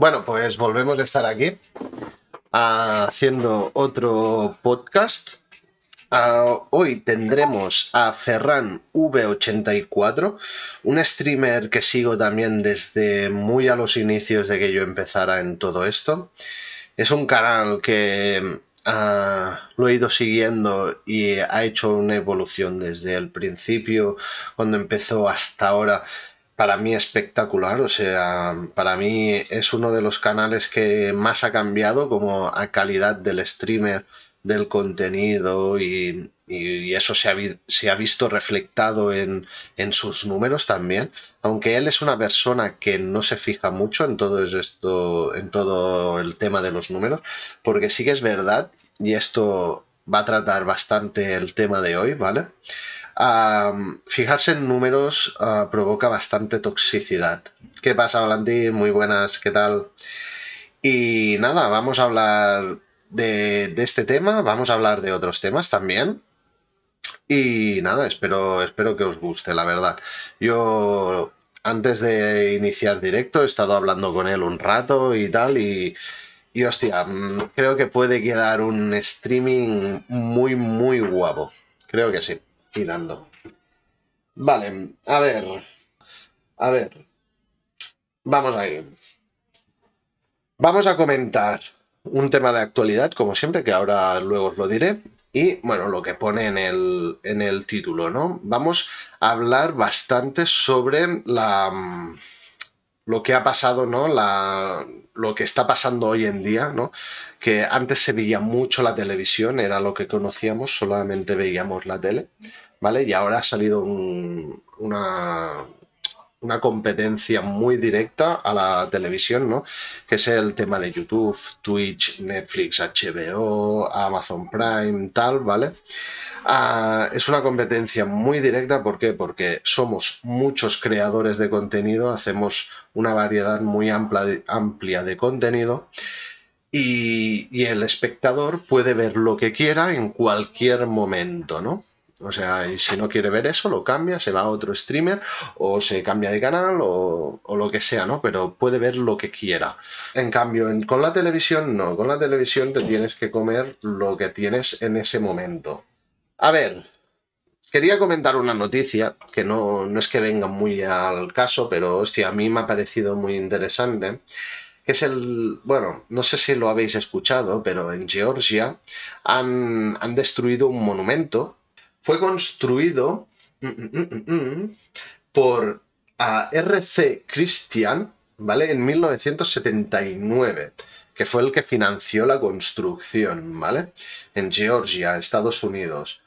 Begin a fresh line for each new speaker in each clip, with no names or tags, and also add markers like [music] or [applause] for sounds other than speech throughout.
Bueno, pues volvemos a estar aquí haciendo otro podcast. Uh, hoy tendremos a Ferran V84, un streamer que sigo también desde muy a los inicios de que yo empezara en todo esto. Es un canal que uh, lo he ido siguiendo y ha hecho una evolución desde el principio, cuando empezó hasta ahora para mí espectacular, o sea, para mí es uno de los canales que más ha cambiado como a calidad del streamer, del contenido y, eso se ha, visto reflectado en, en, sus números también, aunque él es una persona que no se fija mucho en todo esto, en todo el tema de los números, porque sí que es verdad, y esto va a tratar bastante el tema de hoy, ¿vale? Fijarse en números ah, provoca bastante toxicidad. ¿Qué pasa, Valentín? Muy buenas, ¿qué tal? Y nada, vamos a hablar de, este tema, vamos a hablar de otros temas también. Y nada, espero, espero que os guste, la verdad. Yo antes de iniciar directo he estado hablando con él un rato y tal y, y hostia, mm, creo que puede quedar un streaming muy, muy guapo. Creo que sí tirando. Vale, a ver. A ver. Vamos ahí. Vamos a comentar un tema de actualidad, como siempre, que ahora luego os lo diré. Y bueno, lo que pone en el, en el título, ¿no? Vamos a hablar bastante sobre la lo que ha pasado, ¿no? La, lo que está pasando hoy en día, ¿no? Que antes se veía mucho la televisión, era lo que conocíamos, solamente veíamos la tele, ¿vale? Y ahora ha salido una, una competencia muy directa a la televisión, ¿no? Que es el tema de YouTube, Twitch, Netflix, HBO, Amazon Prime, tal, ¿vale? Ah, es una competencia muy directa, ¿por qué? Porque somos muchos creadores de contenido, hacemos una variedad muy amplia de, contenido y, el espectador puede ver lo que quiera en cualquier momento, ¿no? O sea, y si no quiere ver eso, lo cambia, se va a otro streamer o se cambia de canal o, o lo que sea, ¿no? Pero puede ver lo que quiera. En cambio, con la televisión no, con la televisión te tienes que comer lo que tienes en ese momento. A ver, quería comentar una noticia que no, es que venga muy al caso, pero hostia, a mí me ha parecido muy interesante. Que es el. Bueno, no sé si lo habéis escuchado, pero en Georgia han, destruido un monumento. Fue construido mm, mm, mm, por RC Christian, ¿vale? En 1979 que fue el que financió la construcción, ¿vale? En Georgia, Estados Unidos.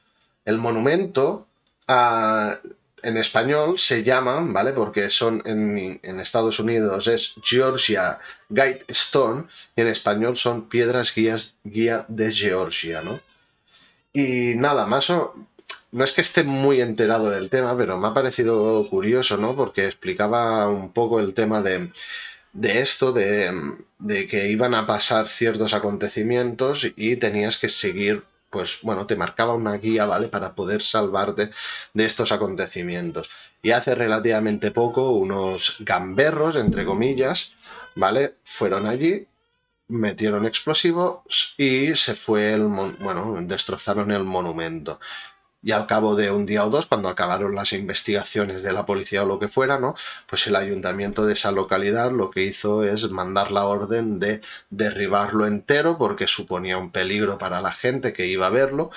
El monumento ah, en español se llama, ¿vale? Porque son en, Estados Unidos es Georgia Guide Stone y en español son piedras guías, guía de Georgia, ¿no? Y nada más, no es que esté muy enterado del tema, pero me ha parecido curioso, ¿no? Porque explicaba un poco el tema de, esto, de que iban a pasar ciertos acontecimientos y tenías que seguir pues bueno, te marcaba una guía, ¿vale? Para poder salvarte de estos acontecimientos. Y hace relativamente poco, unos gamberros, entre comillas, ¿vale? Fueron allí, metieron explosivos y se fue el, bueno, destrozaron el monumento y al cabo de un día o dos, cuando acabaron las investigaciones de la policía o lo que fuera, ¿no? Pues el ayuntamiento de esa localidad lo que hizo es mandar la orden de derribarlo entero porque suponía un peligro para la gente que iba a verlo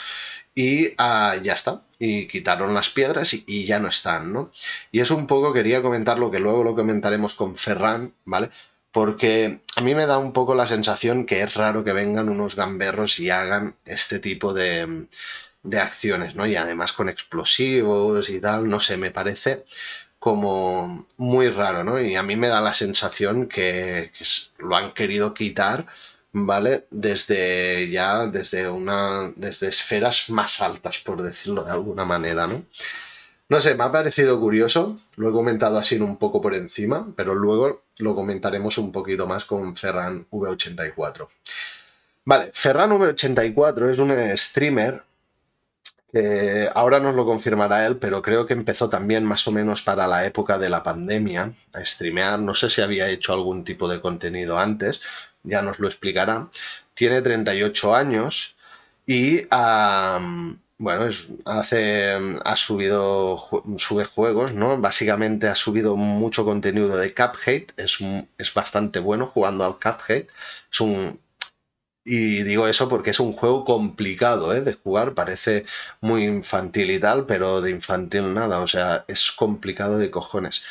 y ah, ya está. Y quitaron las piedras y, ya no están, ¿no? Y eso un poco quería comentar lo que luego lo comentaremos con Ferran, ¿vale? Porque a mí me da un poco la sensación que es raro que vengan unos gamberros y hagan este tipo de, de acciones, ¿no? Y además con explosivos y tal, no sé, me parece como muy raro, ¿no? Y a mí me da la sensación que, lo han querido quitar, ¿vale? Desde ya, desde una, desde esferas más altas, por decirlo de alguna manera, ¿no? No sé, me ha parecido curioso, lo he comentado así un poco por encima, pero luego lo comentaremos un poquito más con Ferran V84. Vale, Ferran V84 es un streamer ahora nos lo confirmará él, pero creo que empezó también más o menos para la época de la pandemia a streamear. No sé si había hecho algún tipo de contenido antes, ya nos lo explicará. Tiene 38 años y bueno, hace, ha subido, sube juegos, ¿no? Básicamente ha subido mucho contenido de Cuphead, es, es bastante bueno jugando al Cuphead. Es un, y digo eso porque es un juego complicado ¿eh? de jugar, parece muy infantil y tal, pero de infantil nada, o sea, es complicado de cojones.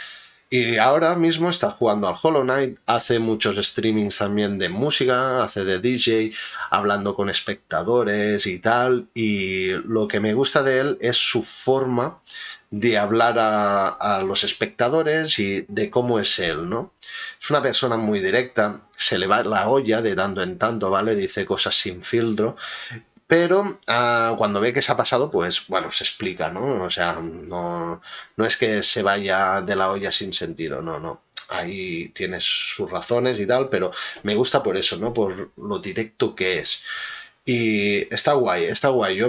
Y ahora mismo está jugando al Hollow Knight, hace muchos streamings también de música, hace de DJ, hablando con espectadores y tal. Y lo que me gusta de él es su forma de hablar a, los espectadores y de cómo es él, ¿no? Es una persona muy directa, se le va la olla de tanto en tanto, ¿vale? Dice cosas sin filtro, pero ah, cuando ve que se ha pasado, pues bueno, se explica, ¿no? O sea, no, no es que se vaya de la olla sin sentido, no, no. Ahí tienes sus razones y tal, pero me gusta por eso, ¿no? Por lo directo que es. Y está guay, está guay.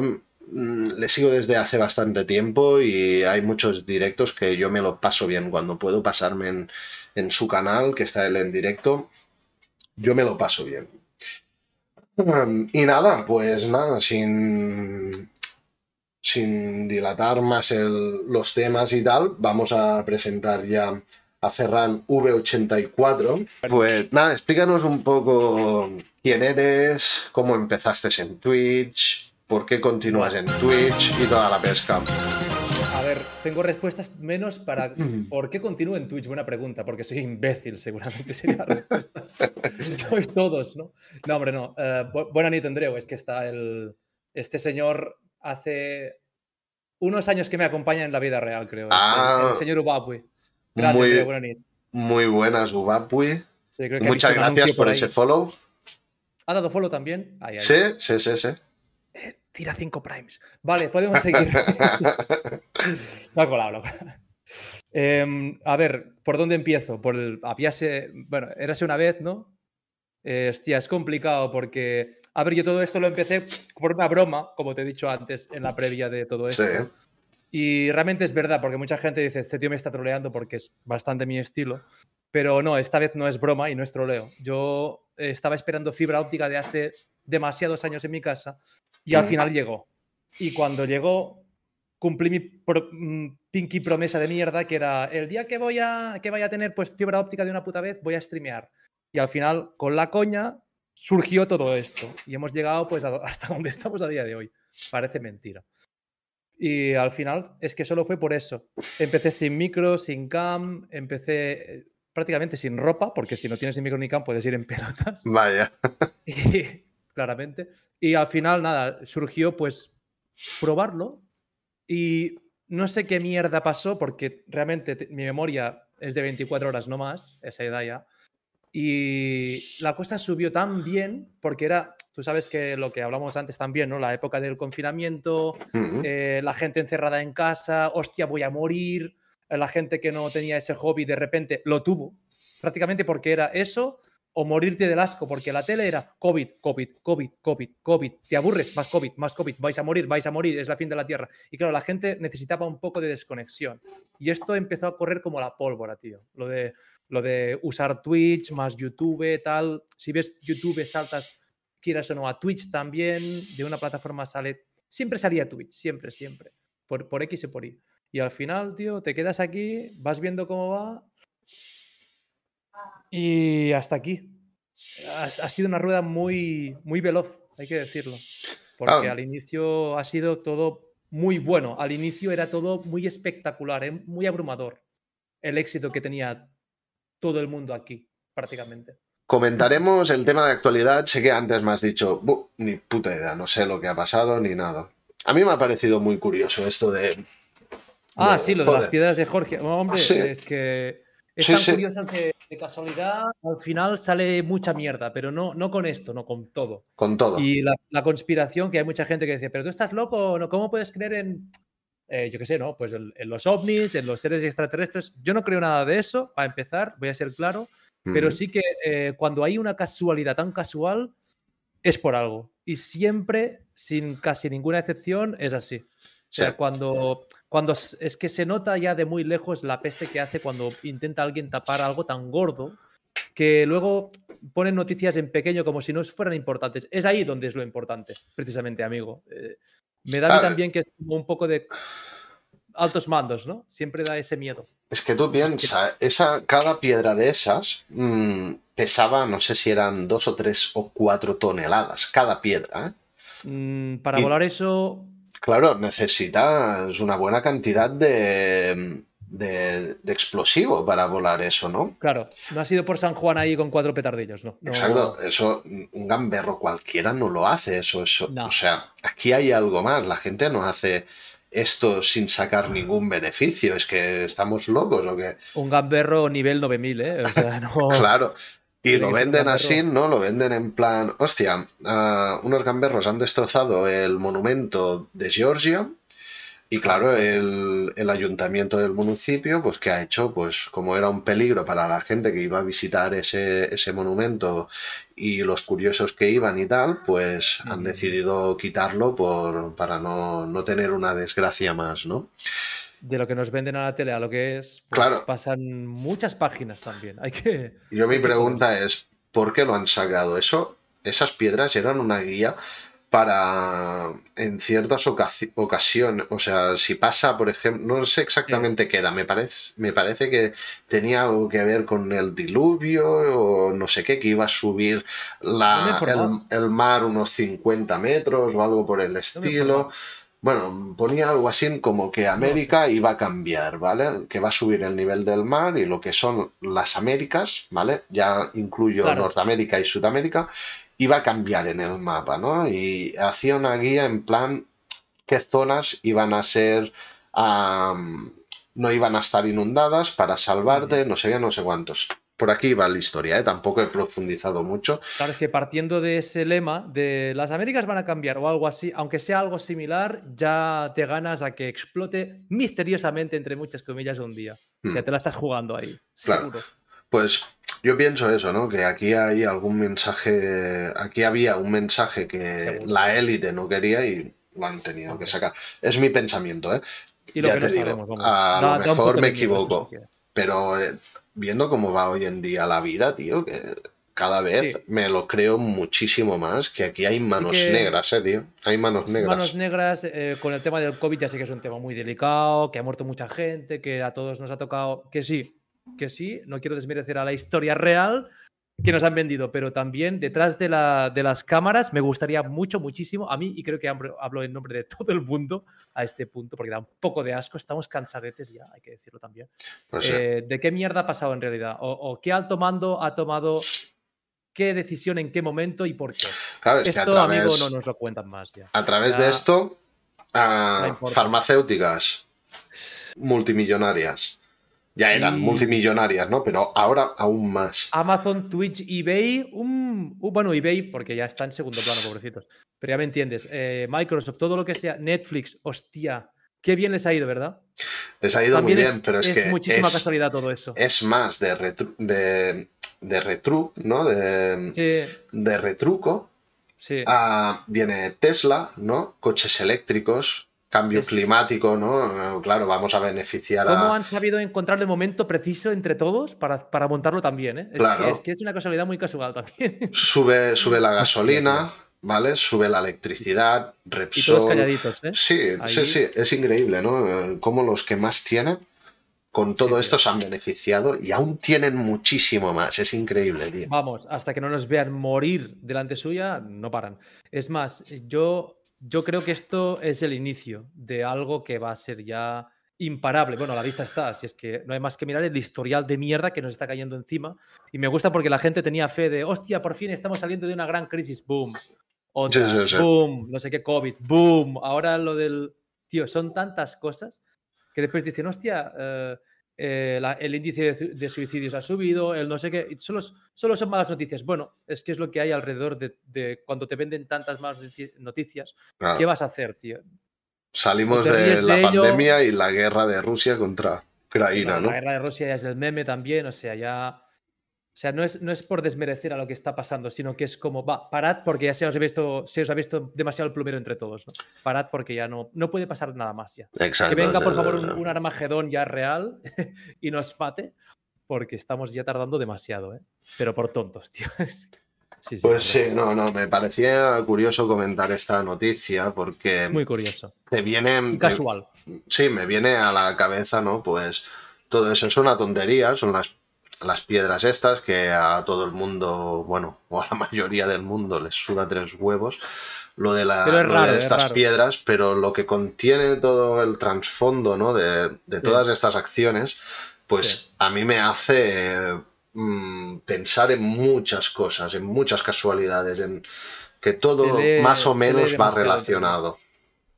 Le sigo desde hace bastante tiempo y hay muchos directos que yo me lo paso bien cuando puedo pasarme en, en su canal, que está él en directo. Yo me lo paso bien. Y nada, pues nada, sin, sin dilatar más los temas y tal, vamos a presentar ya a Ferran V84. Pues nada, explícanos un poco quién eres, cómo empezaste en Twitch, por qué continúas en Twitch y toda la pesca.
A ver, tengo respuestas menos para [clears throat] por qué continúo en Twitch. Buena pregunta, porque soy imbécil, seguramente sería la respuesta. [laughs] Sois todos, ¿no? No, hombre, no. Uh, buena nit, Andreu. Es que está el. Este señor hace unos años que me acompaña en la vida real, creo. Este, ah, el señor Ubapui.
Gracias, muy, buena nit. Muy buenas, Ubapui. Muchas gracias por, ese follow.
¿Ha dado follow también?
Sí, sí, sí, sí
tira 5 primes. Vale, podemos seguir. [laughs] no colado, em, a ver, ¿por dónde empiezo? Por el. Habíase. Bueno, érase una vez, ¿no? Eh, hostia, es complicado porque. A ver, yo todo esto lo empecé por una broma, como te he dicho antes en la previa de todo esto. Sí. Y realmente es verdad, porque mucha gente dice, este tío me está troleando porque es bastante mi estilo. Pero no, esta vez no es broma y no es troleo. Yo estaba esperando fibra óptica de hace demasiados años en mi casa y al final llegó. Y cuando llegó, cumplí mi mm, pinky promesa de mierda, que era el día que voy a, que vaya a tener pues fibra óptica de una puta vez, voy a streamear. Y al final, con la coña, surgió todo esto. Y hemos llegado pues [laughs] hasta donde estamos a día de hoy. Parece mentira. Y al final es que solo fue por eso. Empecé sin micro, sin cam, empecé eh, prácticamente sin ropa, porque si no tienes ni micro ni cam puedes ir en pelotas.
Vaya. [laughs]
Y, claramente. Y al final, nada, surgió pues probarlo y no sé qué mierda pasó porque realmente mi memoria es de 24 horas no más, esa edad ya. Y la cosa subió tan bien porque era, tú sabes que lo que hablamos antes también, ¿no? La época del confinamiento, eh, la gente encerrada en casa, hostia, voy a morir, la gente que no tenía ese hobby de repente lo tuvo, prácticamente porque era eso o morirte del asco, porque la tele era COVID, COVID, COVID, COVID, COVID, te aburres, más COVID, más COVID, vais a morir, vais a morir, es la fin de la Tierra. Y claro, la gente necesitaba un poco de desconexión. Y esto empezó a correr como la pólvora, tío. Lo de, lo de usar Twitch, más YouTube, tal. Si ves YouTube, saltas, quieras o no, a Twitch también, de una plataforma sale, siempre salía Twitch, siempre, siempre, por, por X y por Y. Y al final, tío, te quedas aquí, vas viendo cómo va y hasta aquí. Ha, sido una rueda muy, muy veloz, hay que decirlo. Porque al inicio ha sido todo muy bueno. Al inicio era todo muy espectacular, ¿eh? muy abrumador. El éxito que tenía todo el mundo aquí, prácticamente.
Comentaremos el tema de actualidad. Sé que antes me has dicho, ni puta idea, no sé lo que ha pasado ni nada. A mí me ha parecido muy curioso esto de.
Ah, sí, lo de las piedras de Jorge. Hombre, es que es tan curioso que de casualidad al final sale mucha mierda, pero no, no con esto, no con todo.
Con todo.
Y la, conspiración, que hay mucha gente que dice, pero tú estás loco, ¿no? ¿cómo puedes creer en, eh, yo qué sé, ¿no? Pues en, los ovnis, en los seres extraterrestres. Yo no creo nada de eso, para empezar, voy a ser claro, pero sí que eh, cuando hay una casualidad tan casual, es por algo. Y siempre, sin casi ninguna excepción, es así. O sea, cuando, cuando es que se nota ya de muy lejos la peste que hace cuando intenta alguien tapar algo tan gordo que luego ponen noticias en pequeño como si no fueran importantes. Es ahí donde es lo importante, precisamente, amigo. Eh, me da también que es como un poco de altos mandos, ¿no? Siempre da ese miedo.
Es que tú piensas, esa, cada piedra de esas mm, pesaba, no sé si eran dos o tres o cuatro toneladas, cada piedra.
¿eh? Mm, para volar eso,
Claro, necesitas una buena cantidad de, de, explosivo para volar eso, ¿no?
Claro, no ha sido por San Juan ahí con cuatro petardillos, ¿no?
Exacto, eso, un gamberro cualquiera no lo hace, eso, eso. O sea, aquí hay algo más, la gente no hace esto sin sacar ningún beneficio, es que estamos locos o qué.
Un gamberro nivel 9000, ¿eh? O sea, no... [laughs]
claro. Y lo venden así, ¿no? Lo venden en plan, hostia, ah, unos gamberros han destrozado el monumento de Georgia y claro, el, ayuntamiento del municipio, pues ¿qué ha hecho? Pues como era un peligro para la gente que iba a visitar ese, ese monumento y los curiosos que iban y tal, pues han decidido quitarlo por, para no, no tener una desgracia más, ¿no?
De lo que nos venden a la tele a lo que es, pues pasan muchas páginas también. [laughs] Hay que.
Yo mi pregunta es, ¿por qué lo han sacado? Eso, esas piedras eran una guía para en ciertas ocasiones, o sea, si pasa, por ejemplo, no sé exactamente qué era, me parece, me parece que tenía algo que ver con el diluvio o no sé qué, que iba a subir la, el, mar unos 50 metros o algo por el estilo. Bueno, ponía algo así como que América iba a cambiar, ¿vale? Que va a subir el nivel del mar y lo que son las Américas, ¿vale? Ya incluyo Norteamérica y Sudamérica, iba a cambiar en el mapa, ¿no? Y hacía una guía en plan qué zonas iban a ser, no iban a estar inundadas para salvarte, no sé qué, no sé cuántos por aquí va la historia, ¿eh? tampoco he profundizado mucho.
Claro, es que partiendo de ese lema de las Américas van a cambiar o algo así, aunque sea algo similar, ya te ganas a que explote misteriosamente, entre muchas comillas, un día. O sea, hmm. te la estás jugando ahí, seguro.
Pues yo pienso eso, ¿no? Que aquí hay algún mensaje, aquí había un mensaje que la élite no quería y lo han tenido que sacar. Es mi pensamiento, ¿eh?
Y lo que no sabemos, vamos.
A lo mejor me equivoco. Pero eh, viendo cómo va hoy en día la vida, tío, que cada vez me lo creo muchísimo más, que aquí hay manos negras, eh, tío. Hay manos negras.
Manos negras, eh, con el tema del COVID ya sé que es un tema muy delicado, que ha muerto mucha gente, que a todos nos ha tocado, que sí, que sí, no quiero desmerecer a la historia real, que nos han vendido, pero también detrás de, la, de, las cámaras me gustaría mucho, muchísimo, a mí, y creo que hablo en nombre de [laughs] todo el mundo a este punto, porque da un poco de asco, estamos cansadetes ya, hay que decirlo también. Pues eh, ¿De qué mierda ha pasado en realidad? O, qué alto mando ha tomado qué decisión en qué momento y por qué? esto, amigo, no nos lo cuentan más ya.
A través de esto, farmacéuticas multimillonarias ya eran multimillonarias, ¿no? Pero ahora aún más.
Amazon, Twitch, eBay, un, bueno, eBay, porque ya está en segundo plano, pobrecitos. Pero ya me entiendes. Eh, Microsoft, todo lo que sea, Netflix, hostia, qué bien les ha ido, ¿verdad?
Les ha ido muy bien, pero es,
es muchísima casualidad todo eso.
Es más de, retru, de, de retru, ¿no? De, de retruco. Sí. Ah, viene Tesla, ¿no? Coches eléctricos, cambio climático, ¿no? Claro, vamos a beneficiar
¿Cómo han sabido encontrar el momento preciso entre todos para, para montarlo también, ¿eh? Es, claro. que, es, que, es una casualidad muy casual también. [laughs]
Sube, sube la [laughs] gasolina, ¿vale? Sube la electricidad, Repsol...
Y todos calladitos, ¿eh?
Sí, sí, sí, es increíble, ¿no? Cómo los que más tienen con todo esto se han beneficiado y aún tienen muchísimo más. Es increíble, tío.
Vamos, hasta que no nos vean morir delante suya, no paran. Es más, yo yo creo que esto es el inicio de algo que va a ser ya imparable. Bueno, a la vista está, si es que no hay más que mirar el historial de mierda que nos está cayendo encima. Y me gusta porque la gente tenía fe de, hostia, por fin estamos saliendo de una gran crisis, boom. boom, no sé qué, COVID, boom. Ahora lo del... Tío, son tantas cosas que después dicen, hostia, eh, eh, el índice de, suicidios ha subido, el no sé qué, solo, solo son malas noticias. Bueno, es que es lo que hay alrededor de, cuando te venden tantas malas noticias. ¿Qué vas a hacer, tío?
Salimos de la pandemia y la guerra de Rusia contra Ucrania, ¿no?
La guerra de Rusia ya es el meme también, o sea, ya... O sea, no es, no es por desmerecer a lo que está pasando, sino que es como, va, parad porque ya se os ha visto, se os ha visto demasiado el plumero entre todos. ¿no? Parad porque ya no, no puede pasar nada más ya.
Exacto.
Que venga, por favor, un, un Armagedón ya real [laughs] y nos mate, porque estamos ya tardando demasiado, ¿eh? Pero por tontos, [laughs] tío.
Sí, sí, pues sí, no, no, me parecía curioso comentar esta noticia porque...
Es muy curioso.
Me viene...
Casual.
sí, me viene a la cabeza, ¿no? Pues todo eso es una tontería, son las, las piedras estas que a todo el mundo, bueno, [laughs] o a la mayoría del mundo les suda tres huevos lo de, la, de estas piedras, pero lo que contiene todo el trasfondo ¿no? de, de todas estas acciones, pues a mí me hace Mm, pensar en muchas cosas, en muchas casualidades, en que todo más o menos va relacionado.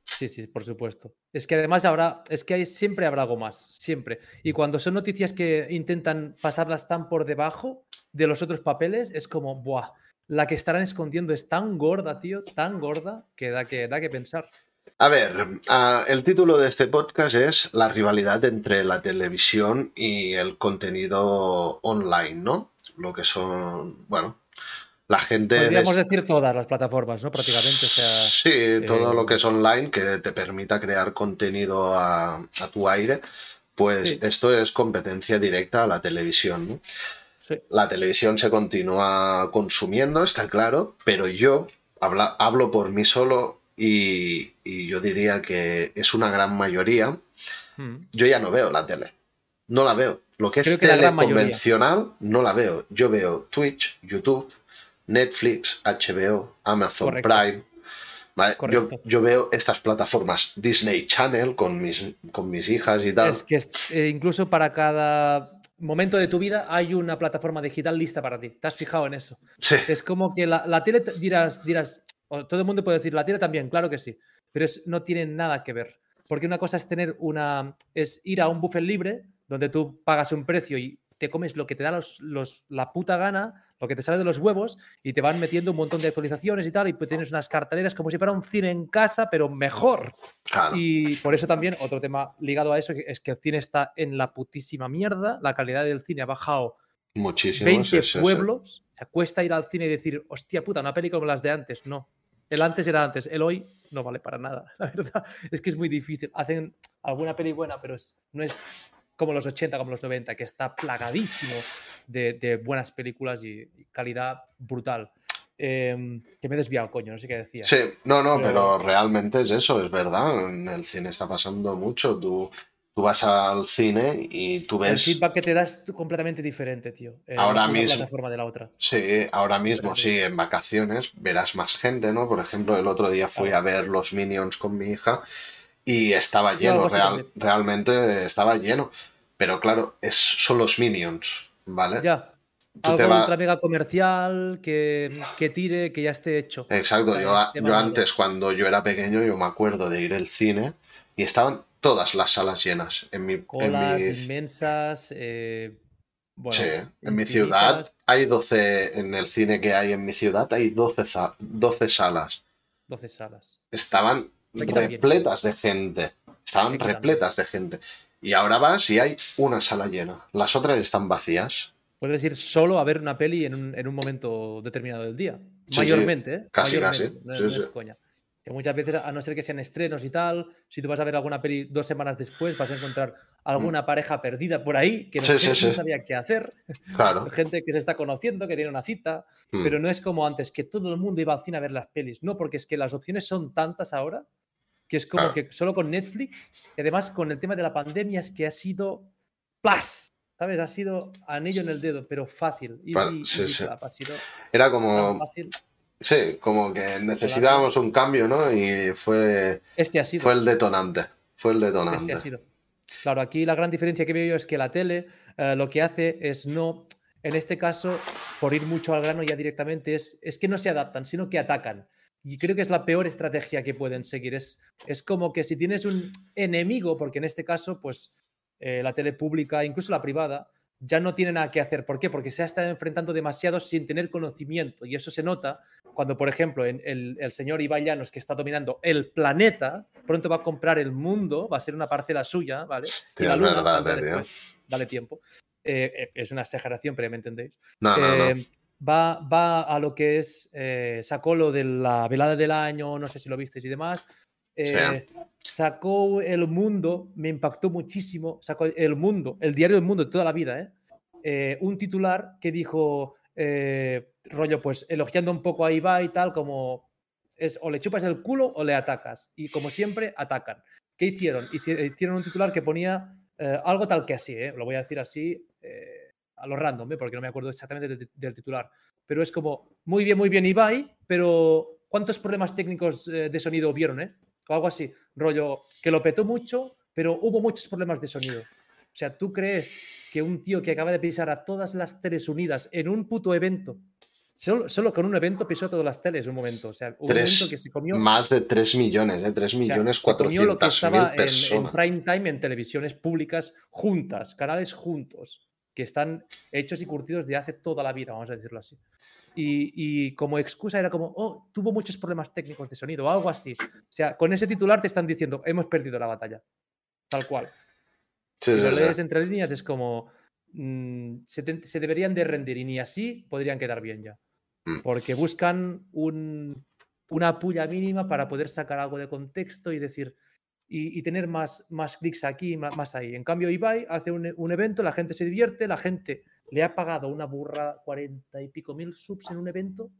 Sí, sí, por supuesto. Es que además habrá, es que hay, siempre habrá algo más, siempre. Y cuando son noticias que intentan pasarlas tan por debajo de los otros papeles, es como, ¡buah! La que estarán escondiendo es tan gorda, tío, tan gorda, que da que, da que pensar.
A ver, uh, el título de este podcast es La rivalidad entre la televisión y el contenido online, ¿no? Lo que son, bueno, la gente...
Podríamos decir todas las plataformas, ¿no? Prácticamente, o sea...
Sí, todo lo eh, que es online que te permita crear contenido a, a tu aire, pues esto es competencia directa a la televisión, ¿no? Sí. La televisión se continúa consumiendo, está claro, pero yo habla, hablo por mí solo y, yo diría que es una gran mayoría. Hmm. Yo ya no veo la tele. No la veo. Lo que es tele convencional, no la veo. Yo veo Twitch, YouTube, Netflix, HBO, Amazon Prime. Yo, veo estas plataformas, Disney Channel con mis, con mis hijas y tal.
Es que eh, incluso para cada momento de tu vida hay una plataforma digital lista para ti. ¿Te has fijado en eso?
Sí.
Es como que la, la tele dirás, dirás, todo el mundo puede decir, la tele también, claro que sí, pero no tiene nada que ver. Porque una cosa es tener una. es ir a un buffet libre donde tú pagas un precio y te comes lo que te da los, los, la puta gana, lo que te sale de los huevos, y te van metiendo un montón de actualizaciones y tal, y pues tienes unas carteleras como si fuera un cine en casa, pero mejor. Y por eso también, otro tema ligado a eso, es que el cine está en la putísima mierda, la calidad del cine ha bajado
muchísimo.
20 pueblos, se cuesta ir al cine y decir, hostia puta, una película como las de antes, no. El antes era antes, el hoy no vale para nada, [laughs] la verdad. Es que es muy difícil. Hacen alguna peli buena, pero no es como los 80, como los 90, que está plagadísimo de, buenas películas y, calidad brutal. Em, que me he desviado, coño, no sé qué decía.
Sí, no, no, pero... pero... realmente es eso, es verdad. En el cine está pasando mucho. Tú Tú vas al cine y tú ves.
El feedback que te das es completamente diferente, tío.
Eh, ahora
una
mismo.
plataforma de la otra.
Sí, ahora mismo, sí, en vacaciones verás más gente, ¿no? Por ejemplo, el otro día fui a ver los Minions con mi hija y estaba lleno, real, realmente estaba lleno. Pero claro, es, son los Minions, ¿vale?
Ya. Algo ultra mega comercial que, que, tire, que ya esté hecho.
Exacto, yo, yo antes, cuando yo era pequeño, yo me acuerdo de ir al cine y estaban todas las salas llenas. En mi,
Colas inmensas. Eh,
sí, en mi ciudad hay 12, en el cine que hay en mi ciudad hay 12, 12 salas.
12 salas.
Estaban repletas de gente. Estaban repletas de gente. Y ahora vas y hay una sala llena. Las otras están vacías.
Puedes ir solo a ver una peli en un, en un momento determinado del día. Mayormente, ¿eh?
Casi, casi.
No, es coña muchas veces, a no ser que sean estrenos y tal, si tú vas a ver alguna peli dos semanas después, vas a encontrar alguna mm. pareja perdida por ahí que no, sabía qué hacer. [laughs] Gente que se está conociendo, que tiene una cita, mm. pero no es como antes, que todo el mundo iba al cine a ver las pelis. No, porque es que las opciones son tantas ahora que es como que solo con Netflix, y además con el tema de la pandemia, es que ha sido ¡plas! ¿Sabes? Ha sido anillo en el dedo, pero fácil.
Era como. Sí, como que necesitábamos un cambio, ¿no? Y fue,
este ha sido.
fue el detonante. Fue el detonante.
Este ha sido. Claro, aquí la gran diferencia que veo yo es que la tele eh, lo que hace es no, en este caso, por ir mucho al grano ya directamente, es, es que no se adaptan, sino que atacan. Y creo que es la peor estrategia que pueden seguir. Es, es como que si tienes un enemigo, porque en este caso, pues eh, la tele pública, incluso la privada, ya no tiene nada que hacer. ¿Por qué? Porque se ha estado enfrentando demasiado sin tener conocimiento. Y eso se nota cuando, por ejemplo, el, señor Ibai Llanos, que está dominando el planeta, pronto va a comprar el mundo, va a ser una parcela suya, ¿vale?
y la luna, dale tiempo.
eh, es una exageración, pero me entendéis.
No, no, no.
Eh, va, va a lo que es, eh, sacó lo de la velada del año, no sé si lo visteis y demás. Eh, Sacó El Mundo, me impactó muchísimo, sacó El Mundo, el diario El Mundo de toda la vida, ¿eh? Eh, un titular que dijo, rollo, pues elogiando un poco a Ibai y tal, como es o le chupas el culo o le atacas. Y como siempre, atacan. ¿Qué hicieron? Hici- Hicieron un titular que ponía algo tal que así, lo voy a decir así a lo random, porque no me acuerdo exactamente del, titular. Pero es como, muy bien, muy bien Ibai, pero ¿cuántos problemas técnicos de sonido vieron? O algo así, rollo, que lo petó mucho, pero hubo muchos problemas de sonido. O sea, ¿tú crees que un tío que acaba de pisar a todas las teles unidas en un puto evento, solo, solo con un evento pisó todas las teles un momento? O sea, un
Tres-
momento que se comió
Más de 3 millones, ¿eh? 3
o sea,
millones
se comió lo que
400
estaba en, prime time en televisiones públicas juntas, canales juntos, que están hechos y curtidos de hace toda la vida, vamos a decirlo así. Y, y como excusa era como, oh, tuvo muchos problemas técnicos de sonido o algo así. O sea, con ese titular te están diciendo, hemos perdido la batalla. Tal cual.
Sí,
Si lo lees entre líneas es como, mm, se, te- se deberían de rendir y ni así podrían quedar bien ya.
Mm.
Porque buscan un- una puya mínima para poder sacar algo de contexto y decir, y, y tener más, más clics aquí, más, más ahí. En cambio, Ibai hace un, un evento, la gente se divierte, la gente le ha pagado una burra cuarenta y pico mil subs en un evento.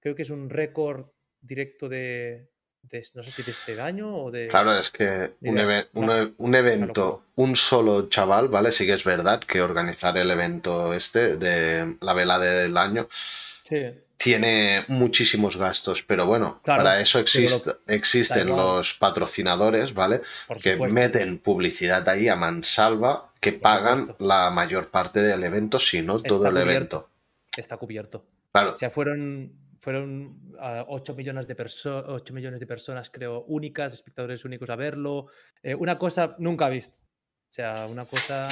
Creo que es un récord directo de, de- no sé si de este año o de...
Claro, es que un, un e- un evento, un solo chaval, ¿vale? Sí que es verdad que organizar el evento este de la vela del año
Sí.
tiene muchísimos gastos, pero bueno,
Claro,
para eso exist- existen los patrocinadores, ¿vale?
Por
Que
supuesto.
meten publicidad ahí a mansalva, que pagan
supuesto.
la mayor parte del evento, si no todo
Está
el
cubierto.
evento.
Está cubierto.
Claro,
O sea, fueron, fueron 8, millones de 8 millones de personas, creo, únicas, espectadores únicos a verlo. Eh, una cosa nunca vista. O sea, una cosa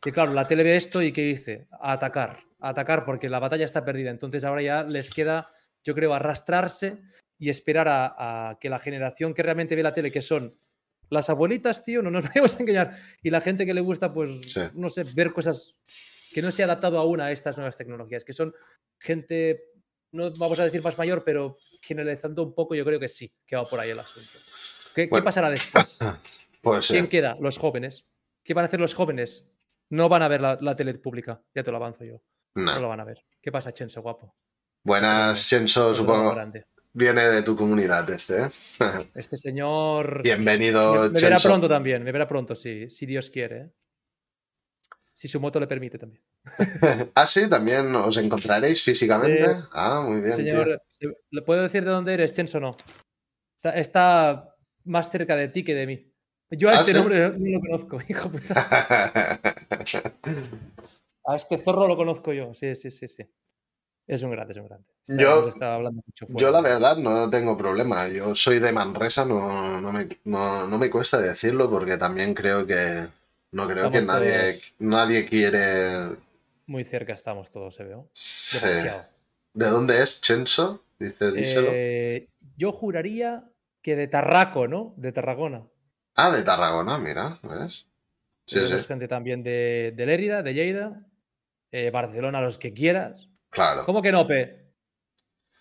que, claro, la tele ve esto y ¿qué dice? A atacar, a atacar porque la batalla está perdida. Entonces ahora ya les queda, yo creo, arrastrarse y esperar a, a que la generación que realmente ve la tele, que son las abuelitas, tío, no nos [laughs] vayamos a engañar, y la gente que le gusta, pues,
Sí.
no sé, ver cosas que no se ha adaptado aún a estas nuevas tecnologías, que son gente, no vamos a decir más mayor, pero generalizando un poco, yo creo que sí, que va por ahí el asunto. ¿Qué, qué
Bueno.
pasará después? [laughs]
pues
¿Quién
eh,
queda? Los jóvenes. ¿Qué van a hacer los jóvenes? No van a ver la, la tele pública, ya te lo avanzo yo.
no.
No lo van a ver. ¿Qué pasa, Chenso, guapo?
Buenas, Chenso, supongo.
grande.
Viene de tu comunidad este, ¿eh? [laughs]
Este señor
Bienvenido,
me, me verá pronto también, me verá pronto, sí, si Dios quiere. ¿eh? Si su moto le permite también. [laughs]
Ah, sí, también os encontraréis físicamente.
Eh,
ah, muy bien, tío.
Señor, ¿le puedo decir de dónde eres, Chenso? No. Está, está más cerca de ti que de mí. Yo a
¿Ah,
este
sí?
nombre no lo conozco, [laughs] hijo puta. [laughs] A este zorro lo conozco yo, sí, sí, sí, sí. Es un grande, es un grande.
Yo-
hablando mucho.
Yo la verdad no tengo problema. Yo soy de Manresa, no, no, me, no, no me cuesta decirlo porque también creo que no creo que nadie, nadie quiere.
Muy cerca estamos todos, se veo.
Sí.
Demasiado.
¿De dónde es Chenso? Dice, díselo.
Eh, yo juraría que de Tarraco, ¿no? De Tarragona.
Ah, de Tarragona, mira, ¿ves? Sí, sí,
gente también de, de Lérida, de Lleida, eh, Barcelona, los que quieras.
claro.
¿Cómo que no, Pe?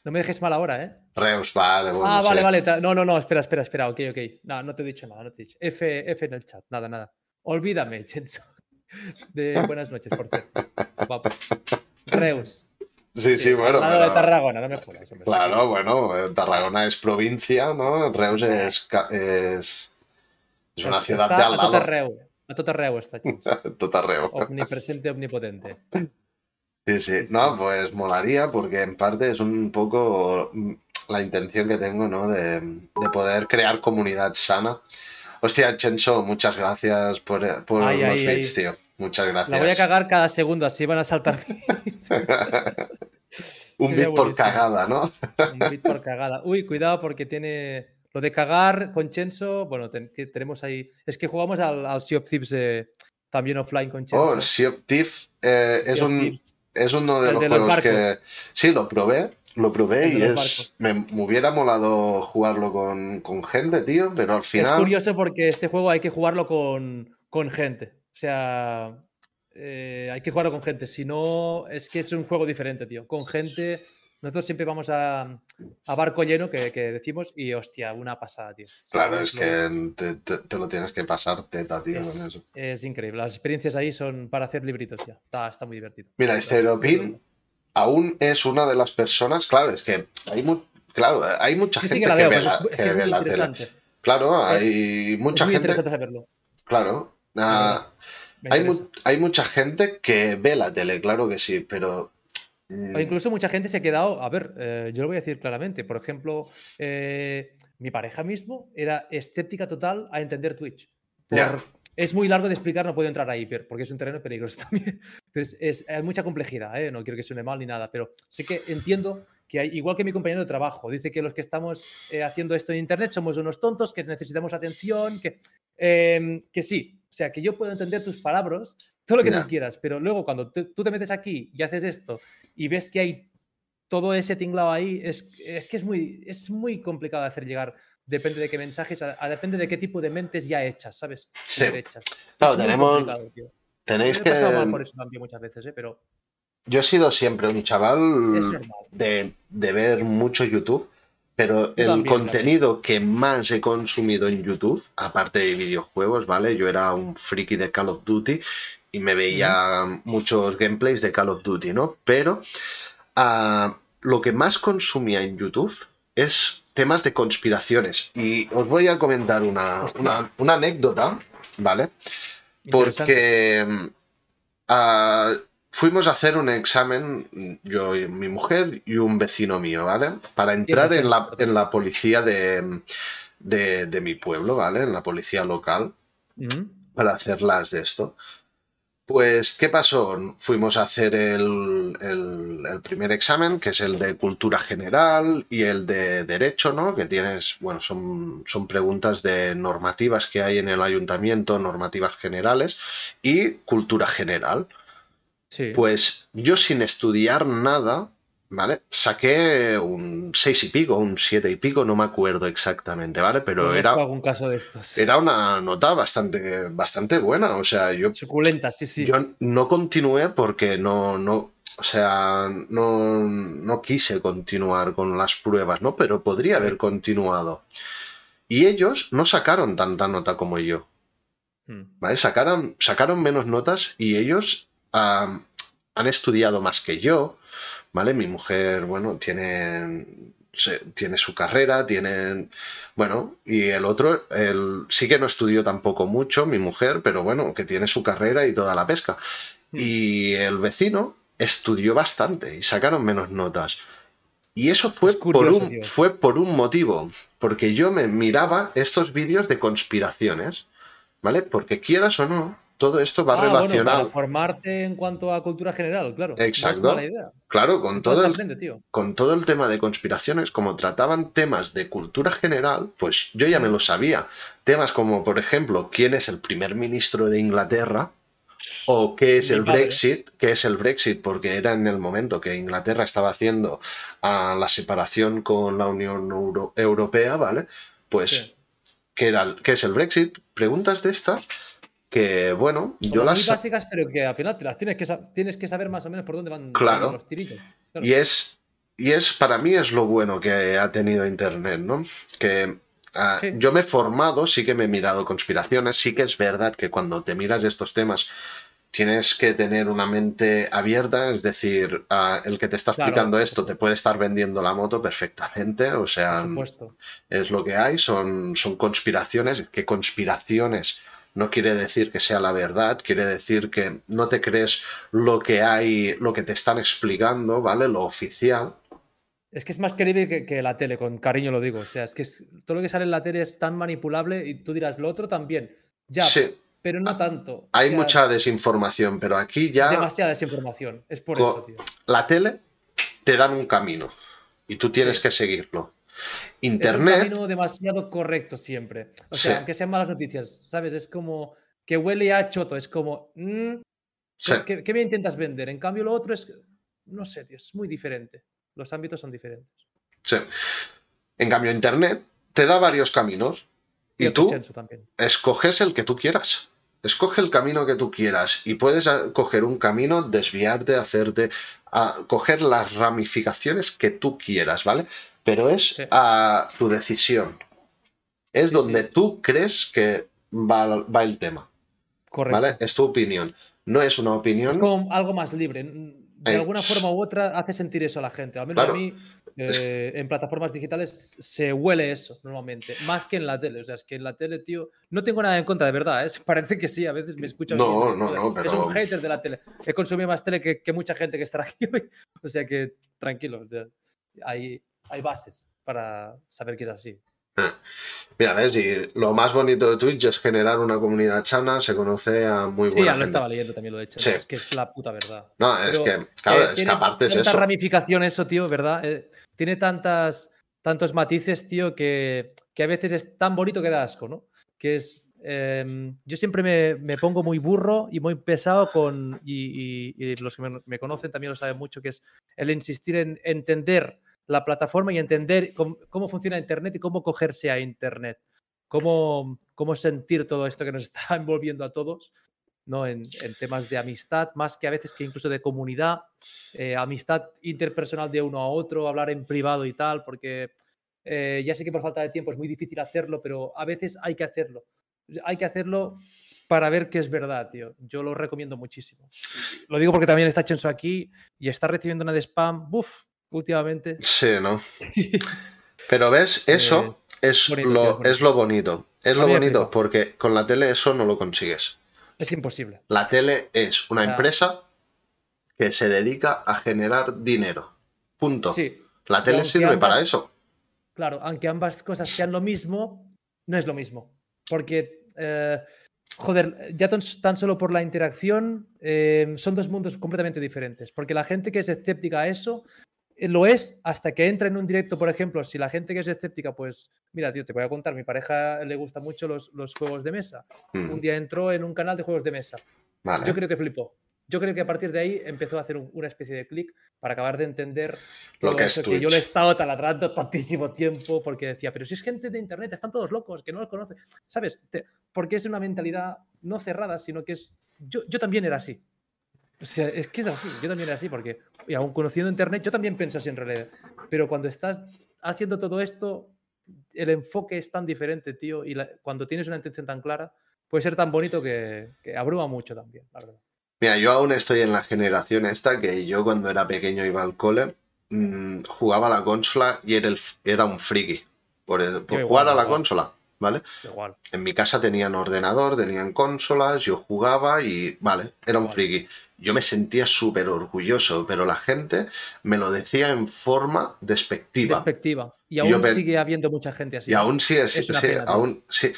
No me dejes mal ahora, ¿eh?
Reus, vale, bueno,
ah, vale,
sí.
vale. No, no, no, espera, espera, espera. Ok, ok. No, no te he dicho nada, no te he dicho. F, F en el chat, nada, nada. Olvídame, [laughs] Chenso. De buenas noches, por cierto. Reus.
Sí, sí, bueno,
lado de Tarragona, no me jodas, hombre.
Claro, bueno, eh, Tarragona es provincia, ¿no? Reus es, es, es una ciudad
está
de al
A tot
lado.
arreu. A tot arreu està, Chenso. [laughs]
Totarreo.
Omnipresente, omnipotente.
Sí, sí. No, pues molaría porque en parte es un poco mm, la intención que tengo, ¿no? De, de poder crear comunidad sana. Hostia, Chenso, muchas gracias por, eh, por
Ay,
los
ay,
bits,
ay.
tío. Muchas gracias.
La voy a cagar cada segundo, así van a saltar. [laughs]
Un bit por cagada, ¿no?
Un bit por cagada. Uy, cuidado porque tiene lo de cagar con Chenso. Bueno, ten- te- tenemos ahí. Es que jugamos al, al Sea of Thieves eh, también offline con Chenso.
Oh, Sea of Thief eh, es, un,
Thieves.
es uno de
El
los
de los
juegos que... Sí, lo probé. Lo probé y es... Me, me hubiera molado jugarlo con, con gente, tío, pero al
Es
final...
curioso porque este juego hay que jugarlo con, con gente. O sea, eh, hay que jugarlo con gente. Si no, es que es un juego diferente, tío. Con gente, nosotros siempre vamos a, barco lleno, que, decimos, y hostia, una pasada, tío.
Claro, es que te, lo tienes que pasar teta, tío.
Es, increíble. Las experiencias ahí son para hacer libritos ya. Está, está muy divertido.
Mira, este Europin aún es una de las personas, claro, es que hay, claro, hay mucha gente que, ve, la, que ve la tele. Claro, hay mucha muy gente. Interesante saberlo. Claro. Ah, hay, mucha gente que ve la tele, claro que sí, pero
o incluso mucha gente se ha quedado, a ver, eh, yo lo voy a decir claramente, por ejemplo, eh, mi pareja mismo era escéptica total a entender Twitch. Es muy largo de explicar, no puedo entrar ahí, porque es un terreno peligroso [laughs] también. es, hay mucha complejidad, ¿eh? no quiero que suene mal ni nada, pero sé que entiendo que hay, igual que mi compañero de trabajo, dice que los que estamos haciendo esto en Internet somos unos tontos, que necesitamos atención, que, em, que sí, o sea, que yo puedo entender tus palabras, todo lo que tú quieras, pero luego cuando tú te metes aquí y haces esto y ves que hay todo ese tinglado ahí, es, que es muy, es muy complicado de hacer llegar. Depende de qué mensajes, depende de qué tipo de mentes ya hechas, ¿sabes?
Sí. Claro, tenemos. Tenéis que.
por eso también muchas veces, ¿eh? Pero.
Yo he sido siempre un chaval de, de, ver mucho YouTube, pero el contenido que más he consumido en YouTube, aparte de videojuegos, ¿vale? Yo era un friki de Call of Duty y me veía muchos gameplays de Call of Duty, ¿no? Pero ah, lo que más consumía en YouTube es temas de conspiraciones. Y os voy a comentar una, anécdota, ¿vale? Porque ah, fuimos a hacer un examen, yo y mi mujer y un vecino mío, ¿vale? Para entrar en la, en la policía de, de, mi pueblo, ¿vale? En la policía local, para hacerlas de esto. Pues, ¿qué pasó? Fuimos a hacer el, primer examen, que es el de cultura general y el de derecho, ¿no? Que tienes, bueno, son, son preguntas de normativas que hay en el ayuntamiento, normativas generales y cultura general. Sí. Pues yo sin estudiar nada, ¿vale? Saqué un seis y pico, un siete y pico, no me acuerdo exactamente, ¿vale? Pero era.
algún caso de estos.
Era una nota bastante, bastante buena. O sea, yo.
Suculenta, sí, sí.
Yo no continué porque no, no. O sea, no, no quise continuar con las pruebas, ¿no? Pero podría haber continuado. Y ellos no sacaron tanta nota como yo. Hmm. ¿Vale? Sacaron, sacaron menos notas y ellos han estudiado más que yo ¿vale? Mi mujer, bueno, tiene, tiene su carrera, tiene, bueno, y el otro, él sí que no estudió tampoco mucho, mi mujer, pero bueno, que tiene su carrera y toda la pesca. Hmm. Y el vecino estudió bastante y sacaron menos notas. Y eso fue, por un, fue por un motivo, porque yo me miraba estos vídeos de conspiraciones, ¿vale? Porque quieras o no, todo esto va ah, relacionado.
para formarte en cuanto a cultura general, claro.
Exacto. Claro, con todo, el, con todo el tema de conspiraciones, como trataban temas de cultura general, pues yo ya me lo sabía. Temas como, por ejemplo, quién es el primer ministro de Inglaterra, o qué es el Brexit, qué es el Brexit, porque era en el momento que Inglaterra estaba haciendo ah, la separación con la Unión Europea, ¿vale? Pues, ¿qué, era, ¿qué es el Brexit? Preguntas de estas que bueno, yo las...
Muy básicas, pero que al final te las tienes que, tienes que saber más o menos por dónde van los tiritos.
Y es, y es, para mí es lo bueno que ha tenido Internet, ¿no? Que ah, yo me he formado, sí que me he mirado conspiraciones, sí que es verdad que cuando te miras estos temas tienes que tener una mente abierta, es decir, ah, el que te está explicando esto te puede estar vendiendo la moto perfectamente, o sea, es lo que hay, son, son conspiraciones, ¿qué conspiraciones no quiere decir que sea la verdad, quiere decir que no te crees lo que hay, lo que te están explicando, ¿vale? Lo oficial.
Es que es más creíble que, la tele, con cariño lo digo. O sea, es que todo lo que sale en la tele es tan manipulable y tú dirás, lo otro también. Ya, pero no tanto.
Hay mucha desinformación, pero aquí ya.
Demasiada desinformación. Es por eso, tío.
La tele te dan un camino y tú tienes que seguirlo. Internet. Es un
camino demasiado correcto siempre. O sea, aunque sean malas noticias, ¿sabes? Es como que huele a choto, es como. Mm, ¿qué, me intentas vender? En cambio, lo otro es. No sé, tío, es muy diferente. Los ámbitos son diferentes.
Sí. En cambio, Internet te da varios caminos. y tú escoges el que tú quieras. Escoge el camino que tú quieras y puedes coger un camino, desviarte, hacerte, a coger las ramificaciones que tú quieras, ¿vale? Pero es a tu decisión. Es donde tú crees que va, va el tema. Correcto. ¿Vale? Es tu opinión. No es una opinión. Es
como algo más libre. De alguna forma u otra hace sentir eso a la gente. Al menos a mí, eh, en plataformas digitales se huele eso normalmente, más que en la tele. O sea, es que en la tele, tío, no tengo nada en contra, de verdad. ¿eh? [laughs] Parece que sí, a veces me escuchan.
No, no, no, pero...
Es un hater de la tele. He consumido más tele que, mucha gente que está aquí [laughs] hoy. O sea que tranquilo, o sea, hay, hay bases para saber que es así.
Mira, ves, y lo más bonito de Twitch es generar una comunidad chana, se conoce a muy buena
Sí, ya lo estaba leyendo también lo he hecho. Es que es la puta verdad.
No, es que, claro, es que aparte es
eso. ramificación eso, tío, ¿verdad? Eh, tiene tantas, tantos matices, tío, que, que, a veces es tan bonito que da asco, ¿no? Que es... Em, yo siempre me, me, pongo muy burro y muy pesado con, y, y, los que me, me, conocen también lo saben mucho, que es el insistir en entender la plataforma y entender cómo, funciona Internet y cómo cogerse a Internet, cómo, cómo sentir todo esto que nos [laughs] está envolviendo a todos. ¿no? En, temas de amistad, más que a veces que incluso de comunidad, eh, amistad interpersonal de uno a otro, hablar en privado y tal, porque eh, ya sé que por falta de tiempo es muy difícil hacerlo, pero a veces hay que hacerlo. Hay que hacerlo para ver qué es verdad, tío. Yo lo recomiendo muchísimo. Lo digo porque también está Chenso aquí y está recibiendo una de spam. Buf, últimamente.
Sí, ¿no? [laughs] Pero ves, eso es, lo, es, lo bonito. Es lo bonito porque con la tele eso no lo consigues.
Es imposible.
La tele es una empresa que se dedica a generar dinero. Punto. Sí. La tele sirve para eso.
Claro, aunque ambas cosas sean lo mismo, no es lo mismo. Porque, eh, joder, ya tan, solo por la interacción, eh, son dos mundos completamente diferentes. Porque la gente que es escéptica a eso eh, lo es hasta que entra en un directo, por ejemplo, si la gente que es escéptica, pues, mira, tío, te voy a contar, mi pareja le gusta mucho los, juegos de mesa. Un mm. día entró en un canal de juegos de mesa. Yo creo que flipó. Yo creo que a partir de ahí empezó a hacer una especie de clic para acabar de entender
lo que eso
que yo le he estado taladrando tantísimo tiempo porque decía, pero si es gente de internet, están todos locos, que no los conoce. ¿Sabes? porque es una mentalidad no cerrada, sino que es... Yo, yo también era así. O sea, es que es así, yo también era así, porque y aún conociendo Internet, yo también pienso así en realidad. Pero cuando estás haciendo todo esto, el enfoque es tan diferente, tío, y cuando tienes una intención tan clara, puede ser tan bonito que, abruma mucho también, la verdad.
Mira, yo aún estoy en la generación esta que yo cuando era pequeño iba al cole, mm, jugaba a la consola y era, el, era un friki por, por jugar a la consola. ¿Vale?
Igual.
En mi casa tenían ordenador, tenían consolas, yo jugaba y, vale, era un friki. Yo me sentía súper orgulloso, pero la gente me lo decía en forma despectiva.
Despectiva. Y aún sigue habiendo mucha gente así.
Y aún sí, es, sí, aún sí.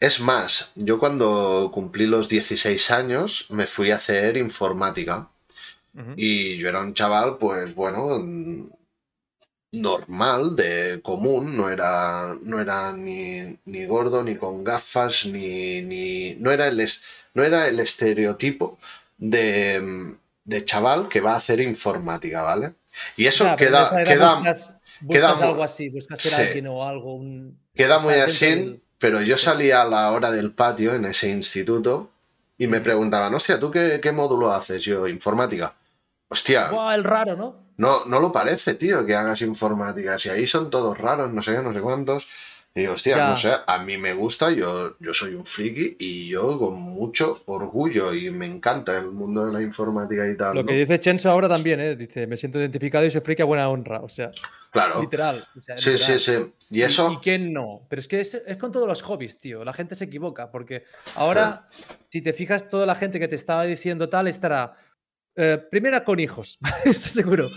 Es más, yo cuando cumplí los 16 años me fui a hacer informática. Y yo era un chaval, pues bueno, normal, de común, no era, no era ni, ni gordo, ni con gafas, ni, ni no, era el, no era el estereotipo de, de, chaval que va a hacer informática, ¿vale? Y eso queda... queda,
buscas, algo así, buscas ser alguien o algo...
queda muy así, pero yo salía a la hora del patio en ese instituto y me preguntaban, hostia, ¿tú qué, qué módulo haces? Yo, informática. Hostia.
el raro, ¿no?
No, no lo parece, tío, que hagas informática. Si ahí son todos raros, no sé qué, no sé cuántos. Y hostia, no sé, a mí me gusta, yo, yo soy un friki y yo con mucho orgullo y me encanta el mundo de la informática y tal.
Lo que dice Chenso ahora también, ¿eh? Dice, me siento identificado y soy friki a buena honra. O sea,
claro.
literal.
sí, sí, sí. ¿Y eso?
¿Y, quién no? Pero es que es, con todos los hobbies, tío. La gente se equivoca porque ahora, si te fijas, toda la gente que te estaba diciendo tal estará eh, primera con hijos, [laughs] eso seguro.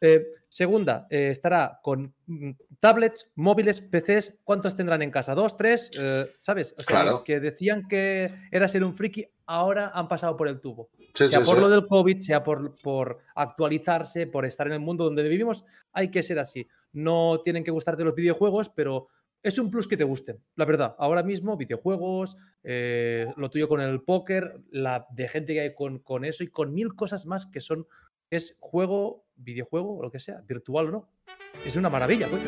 Eh, segunda, eh, estará con mm, tablets, móviles, PCs. ¿Cuántos tendrán en casa? ¿Dos, tres? ¿Sabes? O sea, los que decían que era ser un friki, ahora han pasado por el tubo. sea por lo del COVID, sea por, por actualizarse, por estar en el mundo donde vivimos, hay que ser así. No tienen que gustarte los videojuegos, pero es un plus que te gusten, la verdad. Ahora mismo, videojuegos, eh, lo tuyo con el póker, la de gente que hay con, con, eso y con mil cosas más que son, es juego, videojuego, o lo que sea, virtual o no. Es una maravilla, coño.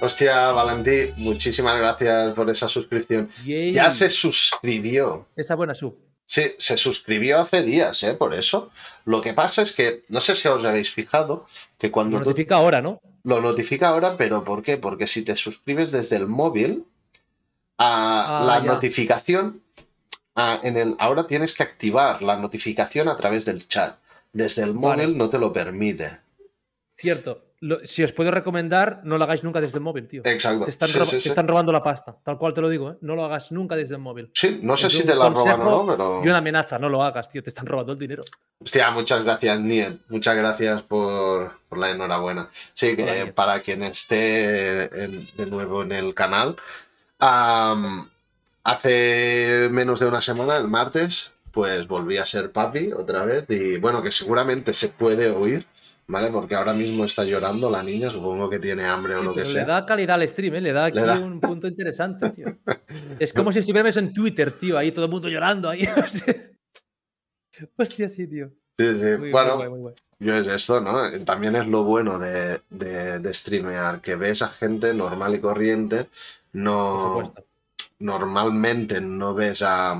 Hostia, Valentí, muchísimas gracias por esa suscripción.
Yay.
Ya se suscribió.
Esa buena sub.
Sí, se suscribió hace días, ¿eh? Por eso. Lo que pasa es que, no sé si os habéis fijado, que cuando
Lo
tú
notifica ahora, ¿no?
Lo notifica ahora, pero ¿por qué? Porque si te suscribes desde el móvil, a
Ah,
la
ya.
notificación, a- en el, ahora tienes que activar la notificación a través del chat. Desde el
Vale.
móvil no te lo permite.
Cierto. Lo- si os puedo recomendar, no lo hagáis nunca desde el móvil, tío.
Exacto.
Te están,
Sí,
roba-
sí,
te
sí.
están robando la pasta. Tal cual te lo digo, ¿eh? No lo hagas nunca desde el móvil.
Sí, no sé
Es
si te la roban o no, pero.
Y una amenaza, no lo hagas, tío. Te están robando el dinero.
Hostia, muchas gracias, Niet. Muchas gracias por, por la enhorabuena. Sí, que
Niet.
para quien esté en- de nuevo en el canal, hace menos de una semana, el martes, pues volví a ser papi otra vez y bueno, que seguramente se puede oír, ¿vale? Porque ahora mismo está llorando la niña, supongo que tiene hambre o lo que sea.
le da calidad al stream, ¿eh? Le da aquí
Le da.
un punto interesante, tío. [laughs] Es como si estuviéramos en Twitter, tío. Ahí todo el mundo llorando. Ahí. [laughs] Hostia, sí, tío.
Sí, sí.
Muy, muy
bueno,
guay, muy guay.
Yo es esto, ¿no? También es lo bueno de, de, de streamear, que ves a gente normal y corriente, no, normalmente no ves a...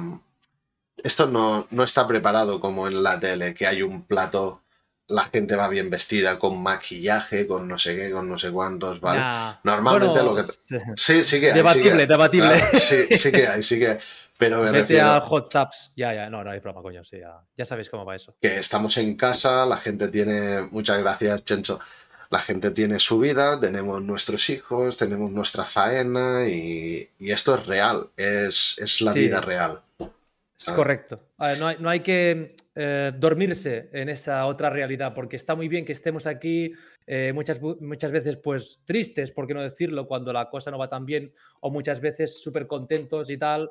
Esto no, no está preparado como en la tele, que hay un plato, la gente va bien vestida, con maquillaje, con no sé qué, con no sé cuántos, ¿vale?
Nah.
Normalmente
Bueno,
lo que... Sí, sí que hay. sí que
Debatible,
hay.
debatible.
Claro, sí, sí que hay, sí que hay. Pero me
Vete
refiero...
a Hot Taps. Ya, ya, no, no hay broma, coño. Sí, ya, ya sabéis cómo va eso.
que estamos en casa, la gente tiene, muchas gracias, Chencho, la gente tiene su vida, tenemos nuestros hijos, tenemos nuestra faena y, y esto es real, es, es la
Sí.
vida real.
Es correcto. A ver, no, hay, no hay que eh, dormirse en esa otra realidad, porque está muy bien que estemos aquí eh, muchas, muchas veces pues tristes, por qué no decirlo, cuando la cosa no va tan bien, o muchas veces súper contentos y tal.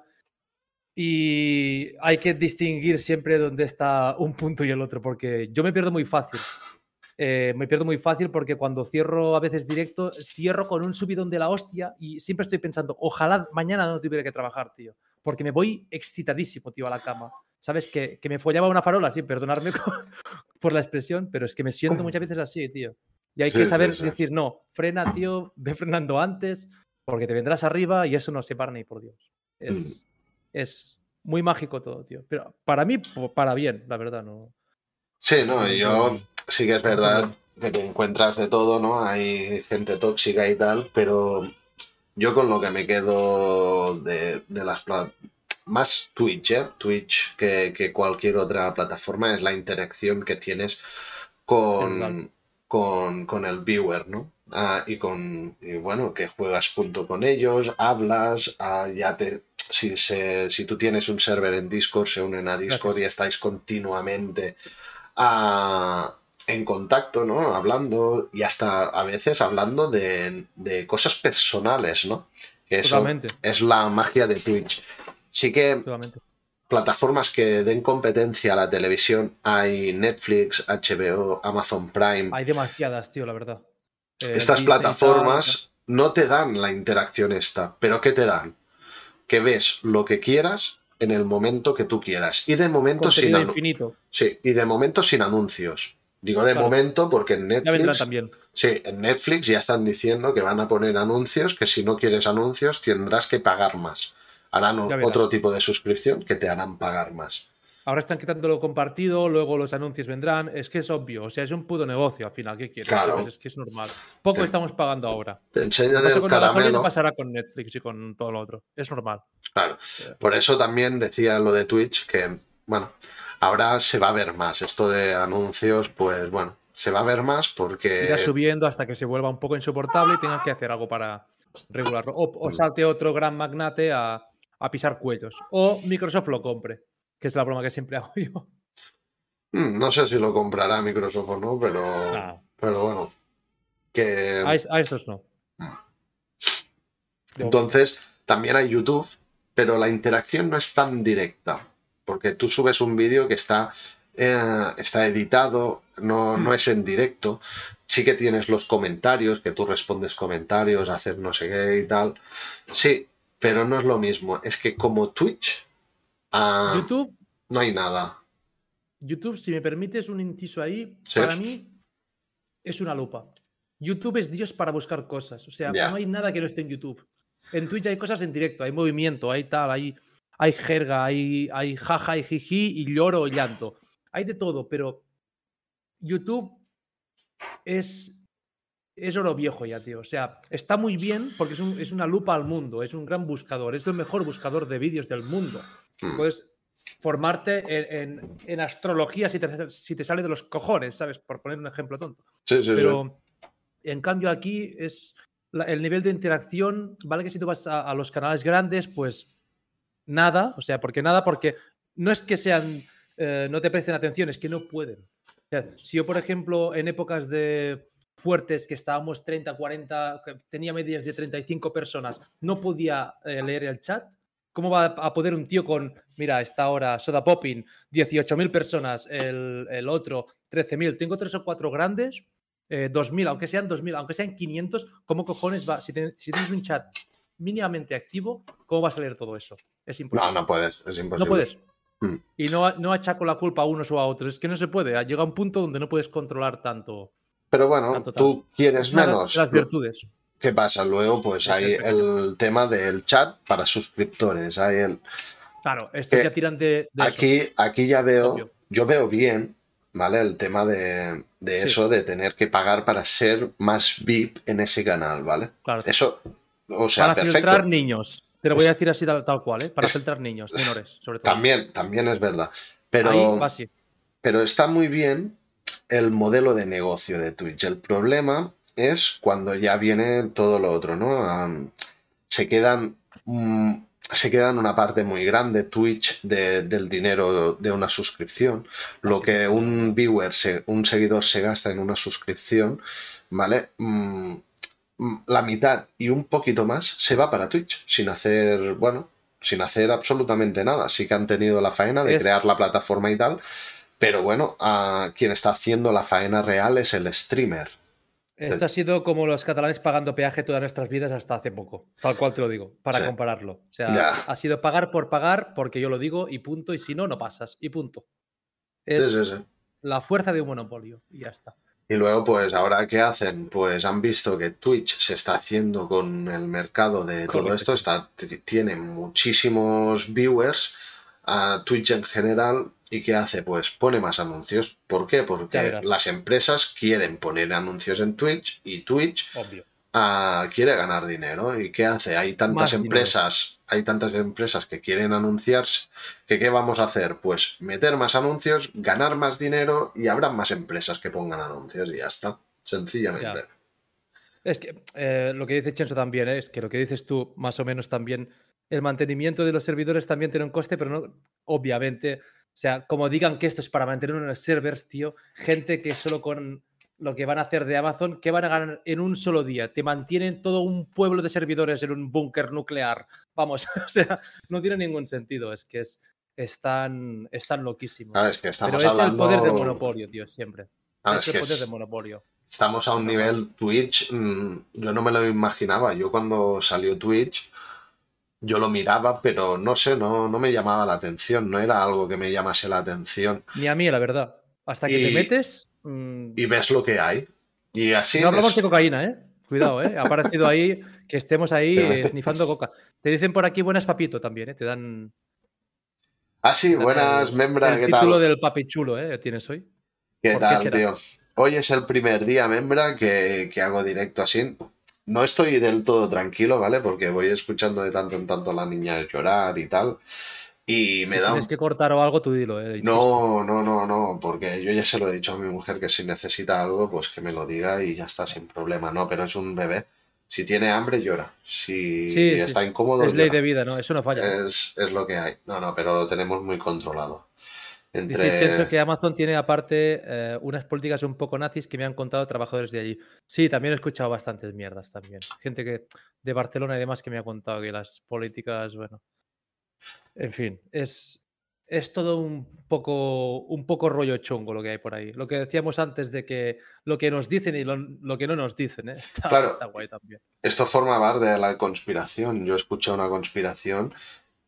Y hay que distinguir siempre dónde está un punto y el otro, porque yo me pierdo muy fácil. Eh, me pierdo muy fácil porque cuando cierro a veces directo, cierro con un subidón de la hostia y siempre estoy pensando, ojalá mañana no tuviera que trabajar, tío. Porque me voy excitadísimo, tío, a la cama. ¿Sabes? Que, que me follaba una farola, sí, perdonadme co- [laughs] por la expresión, pero es que me siento muchas veces así, tío. Y hay
Sí,
que saber
sí.
decir, no, frena, tío, ve frenando antes, porque te vendrás arriba y eso no se para ni por Dios. Es, es muy mágico todo, tío. Pero para mí, para bien, la verdad, no.
Sí, no, yo sí que es verdad que te encuentras de todo, ¿no? Hay gente tóxica y tal, pero yo con lo que me quedo de, de las más Twitch, ¿eh? Twitch que, que cualquier otra plataforma es la interacción que tienes con, con, con el viewer, ¿no? Ah, y con, y bueno, que juegas junto con ellos, hablas, ah, ya te, si, se, si tú tienes un server en Discord, se unen a Discord
Gracias.
y estáis continuamente ah, en contacto, ¿no? Hablando y hasta a veces hablando de, de cosas personales, ¿no? Eso
Totalmente,
es la magia de Twitch. Sí que
totalmente.
plataformas que den competencia a la televisión hay Netflix, HBO, Amazon Prime.
Hay demasiadas, tío, la verdad. Eh,
Estas
tal,
plataformas no te dan la interacción esta, pero ¿qué te dan? Que ves lo que quieras en el momento que tú quieras. Y de momento sin
infinito.
sí, y de momento sin anuncios. Digo de
Claro.
momento porque en Netflix,
también.
sí, en Netflix ya están diciendo que van a poner anuncios, que si no quieres anuncios tendrás que pagar más. Harán otro tipo de suscripción que te harán pagar más.
Ahora están quitando lo compartido, luego los anuncios vendrán. Es que es obvio, o sea, es un puto negocio al final. ¿Qué quieres?
Claro.
¿Sabes? Es que es normal. Poco estamos pagando ahora.
Te enseñan el
con
caramelo.
pasará con Netflix y con todo lo otro. Es normal.
Claro. Por eso también decía lo de Twitch que, bueno, ahora se va a ver más. Esto de anuncios, pues bueno, se va a ver más porque.
Irá subiendo hasta que se vuelva un poco insoportable y tengan que hacer algo para regularlo. O, o salte otro gran magnate a, a pisar cuellos. O Microsoft lo compre, que es la broma que siempre hago yo.
Mm, No sé si lo comprará Microsoft o no, pero.
Nah,
Pero bueno. Que.
a, es- a estos no.
Entonces, también hay YouTube, pero la interacción no es tan directa. Porque tú subes un vídeo que está, eh, está editado, no, no es en directo. Sí que tienes los comentarios, que tú respondes comentarios, hacer no sé qué y tal. Sí, pero no es lo mismo. Es que como Twitch, ah,
YouTube,
no hay nada.
YouTube, si me permites un inciso ahí,
Sí.
para mí es una lupa. YouTube es Dios para buscar cosas. O sea, no hay nada que no esté en YouTube. En Twitch hay cosas en directo, hay movimiento, hay tal, hay, hay jerga, hay, hay jaja, hay jiji y lloro y llanto. Hay de todo, pero YouTube es, es oro viejo ya, tío. O sea, está muy bien porque es, una lupa al mundo, es un gran buscador, es el mejor buscador de vídeos del mundo. Hmm. Puedes formarte en, astrología si te, si te, sale de los cojones, ¿sabes? Por poner un ejemplo tonto.
Sí, sí,
pero en cambio aquí es el nivel de interacción, ¿vale? Que si tú vas a, los canales grandes, pues nada, o sea, porque nada, porque no es que sean, eh, no te presten atención, es que no pueden. Si yo, por ejemplo, en épocas de fuertes que estábamos 30, 40, tenía medias de 35 personas, no podía eh, leer el chat, ¿cómo va a poder un tío con, mira, esta ahora Soda Popping, 18.000 personas, el, el otro 13.000, tengo tres o cuatro grandes, 2.000, eh, aunque sean 2.000, aunque sean 500, ¿cómo cojones va? Si, tienes un chat mínimamente activo, ¿cómo va a salir todo eso? Es imposible.
No, no puedes, es imposible.
No puedes. Hmm. Y no, no achaco la culpa a unos o a otros, es que no se puede. Llega un punto donde no puedes controlar tanto.
Pero bueno, tú quieres menos.
Las virtudes.
¿Qué pasa? Luego, pues hay el tema del chat para suscriptores. Hay el.
Claro, esto ya tiran de.
aquí, aquí ya veo. Yo veo bien ¿vale? El tema de, eso, de tener que pagar para ser más VIP en ese canal, ¿vale?
Claro.
Eso, o sea,
Para filtrar niños. Te lo voy a decir así tal, cual, ¿eh? Para filtrar niños, menores, sobre todo.
También, también es verdad. Pero, pero está muy bien el modelo de negocio de Twitch. El problema es cuando ya viene todo lo otro, ¿no? se quedan mm, se queda en una parte muy grande Twitch del dinero de una suscripción. Lo que un viewer, un seguidor se gasta en una suscripción, ¿vale? Mm, la mitad y un poquito más se va para Twitch, sin hacer, bueno, sin hacer absolutamente nada. Sí que han tenido la faena de crear la plataforma y tal, pero bueno, a quien está haciendo la faena real es el streamer.
Esto ha sido como los catalanes pagando peaje todas nuestras vidas hasta hace poco, tal cual te lo digo, para compararlo. O sea, ha sido pagar por pagar porque yo lo digo y punto, y si no, no pasas, y punto. Es la fuerza de un monopolio y ya está.
Y luego, pues, ahora qué hacen? Pues han visto que Twitch se está haciendo con el mercado de todo esto, está, tiene muchísimos viewers, a Twitch en general ¿Y qué hace? Pues pone más anuncios. ¿Por qué? Porque las empresas quieren poner anuncios en Twitch y Twitch quiere ganar dinero. ¿Y qué hace? Hay tantas empresas, hay tantas empresas que quieren anunciarse que ¿qué vamos a hacer? Pues meter más anuncios, ganar más dinero y habrá más empresas que pongan anuncios y ya está. Sencillamente.
Es que eh, lo que dice Chenso también ¿eh? es que lo que dices tú, más o menos también, el mantenimiento de los servidores también tiene un coste, pero no, obviamente o sea, como digan que esto es para mantener unos servers, tío, gente que solo con lo que van a hacer de Amazon, ¿qué van a ganar en un solo día? Te mantienen todo un pueblo de servidores en un búnker nuclear. Vamos, [laughs] o sea, no tiene ningún sentido. Es que es, están, están loquísimos.
Ah, es que estamos
Pero
es el
poder de monopolio, tío, siempre.
Ah,
es, el poder de monopolio.
Estamos a un nivel Twitch, mm, yo no me lo imaginaba. Yo cuando salió Twitch, yo lo miraba, pero no sé, no, no me llamaba la atención, no era algo que me llamase la atención.
Ni a mí, la verdad. Hasta que te metes. Mm,
y ves lo que hay. Y así.
No hablamos de cocaína, ¿eh? Cuidado, ¿eh? Ha aparecido ahí que estemos ahí [laughs] esnifando coca. Te dicen por aquí buenas papito también, ¿eh? Te dan.
Ah, sí, buenas, membra.
El título del papi chulo, ¿eh? Tienes hoy.
¿Qué tal, tío? Hoy es el primer día, membra, que, que hago directo así no estoy del todo tranquilo, ¿vale? Porque voy escuchando de tanto en tanto a la niña llorar y tal. Y me da.
Tienes que cortar o algo, tú dilo, ¿eh?
No, no, no, no, porque yo ya se lo he dicho a mi mujer que si necesita algo, pues que me lo diga y ya está sin problema, ¿no? Pero es un bebé. Si tiene hambre, llora. Si está incómodo.
Es ley de vida, ¿no? Eso no falla.
Es, es lo que hay. No, no, pero lo tenemos muy controlado.
Dice que Amazon tiene aparte eh, unas políticas un poco nazis que me han contado trabajadores de allí. Sí, también he escuchado bastantes mierdas también. Gente que de Barcelona y demás que me ha contado que las políticas, bueno. En fin, es, es todo un poco, un poco rollo chungo lo que hay por ahí. Lo que decíamos antes de que lo que nos dicen y lo, que no nos dicen, ¿eh? [laughs] está, está, guay también.
Esto forma parte de la conspiración. Yo he escuchado una conspiración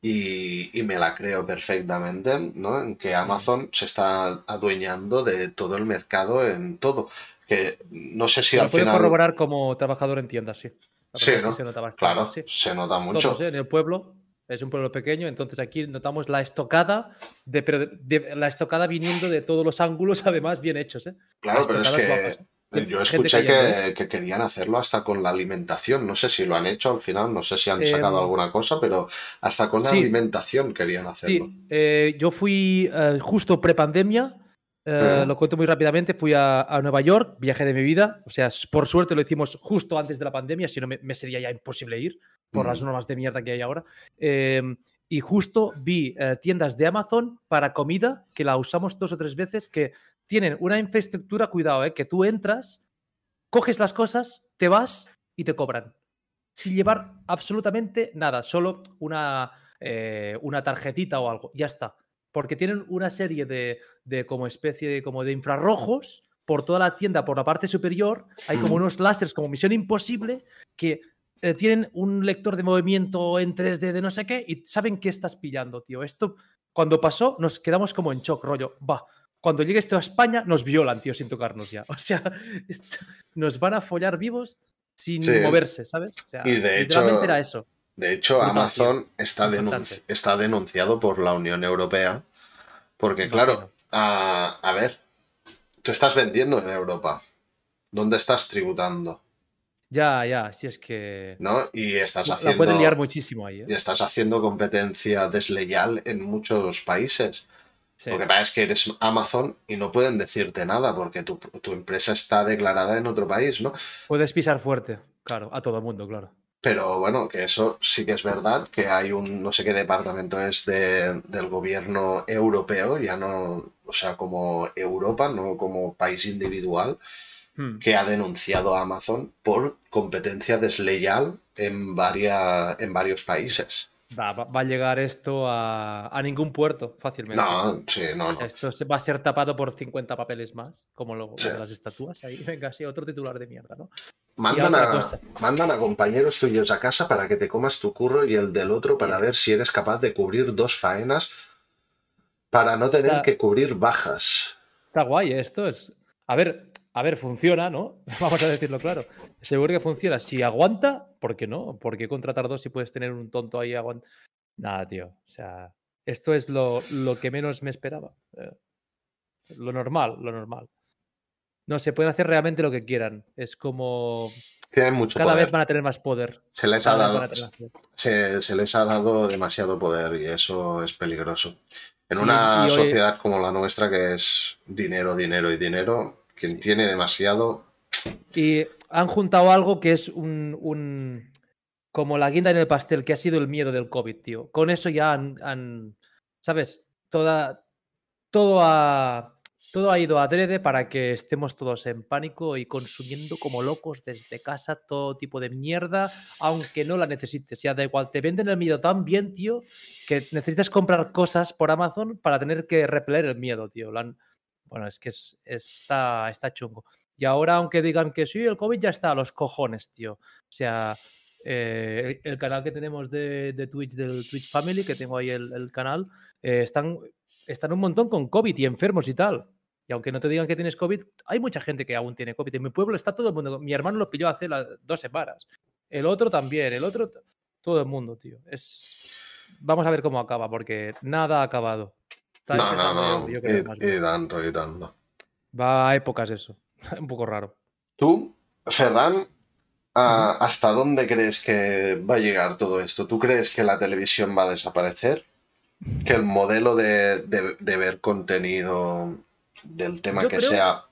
y, me la creo perfectamente, ¿no? En que Amazon se está adueñando de todo el mercado en todo. que no sé si
Lo
al
puedo
final...
corroborar como trabajador en tiendas, sí.
Sí, ¿no?
Se nota bastante,
Claro,
sí.
se nota mucho.
Todos, ¿eh? En el pueblo, es un pueblo pequeño, entonces aquí notamos la estocada, de, pero de- de- la estocada viniendo de todos los ángulos, [laughs] además bien hechos. ¿eh?
Claro, pero es que
guapas, ¿eh?
Yo escuché
cayendo,
que, que querían hacerlo hasta con la alimentación. No sé si lo han hecho al final, no sé si han sacado
Em,
alguna cosa, pero hasta con la
sí.
alimentación querían hacerlo.
Sí, eh, yo fui eh, justo prepandemia. eh. Lo cuento muy rápidamente. Fui a, a Nueva York, viaje de mi vida. O sea, por suerte lo hicimos justo antes de la pandemia, si no me, me sería ya imposible ir por las normas de mierda que hay ahora. Em, y justo vi eh, tiendas de Amazon para comida que la usamos dos o tres veces que tienen una infraestructura, cuidado, eh, que tú entras, coges las cosas, te vas y te cobran. Sin llevar absolutamente nada, solo una, eh, una tarjetita o algo, ya está. Porque tienen una serie de, de como especie de, como de infrarrojos por toda la tienda, por la parte superior, hay como unos láseres como Misión Imposible que eh, tienen un lector de movimiento en 3D de no sé qué y saben qué estás pillando, tío. Esto, cuando pasó, nos quedamos como en shock, rollo. Va, cuando llegue esto a España, nos violan, tío, sin tocarnos ya. [laughs] O sea, esto- nos van a follar vivos sin
Sí.
moverse, ¿sabes? O sea,
Y de
literalmente
hecho-
era eso.
De hecho, Amazon está, denunci- está denunciado por la Unión Europea, porque claro, a, a ver, tú estás vendiendo en Europa, ¿dónde estás tributando?
Ya, ya, si es que
¿No? Y estás
la
haciendo,
pueden liar muchísimo ahí, ¿eh?
y estás haciendo competencia desleal en muchos países.
Sí.
Lo que pasa es que eres Amazon y no pueden decirte nada porque tu, tu empresa está declarada en otro país, ¿no?
Puedes pisar fuerte, claro, a todo el mundo, claro.
Pero bueno, que eso sí que es verdad, que hay un, no sé qué departamento es de- del gobierno europeo, ya no, o sea, como Europa, no como país individual,
Hmm.
que ha denunciado a Amazon por competencia desleal en, varia- en varios países.
Va, va- a llegar esto a, a ningún puerto fácilmente.
No, sí, no, no.
Esto se va a ser tapado por 50 papeles más, como lo,
Sí.
de las estatuas. Ahí, [laughs] venga, sí, otro titular de mierda, ¿no?
Mandan a, mandan a compañeros tuyos a casa para que te comas tu curro y el del otro para ver si eres capaz de cubrir dos faenas para no tener
Está-
que cubrir bajas.
Está guay, esto es. A ver, a ver, funciona, ¿no? [laughs] Vamos a decirlo claro. Seguro que funciona. Si aguanta, ¿por qué no? ¿Por qué contratar dos si puedes tener un tonto ahí aguanta? Nada, tío. O sea, esto es lo, lo que menos me esperaba. Eh, Lo normal, lo normal. No, se pueden hacer realmente lo que quieran. Es como.
Tienen mucho
Cada vez van a tener más poder.
Se les ha
Cada
dado, se, se les ha dado demasiado poder y eso es peligroso. En
Sí,
una
hoy-
sociedad como la nuestra que es dinero, dinero y dinero, quien tiene demasiado,
Y han juntado algo que es un, un- como la guinda en el pastel, que ha sido el miedo del COVID, tío. Con eso ya han, ¿sabes? Toda, todo, ha, todo ha ido adrede para que estemos todos en pánico y consumiendo como locos desde casa todo tipo de mierda, aunque no la necesites. Ya da igual, te venden el miedo tan bien, tío, que necesitas comprar cosas por Amazon para tener que repeler el miedo, tío. Lo han- bueno, es que es, está, está chungo. Y ahora, aunque digan que sí, el COVID ya está a los cojones, tío. O sea, eh, el, canal que tenemos de, Twitch, del Twitch Family, que tengo ahí el, canal, eh, están, un montón con COVID y enfermos y tal. Y aunque no te digan que tienes COVID, hay mucha gente que aún tiene COVID. En mi pueblo está todo el mundo. Mi hermano lo pilló hace las dos semanas. El otro también, el otro, todo el mundo, tío. Es. Vamos a ver cómo acaba, porque nada ha acabado. Está
no, no, no,
yo creo,
y, y tanto, y tanto.
Va a épocas eso. [laughs] Un poco raro.
Tú, Ferran, ¿a- ¿hasta dónde crees que va a llegar todo esto? ¿Tú crees que la televisión va a desaparecer? ¿Que el modelo de, de- de ver contenido del tema
Yo
que
creo-
sea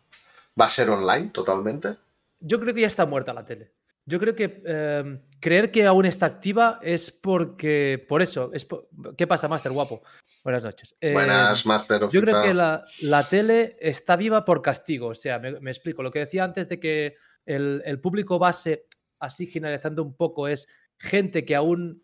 va a ser online totalmente?
Yo creo que ya está muerta la tele. Yo creo que eh, creer que aún está activa es porque. Por eso. Es ¿Qué pasa, Master Guapo? Buenas noches. Eh,
Buenas, Master of
Yo creo que la, la tele está viva por castigo. O sea, me, me explico. Lo que decía antes de que el, el público base, así generalizando un poco, es gente que aún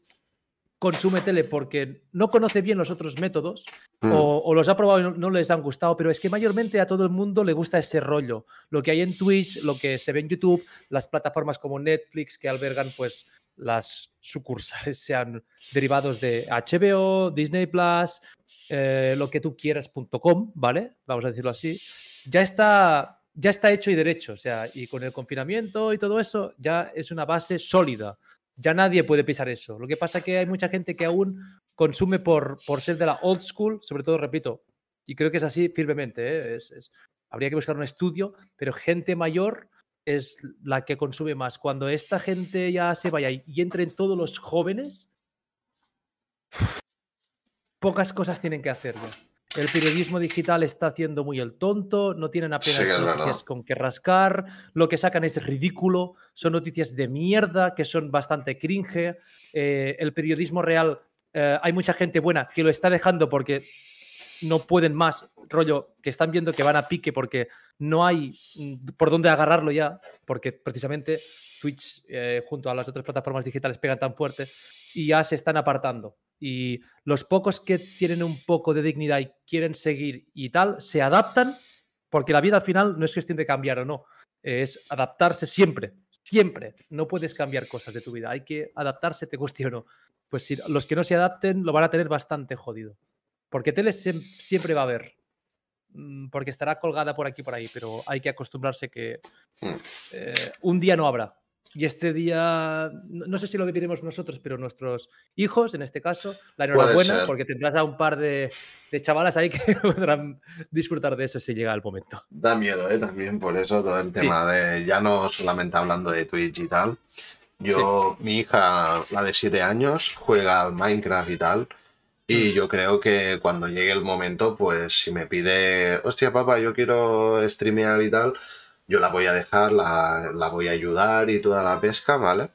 consume tele porque no conoce bien los otros métodos
Mm,
o, o los ha probado y no, no les han gustado, pero es que mayormente a todo el mundo le gusta ese rollo. Lo que hay en Twitch, lo que se ve en YouTube, las plataformas como Netflix que albergan pues las sucursales [laughs] sean derivados de HBO, Disney Plus, eh, lo que tú quieras.com, ¿vale? Vamos a decirlo así. Ya está ya está hecho y derecho. O sea, y con el confinamiento y todo eso, ya es una base sólida. Ya nadie puede pisar eso. Lo que pasa es que hay mucha gente que aún consume por, por ser de la old school, sobre todo, repito, y creo que es así firmemente. ¿eh? habría que buscar un estudio, pero gente mayor es la que consume más. Cuando esta gente ya se vaya y entren todos los jóvenes, pocas cosas tienen que hacer ya. El periodismo digital está haciendo muy el tonto, no tienen apenas noticias con que rascar, lo que sacan es ridículo, son noticias de mierda que son bastante cringe. Eh, el periodismo real, eh, hay mucha gente buena que lo está dejando porque no pueden más, rollo, que están viendo que van a pique porque no hay mm, por dónde agarrarlo ya, porque precisamente Twitch eh, junto a las otras plataformas digitales pegan tan fuerte y ya se están apartando. Y los pocos que tienen un poco de dignidad y quieren seguir y tal, se adaptan, porque la vida al final no es cuestión de cambiar o no, es adaptarse siempre, siempre. No puedes cambiar cosas de tu vida, hay que adaptarse, te cuestiono. Pues si los que no se adapten lo van a tener bastante jodido. Porque tele siempre va a haber. Mm, porque estará colgada por aquí y por ahí, pero hay que acostumbrarse que mm. eh, un día no habrá. Y este día, no sé si lo viviremos nosotros, pero nuestros hijos, en este caso, la enhorabuena, porque tendrás a un par de, chavalas ahí [laughs] que podrán disfrutar de eso si llega el momento.
Da miedo, ¿eh? También por eso todo el tema de, ya no solamente hablando de Twitch y tal. Yo, mi hija, la de 7 años, juega Minecraft y tal. Y mm. yo creo que cuando llegue el momento, pues si me pide, hostia, papá, yo quiero streamear y tal, yo la voy a dejar, la, voy a ayudar y toda la pesca, ¿vale?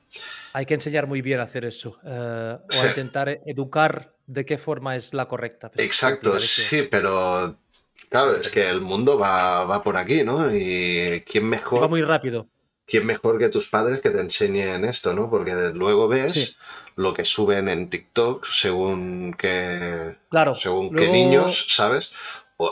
Hay que enseñar muy bien a hacer eso. Eh, o a intentar educar de qué forma es la correcta.
Exacto, sí, pero claro, es que el mundo va, va por aquí, ¿no? Y quién mejor.
Va muy rápido.
¿Quién mejor que tus padres que te enseñen esto, ¿no? Porque luego ves lo que suben en TikTok según qué,
claro,
según qué niños, ¿sabes?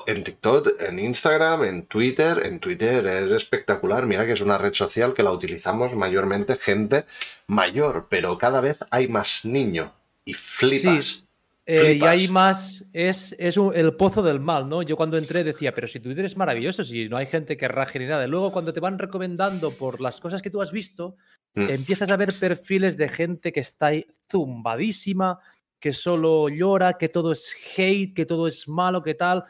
En TikTok, en Instagram, en Twitter. En Twitter es espectacular. Mira que es una red social que la utilizamos mayormente gente mayor, pero cada vez hay más niños y flipas.
Eh, y hay más, es, es el pozo del mal, ¿no? Yo cuando entré decía, pero si Twitter es maravilloso, si no hay gente que raje ni nada. Luego cuando te van recomendando por las cosas que tú has visto, Mm. empiezas a ver perfiles de gente que está zumbadísima, que solo llora, que todo es hate, que todo es malo, que tal.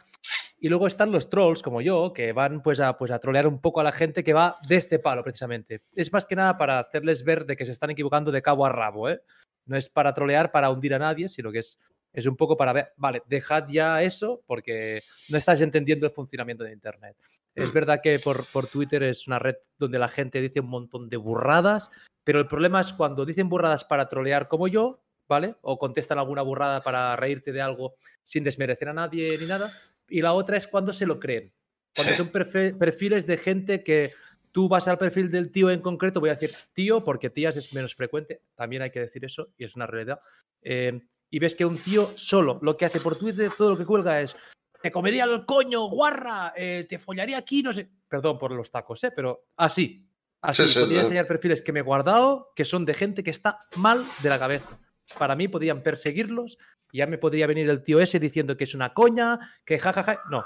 Y luego están los trolls, como yo, que van pues a, pues a trolear un poco a la gente que va de este palo, precisamente. Es más que nada para hacerles ver de que se están equivocando de cabo a rabo, ¿eh? No es para trolear, para hundir a nadie, sino que es, es un poco para ver, vale, dejad ya eso porque no estás entendiendo el funcionamiento de Internet. Es mm. verdad que por, por, Twitter es una red donde la gente dice un montón de burradas, pero el problema es cuando dicen burradas para trolear como yo, ¿vale? O contestan alguna burrada para reírte de algo sin desmerecer a nadie ni nada. Y la otra es cuando se lo creen. Cuando son perfiles de gente que tú vas al perfil del tío en concreto, voy a decir tío porque tías es menos frecuente, también hay que decir eso y es una realidad. Eh, y ves que un tío solo lo que hace por Twitter, todo lo que cuelga es te comería el coño, guarra, eh, te follaría aquí, no sé. Perdón por los tacos, ¿eh? pero así. Así, podría enseñar perfiles que me he guardado, que son de gente que está mal de la cabeza. Para mí podrían perseguirlos y ya me podría venir el tío ese diciendo que es una coña, que jajaja. No,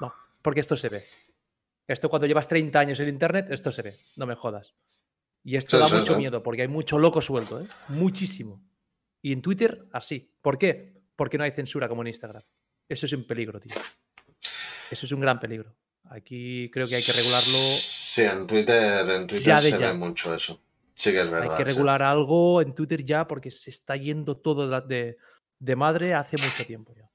no, porque esto se ve. Esto cuando llevas 30 años en Internet, esto se ve, no me jodas. Y esto da mucho miedo, porque hay mucho loco suelto, ¿eh? Muchísimo. Y en Twitter, así. ¿Por qué? Porque no hay censura como en Instagram. Eso es un peligro, tío. Eso es un gran peligro. Aquí creo que hay que regularlo.
Sí, en Twitter, en Twitter se ve mucho eso. Sí que es verdad.
Hay que regular algo en Twitter ya porque se está yendo todo de, madre hace mucho tiempo ya.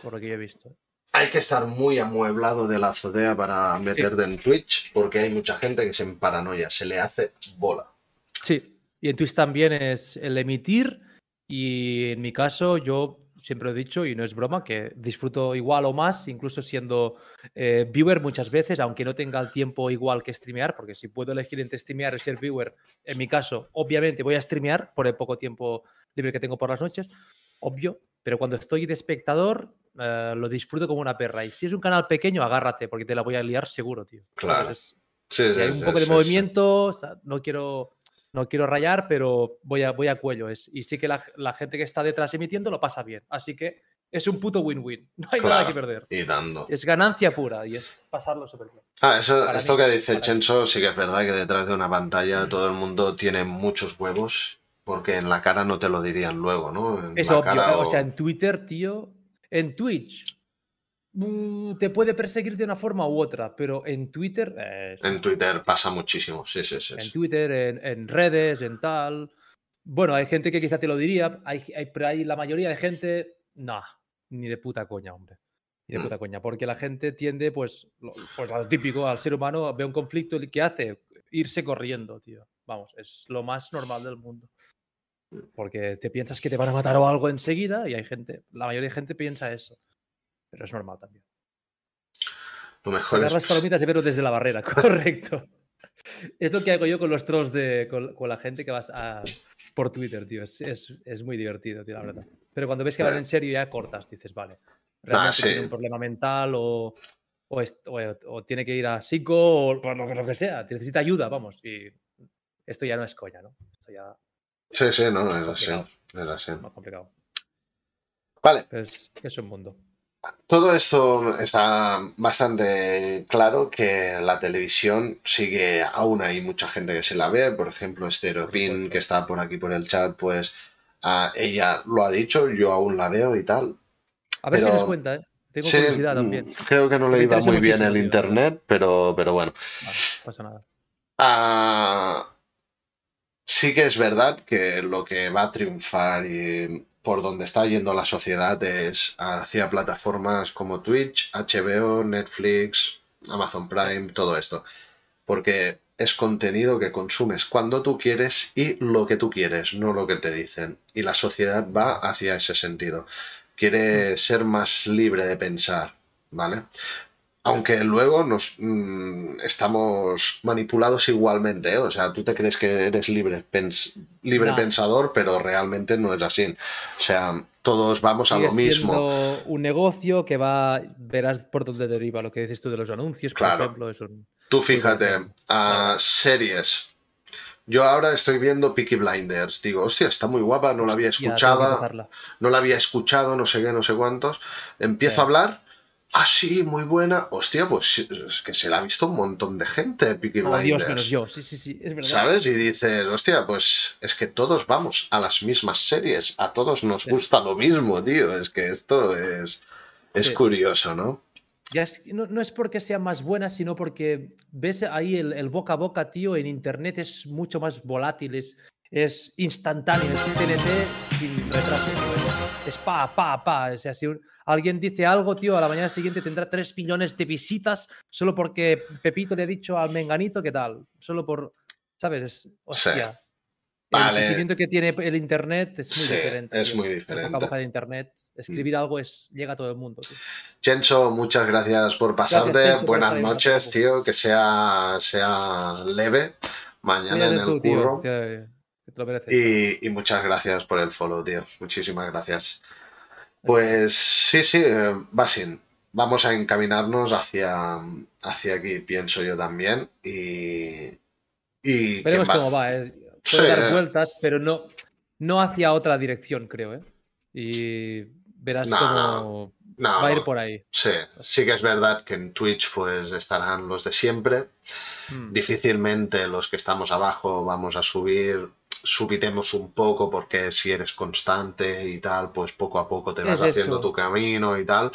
Por lo que yo he visto. ¿eh?
Hay que estar muy amueblado de la azotea para meterte en Twitch porque hay mucha gente que se en paranoia, se le hace bola.
Sí, y en Twitch también es el emitir y en mi caso yo siempre he dicho, y no es broma, que disfruto igual o más, incluso siendo eh, viewer muchas veces, aunque no tenga el tiempo igual que streamear, porque si puedo elegir entre streamear y ser viewer, en mi caso, obviamente voy a streamear por el poco tiempo libre que tengo por las noches, obvio, pero cuando estoy de espectador, eh, lo disfruto como una perra. Y si es un canal pequeño, agárrate, porque te la voy a liar seguro, tío.
Claro.
si hay un poco de movimiento, no quiero no quiero rayar, pero voy a, voy a cuello. Es, y sí que la, gente que está detrás emitiendo lo pasa bien. Así que es un puto win-win. [laughs] No hay nada que perder.
Y dando.
Es ganancia pura y es pasarlo súper bien.
Ah, eso, esto que dice Chenso sí que es verdad que detrás de una pantalla todo el mundo tiene muchos huevos porque en la cara no te lo dirían luego, ¿no?
es obvio. O... sea, en Twitter, tío, en Twitch te puede perseguir de una forma u otra, pero en Twitter...
En Twitter pasa muchísimo, sí, sí, sí.
En Twitter, en, redes, en tal... Bueno, hay gente que quizá te lo diría, hay, hay, pero hay la mayoría de gente, no, ni de puta coña, hombre. Ni de mm. puta coña, porque la gente tiende, pues, pues a lo típico, al ser humano, ve un conflicto y ¿qué hace? Irse corriendo, tío. Vamos, es lo más normal del mundo. Porque te piensas que te van a matar o algo enseguida y hay gente, la mayoría de gente piensa eso. Pero es normal también.
Lo mejor es...
las palomitas y verlo desde la barrera, [laughs] correcto. es lo que hago yo con los trolls de. con, la gente que vas a, por Twitter, tío. Es, es, muy divertido, tío, la verdad. Pero cuando ves que van en serio ya cortas, dices, vale. Realmente tiene un problema mental o, o, o, tiene que ir a psico o por lo, lo que sea. Necesita ayuda, vamos. Y esto ya no es coña, ¿no? Esto ya
Sí, sí, no, es así. Es así.
Más complicado.
Vale.
Es, es un mundo.
Todo esto está bastante claro que la televisión sigue aún hay mucha gente que se la ve. Por ejemplo, Stereopin, que está por aquí por el chat, pues ella lo ha dicho, yo aún la veo y tal.
A ver si les cuenta, ¿eh? Tengo curiosidad también. Mm,
creo que no le iba muy bien el internet, pero, pero bueno.
Vale, pasa nada.
Ah, sí que es verdad que lo que va a triunfar y por donde está yendo la sociedad es hacia plataformas como Twitch, HBO, Netflix, Amazon Prime, todo esto. Porque es contenido que consumes cuando tú quieres y lo que tú quieres, no lo que te dicen. Y la sociedad va hacia ese sentido. Quiere ser más libre de pensar, ¿vale? Aunque luego nos mm, estamos manipulados igualmente, ¿eh? o sea, tú te crees que eres libre, libre pensador, pero realmente no es así. O sea, todos vamos a lo mismo.
un negocio que va, verás por dónde deriva lo que dices tú de los anuncios, por ejemplo.
Tú fíjate, a series. Yo ahora estoy viendo Peaky Blinders. Digo, hostia, está muy guapa, no la había escuchado. No la había escuchado, no sé qué, no sé cuántos. Empiezo a hablar Ah, sí, muy buena. Hostia, pues es que se la ha visto un montón de gente, Peaky
oh, Dios menos yo. Sí, sí, sí, es verdad.
¿Sabes? Y dices, hostia, pues es que todos vamos a las mismas series. A todos nos gusta lo mismo, tío. Es que esto es, es curioso, ¿no?
Ya no, es porque sea más buena, sino porque ves ahí el, boca a boca, tío, en internet es mucho más volátil, es, es instantáneo, es TNT sin retraso. Es, es pa, pa, pa. O sea, si alguien dice algo, tío, a la mañana siguiente tendrá 3 millones de visitas solo porque Pepito le ha dicho al menganito qué tal. Solo por, ¿sabes? hostia. El conocimiento que tiene el Internet es muy diferente.
Es muy diferente.
La boca de Internet, escribir algo es, llega a todo el mundo. Tío.
Chencho, muchas gracias por pasarte. Buenas noches, tío. Que sea, sea leve mañana en el curro. Y, y, muchas gracias por el follow, tío. Muchísimas gracias. Pues sí, sí, eh, Basin. Vamos a encaminarnos hacia, hacia aquí, pienso yo también. Y. y
Veremos cómo va. ¿eh? Puede dar eh. vueltas, pero no, no hacia otra dirección, creo. ¿eh? Y verás cómo va a ir por ahí.
Sí, sí que es verdad que en Twitch pues estarán los de siempre. Hmm. Difícilmente los que estamos abajo vamos a subir subitemos un poco porque si eres constante y tal, pues poco a poco te vas haciendo tu camino y tal.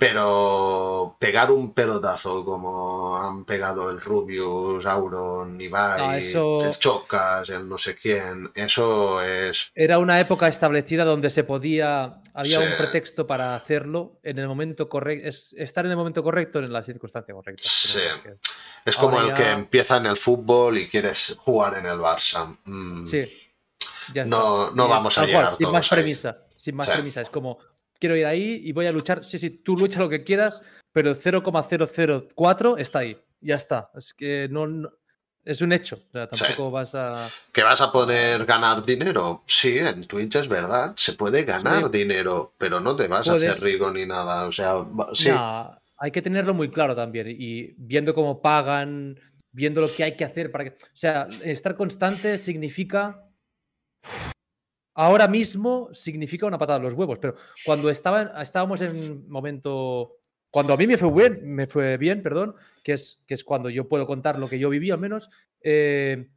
Pero pegar un pelotazo como han pegado el Rubius, Auron, Ibai, el Chocas, el no sé quién, eso es...
Era una época establecida donde se podía, había un pretexto para hacerlo en el momento correcto, es estar en el momento correcto en la circunstancia correcta.
Sí. Es como el que empieza en el fútbol y quieres jugar en el Barça. Mm.
Sí. Ya
no, no vamos a llegar
sin más premisa, sin más premisa. Es como quiero ir ahí y voy a luchar. Sí, sí, tú lucha lo que quieras, pero el 0,004 está ahí. Ya está. Es que no, es un hecho. O sea, tampoco vas a.
¿Que vas a poder ganar dinero? Sí, en Twitch es verdad. Se puede ganar dinero, pero no te vas a hacer rico ni nada. O sea, sí.
hay que tenerlo muy claro también. Y viendo cómo pagan, viendo lo que hay que hacer para que. O sea, estar constante significa ahora mismo significa una patada en los huevos, pero cuando estaba, estábamos en un momento, cuando a mí me fue bien, me fue bien, perdón, que es, que es cuando yo puedo contar lo que yo viví al menos, eh,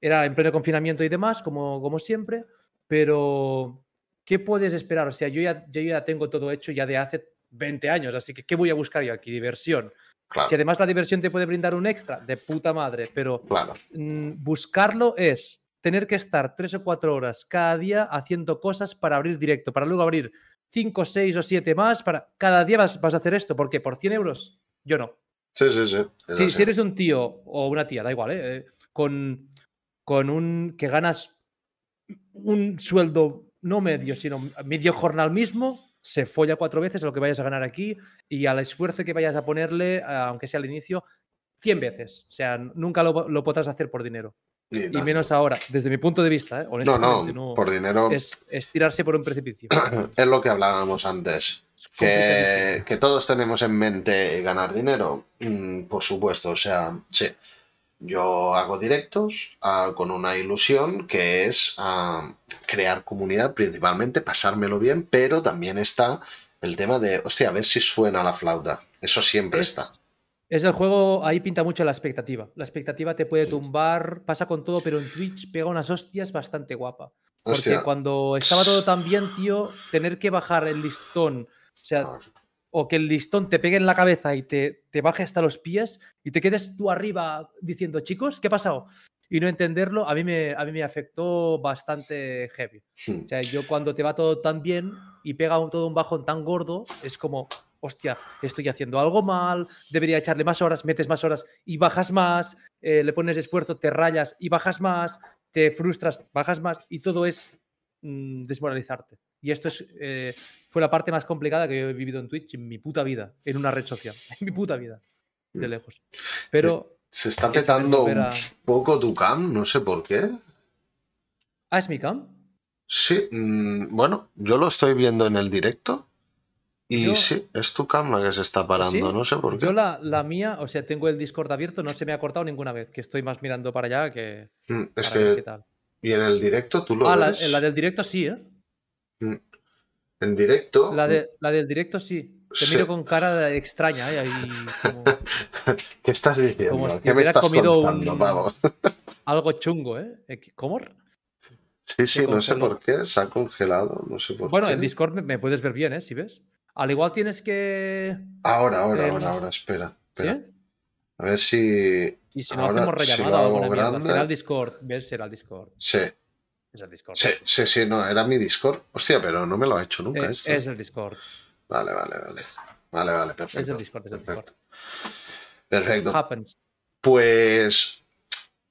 era en pleno confinamiento y demás, como, como siempre, pero ¿qué puedes esperar? O sea, yo ya, yo ya tengo todo hecho ya de hace 20 años, así que ¿qué voy a buscar yo aquí? Diversión. Si además la diversión te puede brindar un extra, de puta madre, pero mm, buscarlo es tener que estar tres o cuatro horas cada día haciendo cosas para abrir directo, para luego abrir cinco, seis o siete más, para cada día vas, a hacer esto, ¿por qué? ¿Por 100 euros? Yo no.
Sí, sí, sí.
si eres un tío o una tía, da igual, ¿eh? con, con un que ganas un sueldo no medio, sino medio jornal mismo, se folla cuatro veces a lo que vayas a ganar aquí y al esfuerzo que vayas a ponerle, aunque sea al inicio, 100 veces. O sea, nunca lo podrás hacer por dinero. Y, menos ahora, desde mi punto de vista, ¿eh? honestamente. No,
no, por dinero.
Es, tirarse por un precipicio. [clears throat]
es lo que hablábamos antes. Que, que, todos tenemos en mente ganar dinero. Mm, por supuesto, o sea, sí. Yo hago directos ah, con una ilusión que es ah, crear comunidad, principalmente pasármelo bien, pero también está el tema de, hostia, a ver si suena la flauta. Eso siempre está.
Es el juego, ahí pinta mucho la expectativa. La expectativa te puede tumbar, pasa con todo, pero en Twitch pega unas hostias bastante guapa. Porque cuando estaba todo tan bien, tío, tener que bajar el listón, o sea, o que el listón te pegue en la cabeza y te, te baje hasta los pies y te quedes tú arriba diciendo, chicos, ¿qué ha pasado? Y no entenderlo, a mí me, a mí me afectó bastante heavy. Hmm. O sea, yo cuando te va todo tan bien y pega todo un bajón tan gordo, es como, hostia, estoy haciendo algo mal, debería echarle más horas, metes más horas y bajas más, eh, le pones esfuerzo, te rayas y bajas más, te frustras, bajas más y todo es mm, desmoralizarte. Y esto es, eh, fue la parte más complicada que yo he vivido en Twitch en mi puta vida, en una red social, [laughs] en mi puta vida, de mm. lejos. Pero...
Se, está petando un poco tu cam, no sé por qué.
¿Ah, es mi cam?
Sí, mm, bueno, yo lo estoy viendo en el directo y sí, es tu cámara que se está parando, no sé por qué.
Yo la, mía, o sea, tengo el Discord abierto, no se me ha cortado ninguna vez, que estoy más mirando para allá que...
Mm, es que... ¿Y en el directo tú lo
ah,
ves?
La, la del directo sí, ¿eh?
Mm, en directo...
La, de, la del directo sí. Te miro con cara extraña, ¿eh? [laughs]
¿Qué estás diciendo? Como si ¿Qué me estás comido un... [laughs]
algo chungo, ¿eh? ¿Cómo?
Sí, sí, no sé por qué, se ha congelado, no sé por
bueno,
qué.
en Discord me, puedes ver bien, ¿eh? Si ves. Al igual tienes que.
Ahora, ahora, ahora, ahora, espera. espera. A ver si.
Y si no hacemos rellamada alguna mierda, será el Discord. ¿Ves? Será el Discord.
Sí.
Es el Discord.
Sí, sí, sí, no, era mi Discord. Hostia, pero no me lo ha hecho nunca
es,
esto.
Es el Discord.
Vale, vale, vale. Vale, vale, perfecto.
Es el Discord, es el Discord.
Perfecto.
Happens.
Pues.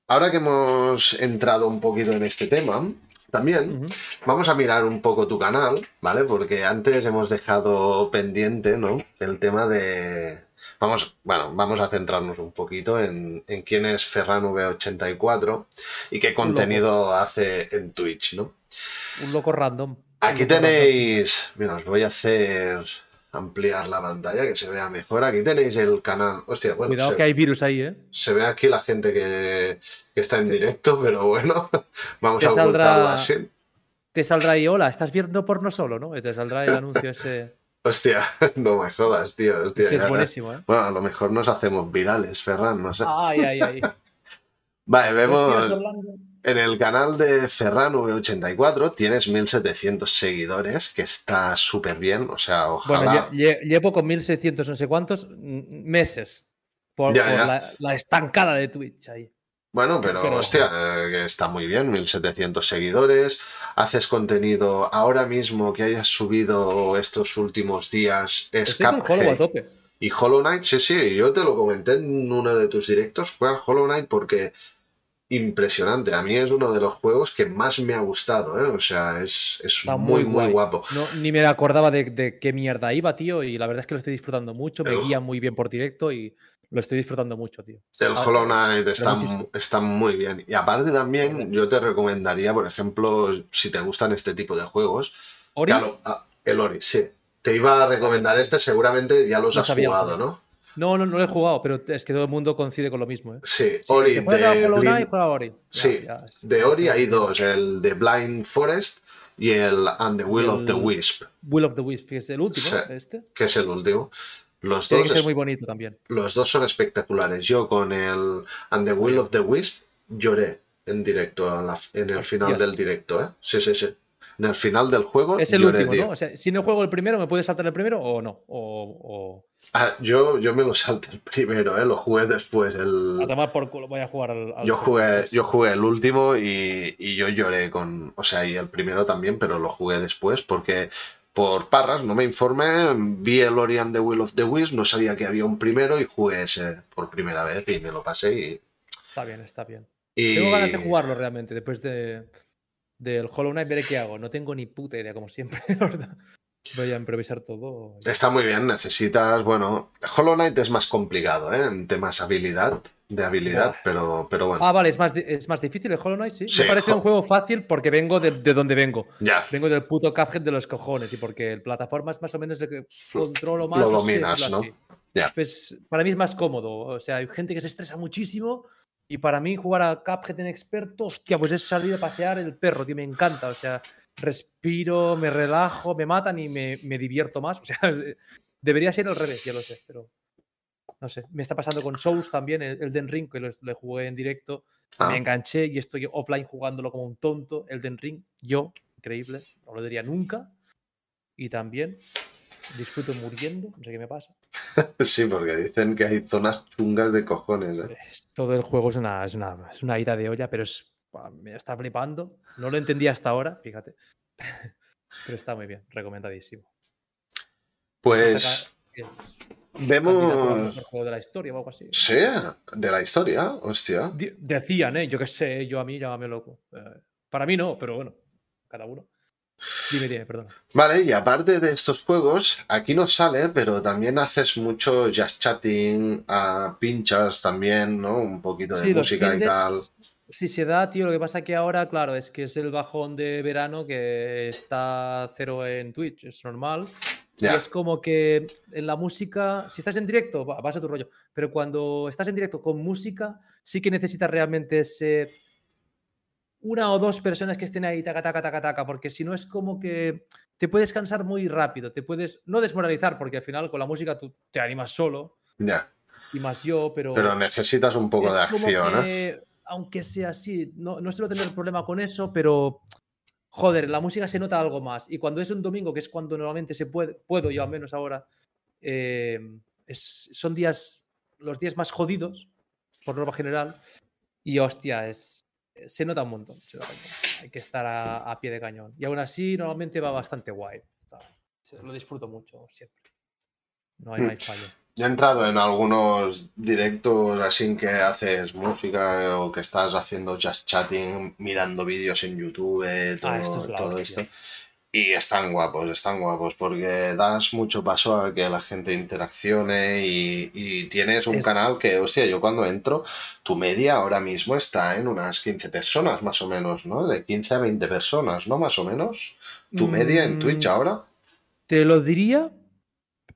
Ahora que hemos entrado un poquito en este tema, también vamos a mirar un poco tu canal, ¿vale? Porque antes hemos dejado pendiente, ¿no? El tema de... Vamos, bueno, vamos a centrarnos un poquito en, quién es Ferran V84 y qué contenido hace en Twitch, ¿no?
Un loco random.
Aquí tenéis... Mira, os voy a hacer ampliar la pantalla, que se vea mejor. Aquí tenéis el canal. Hostia, bueno,
Cuidado que hay virus ahí, ¿eh?
Se ve aquí la gente que, está en directo, pero bueno, [laughs] vamos a ocultarlo así.
Te saldrá ahí, hola, estás viendo porno solo, ¿no? Y te saldrá el anuncio ese. [laughs]
Hostia, [laughs] no me jodas, tío. Hostia,
sí, es buenísimo, ¿eh?
Bueno, a lo mejor nos hacemos virales, Ferran, no sé.
Ay, ay, ay.
vale, vemos. En el canal de Ferran V84 tienes 1700 seguidores, que está súper bien. O sea, ojalá.
Bueno, llevo con 1600 no sé cuántos meses por, La, estancada de Twitch ahí.
Bueno, pero, hostia, eh, está muy bien, 1700 seguidores. Haces contenido ahora mismo que hayas subido estos últimos días. Es Y Hollow Knight, sí, sí, yo te lo comenté en uno de tus directos. Fue a Hollow Knight porque impresionante. A mí es uno de los juegos que más me ha gustado, ¿eh? O sea, es, muy, muy, guapo.
ni me acordaba de, qué mierda iba, tío, y la verdad es que lo estoy disfrutando mucho. Me guía muy bien por directo y lo estoy disfrutando mucho, tío.
El ah, Hollow Knight está, muy bien. Y aparte también, yo te recomendaría, por ejemplo, si te gustan este tipo de juegos.
¿Ori?
Ah, el Ori, sí. Te iba a recomendar este, seguramente ya los has jugado, ¿no?
No, no, no lo he jugado, pero es que todo el mundo coincide con lo mismo. ¿eh?
Sí, Ori.
de
Sí, de Ori hay dos. El de Blind Forest, y el And the Will of the Wisp.
Will of the Wisp, que es el último, este.
Que es el último. Los
Tiene
dos
que ser muy bonito también.
Los dos son espectaculares. Yo con el And the Will of the Wisp lloré en directo, en el final del directo, ¿eh? Sí, sí, sí. En el final del juego.
Es el último, ¿no? O sea, si no juego el primero, ¿me puedes saltar el primero o no? O,
Ah, yo, yo me lo salté el primero, ¿eh? Lo jugué después. El...
A tomar por culo, voy a jugar al.
yo, jugué, yo jugué el último y, y yo lloré con. O sea, y el primero también, pero lo jugué después porque por parras, no me informé, vi el Orion The Will of the Wisp, no sabía que había un primero y jugué ese por primera vez y me lo pasé y...
Está bien, está bien. Tengo ganas de jugarlo realmente, después de, del Hollow Knight veré qué hago, no tengo ni puta idea como siempre, [laughs] verdad. Voy a improvisar todo.
Está muy bien, necesitas, bueno, Hollow Knight es más complicado, ¿eh? En temas habilidad, de habilidad, pero, pero bueno.
Ah, vale, es más, es más difícil el Hollow Knight, sí. Me parece un juego fácil porque vengo de, de donde vengo.
Ya.
Vengo del puto Cuphead de los cojones y porque el plataforma es más o menos lo que controlo más.
Lo dominas, ¿no?
Ya. Pues para mí es más cómodo. O sea, hay gente que se estresa muchísimo y para mí jugar a Cuphead en experto, hostia, pues es salir a pasear el perro, tío, me encanta. O sea, respiro, me relajo, me matan y me, divierto más. O sea, [laughs] debería ser al revés, ya lo sé, pero no sé. Me está pasando con Souls también, el Den Ring, que lo, jugué en directo. Me ah. enganché y estoy offline jugándolo como un tonto. El Den Ring, yo, increíble, no lo diría nunca. Y también disfruto muriendo, no sé qué me pasa. [laughs]
sí, porque dicen que hay zonas chungas de cojones. ¿eh?
Todo el juego es una, es una, es una ida de olla, pero es me está flipando. No lo entendí hasta ahora, fíjate. [laughs] Pero está muy bien, recomendadísimo.
Pues vemos.
El juego de la historia o algo así.
Sí, de la historia, hostia.
decían, ¿eh? Yo qué sé, yo a mí llámame loco. Eh, para mí no, pero bueno, cada uno. Dime, dime, perdón.
Vale, y aparte de estos juegos, aquí no sale, pero también haces mucho jazz chatting, a pinchas también, ¿no? Un poquito de música y tal.
Sí, se da, tío. Lo que pasa que ahora, claro, es que es el bajón de verano que está cero en Twitch, es normal. Y es como que en la música, si estás en directo, vas a tu rollo. Pero cuando estás en directo con música, sí que necesitas realmente ese. Una o dos personas que estén ahí, taca, taca, taca, taca, porque si no es como que te puedes cansar muy rápido, te puedes no desmoralizar, porque al final con la música tú te animas solo.
Ya.
Y más yo, pero.
Pero necesitas un poco de acción, ¿eh?
aunque sea así, no, no suelo tener problema con eso, pero joder, la música se nota algo más. Y cuando es un domingo, que es cuando normalmente se puede, puedo yo al menos ahora, eh, son días, los días más jodidos, por norma general, y hostia, es, se nota un montón. Hay que estar a, pie de cañón. Y aún así, normalmente va bastante guay. lo disfruto mucho siempre. No hay, no hay mm. fallo.
Yo he entrado en algunos directos así que haces música o que estás haciendo just chatting, mirando vídeos en YouTube, ah, todo, esto. Y están guapos, están guapos, porque das mucho paso a que la gente interaccione y, tienes un canal que, hostia, yo cuando entro, tu media ahora mismo está en unas 15 personas, más o menos, ¿no? De 15 a 20 personas, ¿no? Más o menos. ¿Tu media en Twitch mm, ahora?
Te lo diría,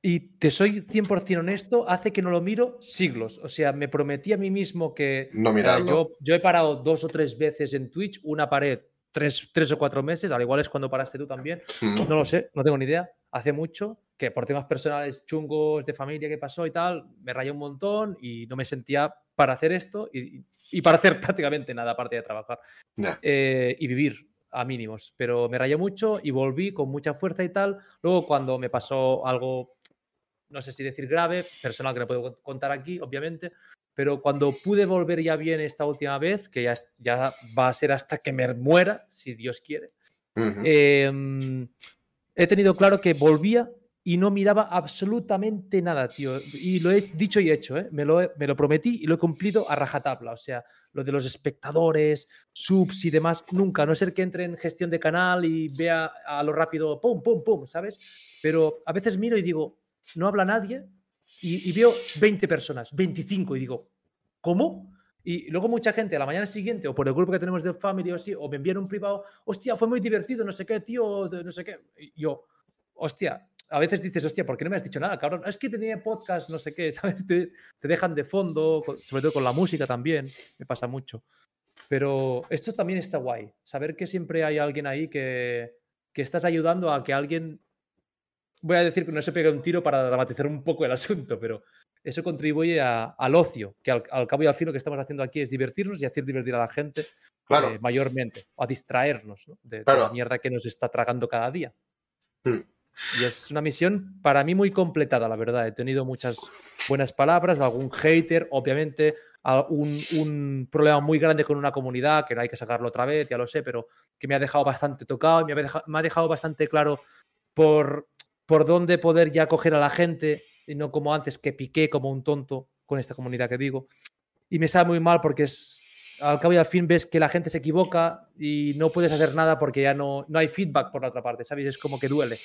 y te soy 100% honesto, hace que no lo miro siglos. O sea, me prometí a mí mismo que
no
yo, yo he parado dos o tres veces en Twitch, una pared tres, tres o cuatro meses, al igual es cuando paraste tú también. Mm. No lo sé, no tengo ni idea. Hace mucho que por temas personales chungos de familia que pasó y tal, me rayé un montón y no me sentía para hacer esto y, y para hacer [laughs] prácticamente nada aparte de trabajar eh, y vivir a mínimos. Pero me rayé mucho y volví con mucha fuerza y tal. Luego cuando me pasó algo no sé si decir grave, personal que no puedo contar aquí, obviamente, pero cuando pude volver ya bien esta última vez, que ya, ya va a ser hasta que me muera, si Dios quiere, em, he tenido claro que volvía y no miraba absolutamente nada, tío. Y lo he dicho y hecho, ¿eh? me, lo, me lo prometí y lo he cumplido a rajatabla. O sea, lo de los espectadores, subs y demás, nunca. no ser que entre en gestión de canal y vea a lo rápido, pum, pum, pum, ¿sabes? Pero a veces miro y digo, no habla nadie y, veo 20 personas, 25 y digo, ¿cómo? Y luego mucha gente a la mañana siguiente, o por el grupo que tenemos de Family o así, o me envían un privado, hostia, fue muy divertido, no sé qué, tío, no sé qué. Y yo, hostia, a veces dices, hostia, ¿por qué no me has dicho nada, cabrón? Es que tenía podcast, no sé qué, [laughs] ¿sabes? Te, te dejan de fondo, sobre todo con la música también, me pasa mucho. Pero esto también está guay, saber que siempre hay alguien ahí que, que estás ayudando a que alguien, voy a decir que no se pegue un tiro para dramatizar un poco el asunto, pero eso contribuye al ocio, que al, cabo y al fin lo que estamos haciendo aquí es divertirnos y hacer divertir a la gente eh, mayormente, a distraernos de, la mierda que nos está tragando cada día. Hmm. Y es una misión para mí muy completada, la verdad. He tenido muchas buenas palabras, algún hater, obviamente, un, un, problema muy grande con una comunidad, que no hay que sacarlo otra vez, ya lo sé, pero que me ha dejado bastante tocado y me ha dejado, me ha dejado bastante claro por, por dónde poder ya coger a la gente y no como antes que piqué como un tonto con esta comunidad que digo. Y me sabe muy mal porque es, al cabo y al fin ves que la gente se equivoca y no puedes hacer nada porque ya no, no hay feedback por la otra parte, ¿sabes? Es como que duele.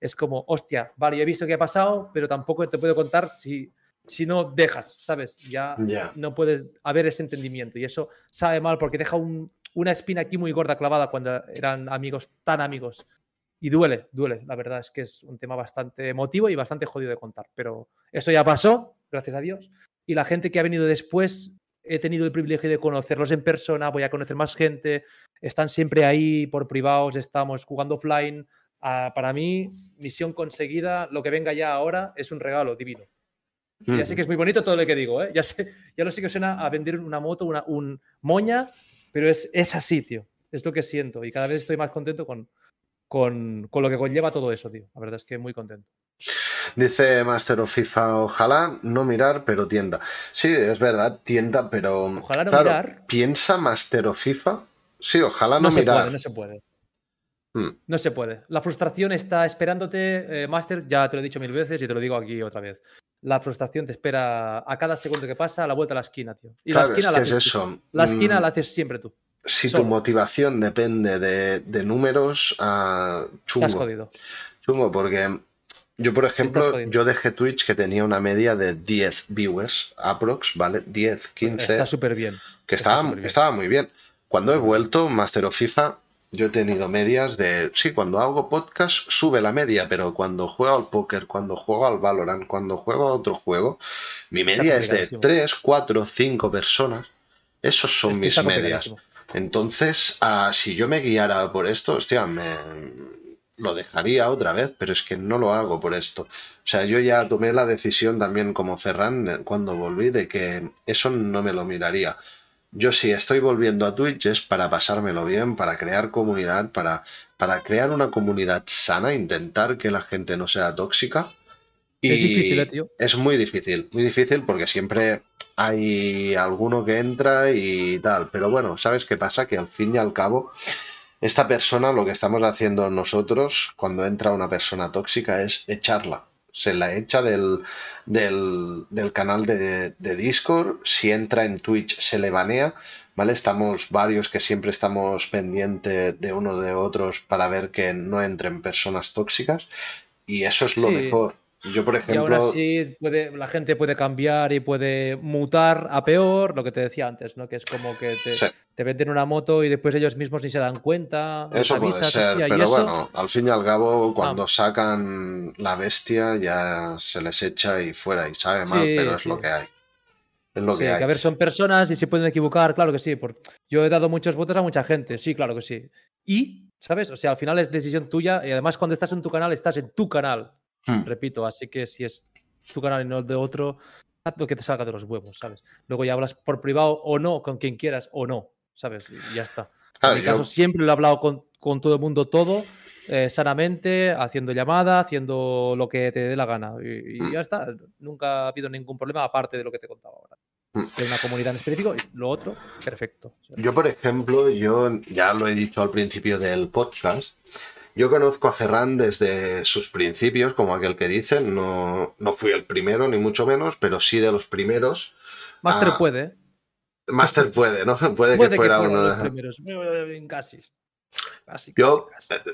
Es como, hostia, vale, he visto qué ha pasado, pero tampoco te puedo contar si, si no dejas, ¿sabes? Ya no puedes haber ese entendimiento y eso sabe mal porque deja una espina aquí muy gorda clavada cuando eran amigos, tan amigos. Y duele, duele. La verdad es que es un tema bastante emotivo y bastante jodido de contar. Pero eso ya pasó, gracias a Dios. Y la gente que ha venido después, he tenido el privilegio de conocerlos en persona, voy a conocer más gente. Están siempre ahí por privados, estamos jugando offline. Ah, para mí, misión conseguida, lo que venga ya ahora es un regalo divino. Ya sé que es muy bonito todo lo que digo, ¿eh? ya, sé, ya lo sé que suena a vender una moto, una un moña, pero es, es así, tío. Es lo que siento y cada vez estoy más contento con, con, lo que conlleva todo eso, tío. La verdad es que muy contento.
Dice Master of FIFA, ojalá no mirar, pero tienda. Sí, es verdad, tienda, pero.
Ojalá no mirar.
¿Piensa Master of FIFA? Sí, ojalá no,
no
mirar.
Puede, no se puede. Hmm. No se puede. La frustración está esperándote, eh, Master, ya te lo he dicho mil veces y te lo digo aquí otra vez. La frustración te espera a cada segundo que pasa a la vuelta a la esquina, tío. Y la esquina la haces La esquina mm. la haces siempre tú
si tu motivación depende de, números, uh, chungo.
jodido.
Chungo, porque yo, por ejemplo, yo dejé Twitch que tenía una media de 10 viewers, aprox, ¿vale? 10, 15.
Está súper bien.
Que estaba, estaba muy bien. Cuando he vuelto, Master of FIFA, yo he tenido medias de. Sí, cuando hago podcast sube la media, pero cuando juego al póker, cuando juego al Valorant, cuando juego a otro juego, mi media es de 3, 4, 5 personas. Esos son mis medias. Entonces, ah, si yo me guiara por esto, hostia, me lo dejaría otra vez, pero es que no lo hago por esto. O sea, yo ya tomé la decisión también como Ferran eh, cuando volví de que eso no me lo miraría. Yo sí estoy volviendo a Twitch es para pasármelo bien, para crear comunidad, para, para crear una comunidad sana, intentar que la gente no sea tóxica.
Y es difícil, eh, tío.
Es muy difícil, muy difícil porque siempre hay alguno que entra y tal. Pero bueno, ¿sabes qué pasa? Que al fin y al cabo, esta persona, lo que estamos haciendo nosotros cuando entra una persona tóxica es echarla. Se la echa del, del, canal de, de, Discord. Si entra en Twitch, se le banea. ¿Vale? Estamos varios que siempre estamos pendientes de uno de otros para ver que no entren personas tóxicas. Y eso es lo mejor yo, por ejemplo.
Y ahora sí puede, la gente puede cambiar y puede mutar a peor, lo que te decía antes, ¿no? Que es como que te, venden una moto y después ellos mismos ni se dan cuenta.
Eso puede ser, pero bueno, al fin y al cabo, cuando ah. sacan la bestia ya se les echa y fuera y sabe mal, pero es lo que hay. Es lo que, hay.
que a ver, son personas y se pueden equivocar, claro que sí. Yo he dado muchos votos a mucha gente, sí, claro que sí. Y, ¿sabes? O sea, al final es decisión tuya y además cuando estás en tu canal, estás en tu canal. Hmm. Repito, así que si es tu canal y no el de otro, haz lo que te salga de los huevos, ¿sabes? Luego ya hablas por privado o no, con quien quieras o no, ¿sabes? Y ya está. en mi caso siempre lo he hablado con, todo el mundo todo, eh, sanamente, haciendo llamada, haciendo lo que te dé la gana. Y, hmm. ya está. Nunca ha habido ningún problema aparte de lo que te contaba ahora. Hmm. De una comunidad en específico y lo otro, perfecto.
Yo, por ejemplo, yo ya lo he dicho al principio del podcast, yo conozco a Ferran desde sus principios, como aquel que dicen. No, no fui el primero, ni mucho menos, pero sí de los primeros.
Master ah, puede.
Master puede, ¿no? [laughs] Puede, que fuera, uno de
los primeros. Casi.
Casi, yo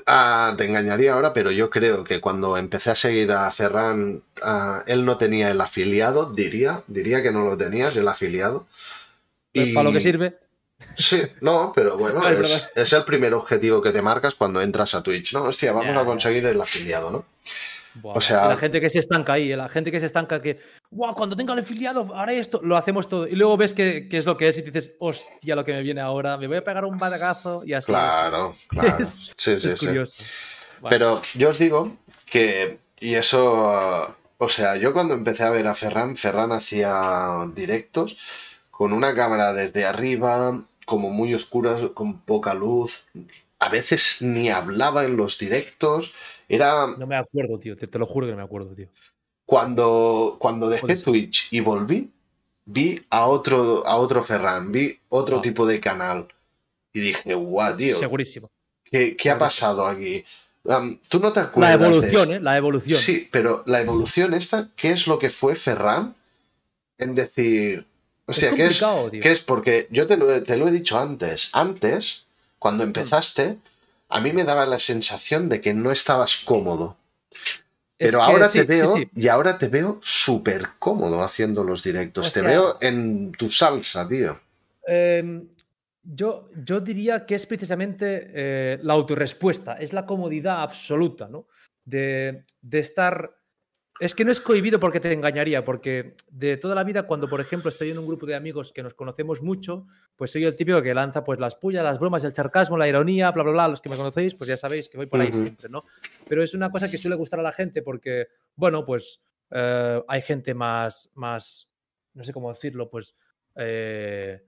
ah, te engañaría ahora, pero yo creo que cuando empecé a seguir a Ferran, ah, él no tenía el afiliado, diría, diría que no lo tenías, el afiliado.
Y... ¿Para lo que sirve?
Sí, no, pero bueno, es, el primer objetivo que te marcas cuando entras a Twitch, ¿no? Hostia, vamos a conseguir el afiliado, ¿no?
o sea, la gente que se estanca ahí, la gente que se estanca que, wow, cuando tenga el afiliado haré esto, lo hacemos todo. Y luego ves que, es lo que es y dices, hostia, lo que me viene ahora, me voy a pegar un badagazo y así.
Claro, [laughs] claro.
Es, sí, sí, curioso.
Pero yo os digo que, y eso, o sea, yo cuando empecé a ver a Ferran, Ferran hacía directos con una cámara desde arriba, como muy oscura, con poca luz. A veces ni hablaba en los directos. Era.
No me acuerdo, tío. Te, lo juro que no me acuerdo, tío.
Cuando, cuando dejé Twitch y volví, vi a otro, a otro Ferran, vi otro tipo de canal. Y dije, guau, tío.
Segurísimo.
¿Qué, qué ha pasado aquí? Tú no te acuerdas.
La evolución, ¿eh? La evolución.
Sí, pero la evolución esta, ¿qué es lo que fue Ferran? En decir. O sea, ¿qué, es, ¿qué es? Porque yo te lo, te lo he dicho antes. Antes, cuando empezaste, a mí me daba la sensación de que no estabas cómodo. Pero ahora te veo y ahora te veo súper cómodo haciendo los directos. te veo en tu salsa, tío.
Em, yo, yo diría que es precisamente eh, la autorrespuesta, es la comodidad absoluta, ¿no? De, de, estar. Es que no es cohibido porque te engañaría, porque de toda la vida, cuando por ejemplo estoy en un grupo de amigos que nos conocemos mucho, pues soy el típico que lanza pues las pullas, las bromas, el sarcasmo, la ironía, bla, bla, bla. Los que me conocéis, pues ya sabéis que voy por ahí siempre, ¿no? Pero es una cosa que suele gustar a la gente porque, bueno, pues eh, hay gente más, más, no sé cómo decirlo, pues. Eh,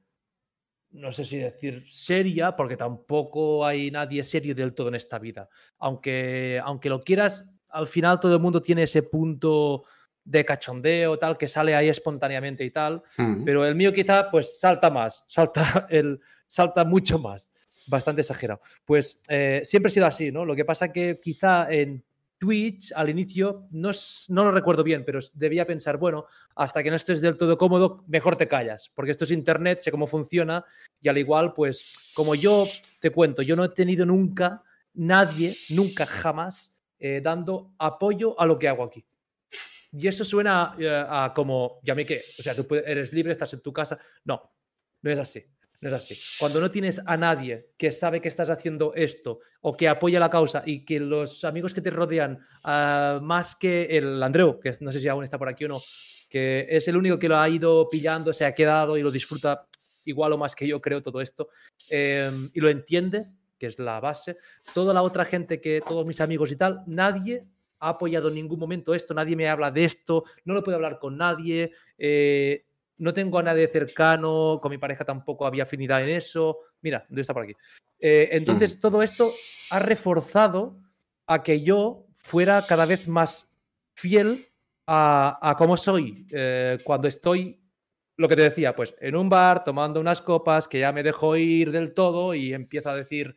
no sé si decir seria, porque tampoco hay nadie serio del todo en esta vida. Aunque, aunque lo quieras, al final todo el mundo tiene ese punto de cachondeo, tal, que sale ahí espontáneamente y tal. Mm. Pero el mío quizá, pues salta más, [laughs] salta, el, salta mucho más. Bastante exagerado. Pues eh, siempre ha sido así, ¿no? Lo que pasa que quizá en Twitch al inicio, no, no, lo recuerdo bien, pero debía pensar, bueno, hasta que no estés del todo cómodo, mejor te callas, porque esto es Internet, sé cómo funciona y al igual, pues, como yo te cuento, yo no he tenido nunca nadie, nunca jamás, eh, dando apoyo a lo que hago aquí. Y eso suena eh, a como, ya me qué, o sea, tú eres libre, estás en tu casa. No, no es así. No es así. Cuando no tienes a nadie que sabe que estás haciendo esto o que apoya la causa y que los amigos que te rodean, ah, más que el Andreu, que no sé si aún está por aquí o no, que es el único que lo ha ido pillando, se ha quedado y lo disfruta igual o más que yo, creo, todo esto, em, y lo entiende, que es la base. Toda la otra gente que, todos mis amigos y tal, nadie ha apoyado en ningún momento esto, nadie me habla de esto, no lo puedo hablar con nadie. Eh, no tengo a nadie cercano, con mi pareja tampoco había afinidad en eso. Mira, ¿dónde está por aquí? Eh, entonces, todo esto ha reforzado a que yo fuera cada vez más fiel a, a cómo soy eh, cuando estoy, lo que te decía, pues en un bar tomando unas copas que ya me dejo ir del todo y empiezo a decir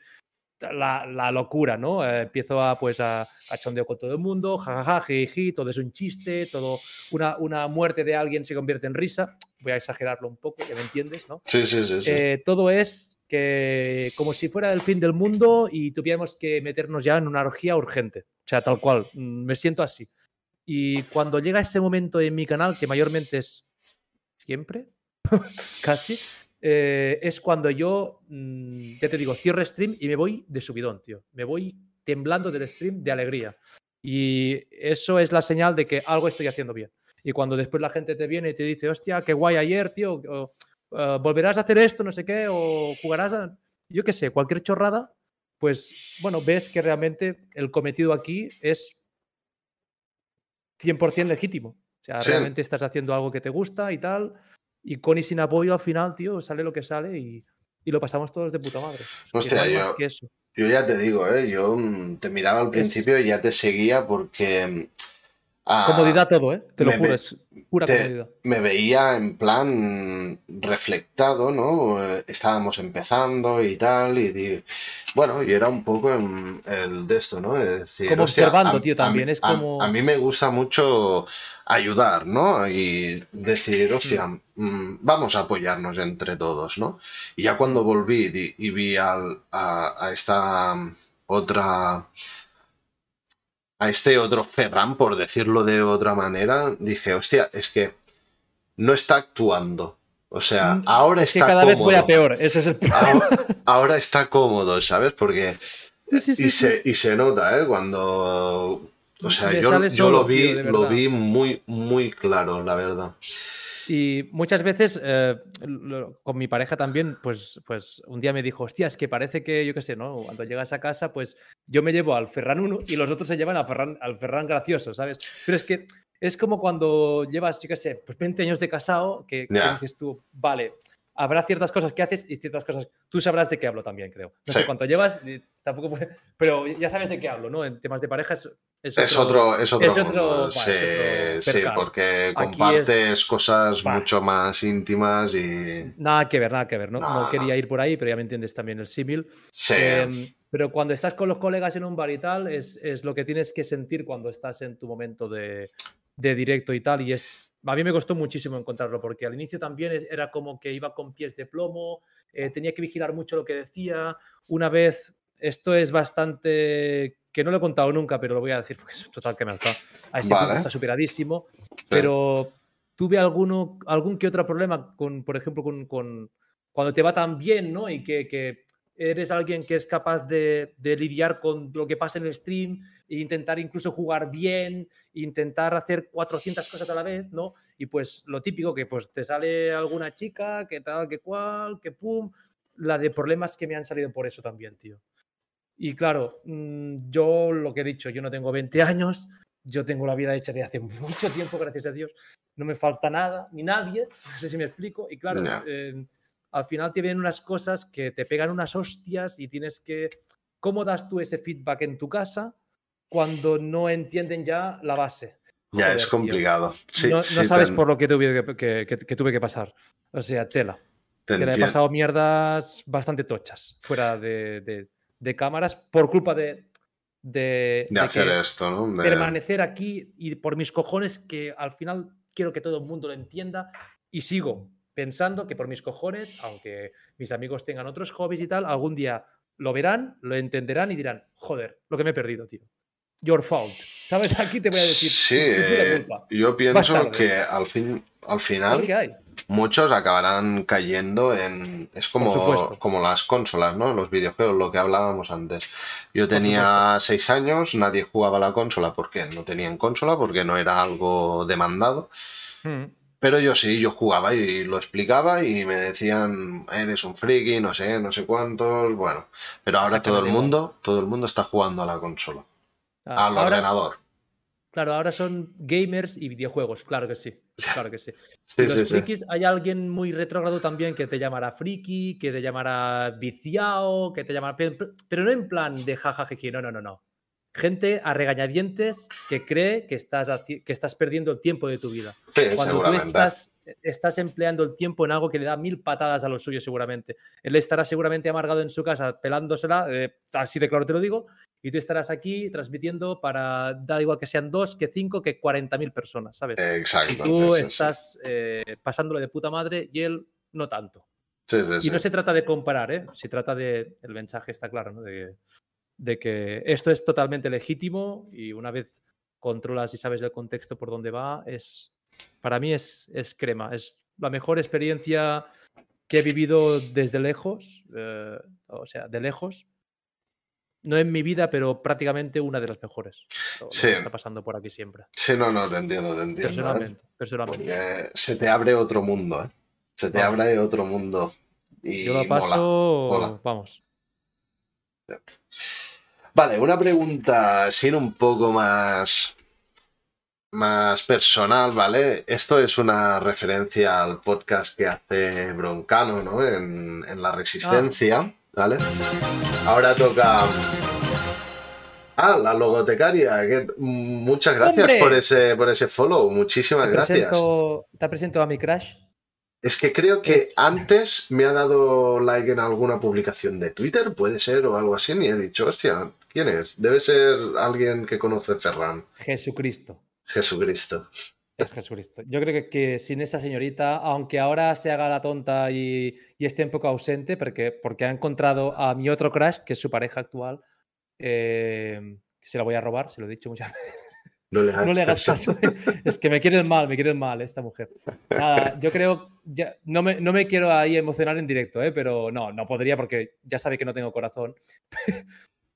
la, locura, ¿no? Eh, empiezo a, pues, a cachondeo con todo el mundo, jajaja, jiji, todo es un chiste, todo, una, una muerte de alguien se convierte en risa, voy a exagerarlo un poco, que me entiendes, ¿no?
Sí, sí, sí.
Eh, todo es que como si fuera el fin del mundo y tuviéramos que meternos ya en una orgía urgente, o sea, tal cual, mm, me siento así. Y cuando llega ese momento en mi canal, que mayormente es siempre, [laughs] casi, eh, es cuando yo, mm, ya te digo, cierro stream y me voy de subidón, tío. Me voy temblando del stream de alegría. Y eso es la señal de que algo estoy haciendo bien. Y cuando después la gente te viene y te dice, hostia, qué guay ayer, tío, ah, volverás a hacer esto, no sé qué, o jugarás a, yo qué sé, cualquier chorrada, pues bueno, ves que realmente el cometido aquí es 100% legítimo. Sea, realmente estás haciendo algo que te gusta y tal, y con y sin apoyo al final, tío, sale lo que sale y, lo pasamos todos de puta madre.
Hostia, yo, yo, ya te digo, ¿eh? yo mm, te miraba al principio y ya te seguía porque mm,
comodidad todo, ¿eh? Te lo juro, es pura comodidad.
Me veía en plan reflectado, ¿no? Estábamos empezando y tal, y bueno, y era un poco el de esto, ¿no? decir,
como observando, tío, también. es como.
A, mí me gusta mucho ayudar, ¿no? Y decir, hostia, mm. Mm, vamos a apoyarnos entre todos, ¿no? Y ya cuando volví y, vi al, a esta otra a este otro Ferran, por decirlo de otra manera, dije, hostia, es que no está actuando. O sea, mm, ahora es está que cada vez voy a
peor, ese es el problema.
Ahora, está cómodo, ¿sabes? Porque... y, Se, y se nota, ¿eh? Cuando... O sea, yo, lo vi, lo vi muy, muy claro, la verdad.
Y muchas veces eh, con mi pareja también, pues, pues un día me dijo, hostia, es que parece que, yo qué sé, ¿no? Cuando llegas a casa, pues yo me llevo al Ferran 1 y los otros se llevan al Ferran, al Ferran gracioso, ¿sabes? Pero es que es como cuando llevas, yo qué sé, pues 20 años de casado, que, que dices tú, vale, habrá ciertas cosas que haces y ciertas cosas. Tú sabrás de qué hablo también, creo. No sé cuánto llevas, tampoco pero ya sabes de qué hablo, ¿no? En temas de pareja es,
es, otro, es otro, sí, sí, porque compartes cosas mucho más íntimas y.
Nada que ver, nada que ver, ¿no? No, quería ir por ahí, pero ya me entiendes también el símil. Sí. Em, pero cuando estás con los colegas en un bar y tal, es, es, lo que tienes que sentir cuando estás en tu momento de, de directo y tal, y es a mí me costó muchísimo encontrarlo porque al inicio también era como que iba con pies de plomo, eh, tenía que vigilar mucho lo que decía. Una vez, esto es bastante que no lo he contado nunca, pero lo voy a decir porque es total que me está. A ese punto está superadísimo. Pero tuve alguno, algún que otro problema con, por ejemplo, con, con cuando te va tan bien, ¿no? Y que, que eres alguien que es capaz de, lidiar con lo que pasa en el stream e intentar incluso jugar bien, intentar hacer 400 cosas a la vez, ¿no? Y pues lo típico que pues te sale alguna chica, que tal, que cual, que pum, la de problemas que me han salido por eso también, tío. Y claro, mm, yo lo que he dicho, yo no tengo 20 años, yo tengo la vida hecha de hace [laughs] mucho tiempo, gracias a Dios, no me falta nada, ni nadie, [laughs] no sé si me explico, y claro, al final te vienen unas cosas que te pegan unas hostias y tienes que... ¿Cómo das tú ese feedback en tu casa cuando no entienden ya la base?
ya es complicado.
no, sabes por lo que tuve que, tuve que pasar. O sea, tela. que le he pasado mierdas bastante tochas fuera de, cámaras por culpa de,
de, hacer esto, ¿no?
Permanecer aquí y por mis cojones que al final quiero que todo el mundo lo entienda y sigo pensando que por mis cojones, aunque mis amigos tengan otros hobbies y tal, algún día lo verán, lo entenderán y dirán, joder, lo que me he perdido, tío. Your fault. ¿Sabes? Aquí te voy a decir.
Sí, yo pienso que al, fin, al final muchos acabarán cayendo en... Es como, como las consolas, ¿no? Los videojuegos, lo que hablábamos antes. Yo tenía seis años, nadie jugaba la consola porque no tenían consola, porque no era algo demandado. Hmm. Pero yo sí, yo jugaba y lo explicaba y me decían, eres un friki, no sé, no sé cuántos, bueno. Pero ahora todo el mundo, todo el mundo está jugando a la consola, ah, al ordenador.
Claro, ahora son gamers y videojuegos, claro que sí, claro que sí. [laughs] los frikis, hay alguien muy retrógrado también que te llamará friki, que te llamará viciado, que te llamará... Pero no en plan de jajajeje, no, no, no, no gente a regañadientes que cree que estás, que estás perdiendo el tiempo de tu vida. Cuando tú estás, estás, empleando el tiempo en algo que le da mil patadas a los suyos seguramente. Él estará seguramente amargado en su casa pelándosela, eh, así de claro te lo digo, y tú estarás aquí transmitiendo para, da igual que sean dos, que cinco, que cuarenta mil personas, ¿sabes?
Exacto.
Y tú estás eh, pasándolo de puta madre y él no tanto. y no se trata de comparar, ¿eh? Se trata de. El mensaje está claro, ¿no? De, de que esto es totalmente legítimo y una vez controlas y sabes el contexto por dónde va, es para mí es, es crema. Es la mejor experiencia que he vivido desde lejos, eh, o sea, de lejos. No en mi vida, pero prácticamente una de las mejores.
sí.
está pasando por aquí siempre.
Sí, no, no, te entiendo, te entiendo. ¿eh?
Personalmente, personalmente.
se te abre otro mundo, ¿eh? Se te abre otro mundo. Y
Yo lo paso, vamos.
Vale, una pregunta así un poco más, más personal, ¿vale? Esto es una referencia al podcast que hace Broncano, ¿no? En, la resistencia. ¿vale? Ahora toca... Ah, la logotecaria. muchas gracias por ese, por ese follow. Muchísimas gracias.
te presento a mi crash.
Es que creo que antes me ha dado like en alguna publicación de Twitter, puede ser, o algo así, y he dicho, hostia, ¿quién es? Debe ser alguien que conoce Ferran.
Jesucristo.
Jesucristo.
Es Jesucristo. Yo creo que, sin esa señorita, aunque ahora se haga la tonta y, esté un poco ausente, porque, porque ha encontrado a mi otro crush, que es su pareja actual, eh, se la voy a robar, se lo he dicho muchas [laughs] veces.
No le, hagas caso.
es que me quieren mal, me quieren mal esta mujer. Nada, yo creo, ya, no, me, no me quiero ahí emocionar en directo, ¿eh? pero no, no podría porque ya sabe que no tengo corazón.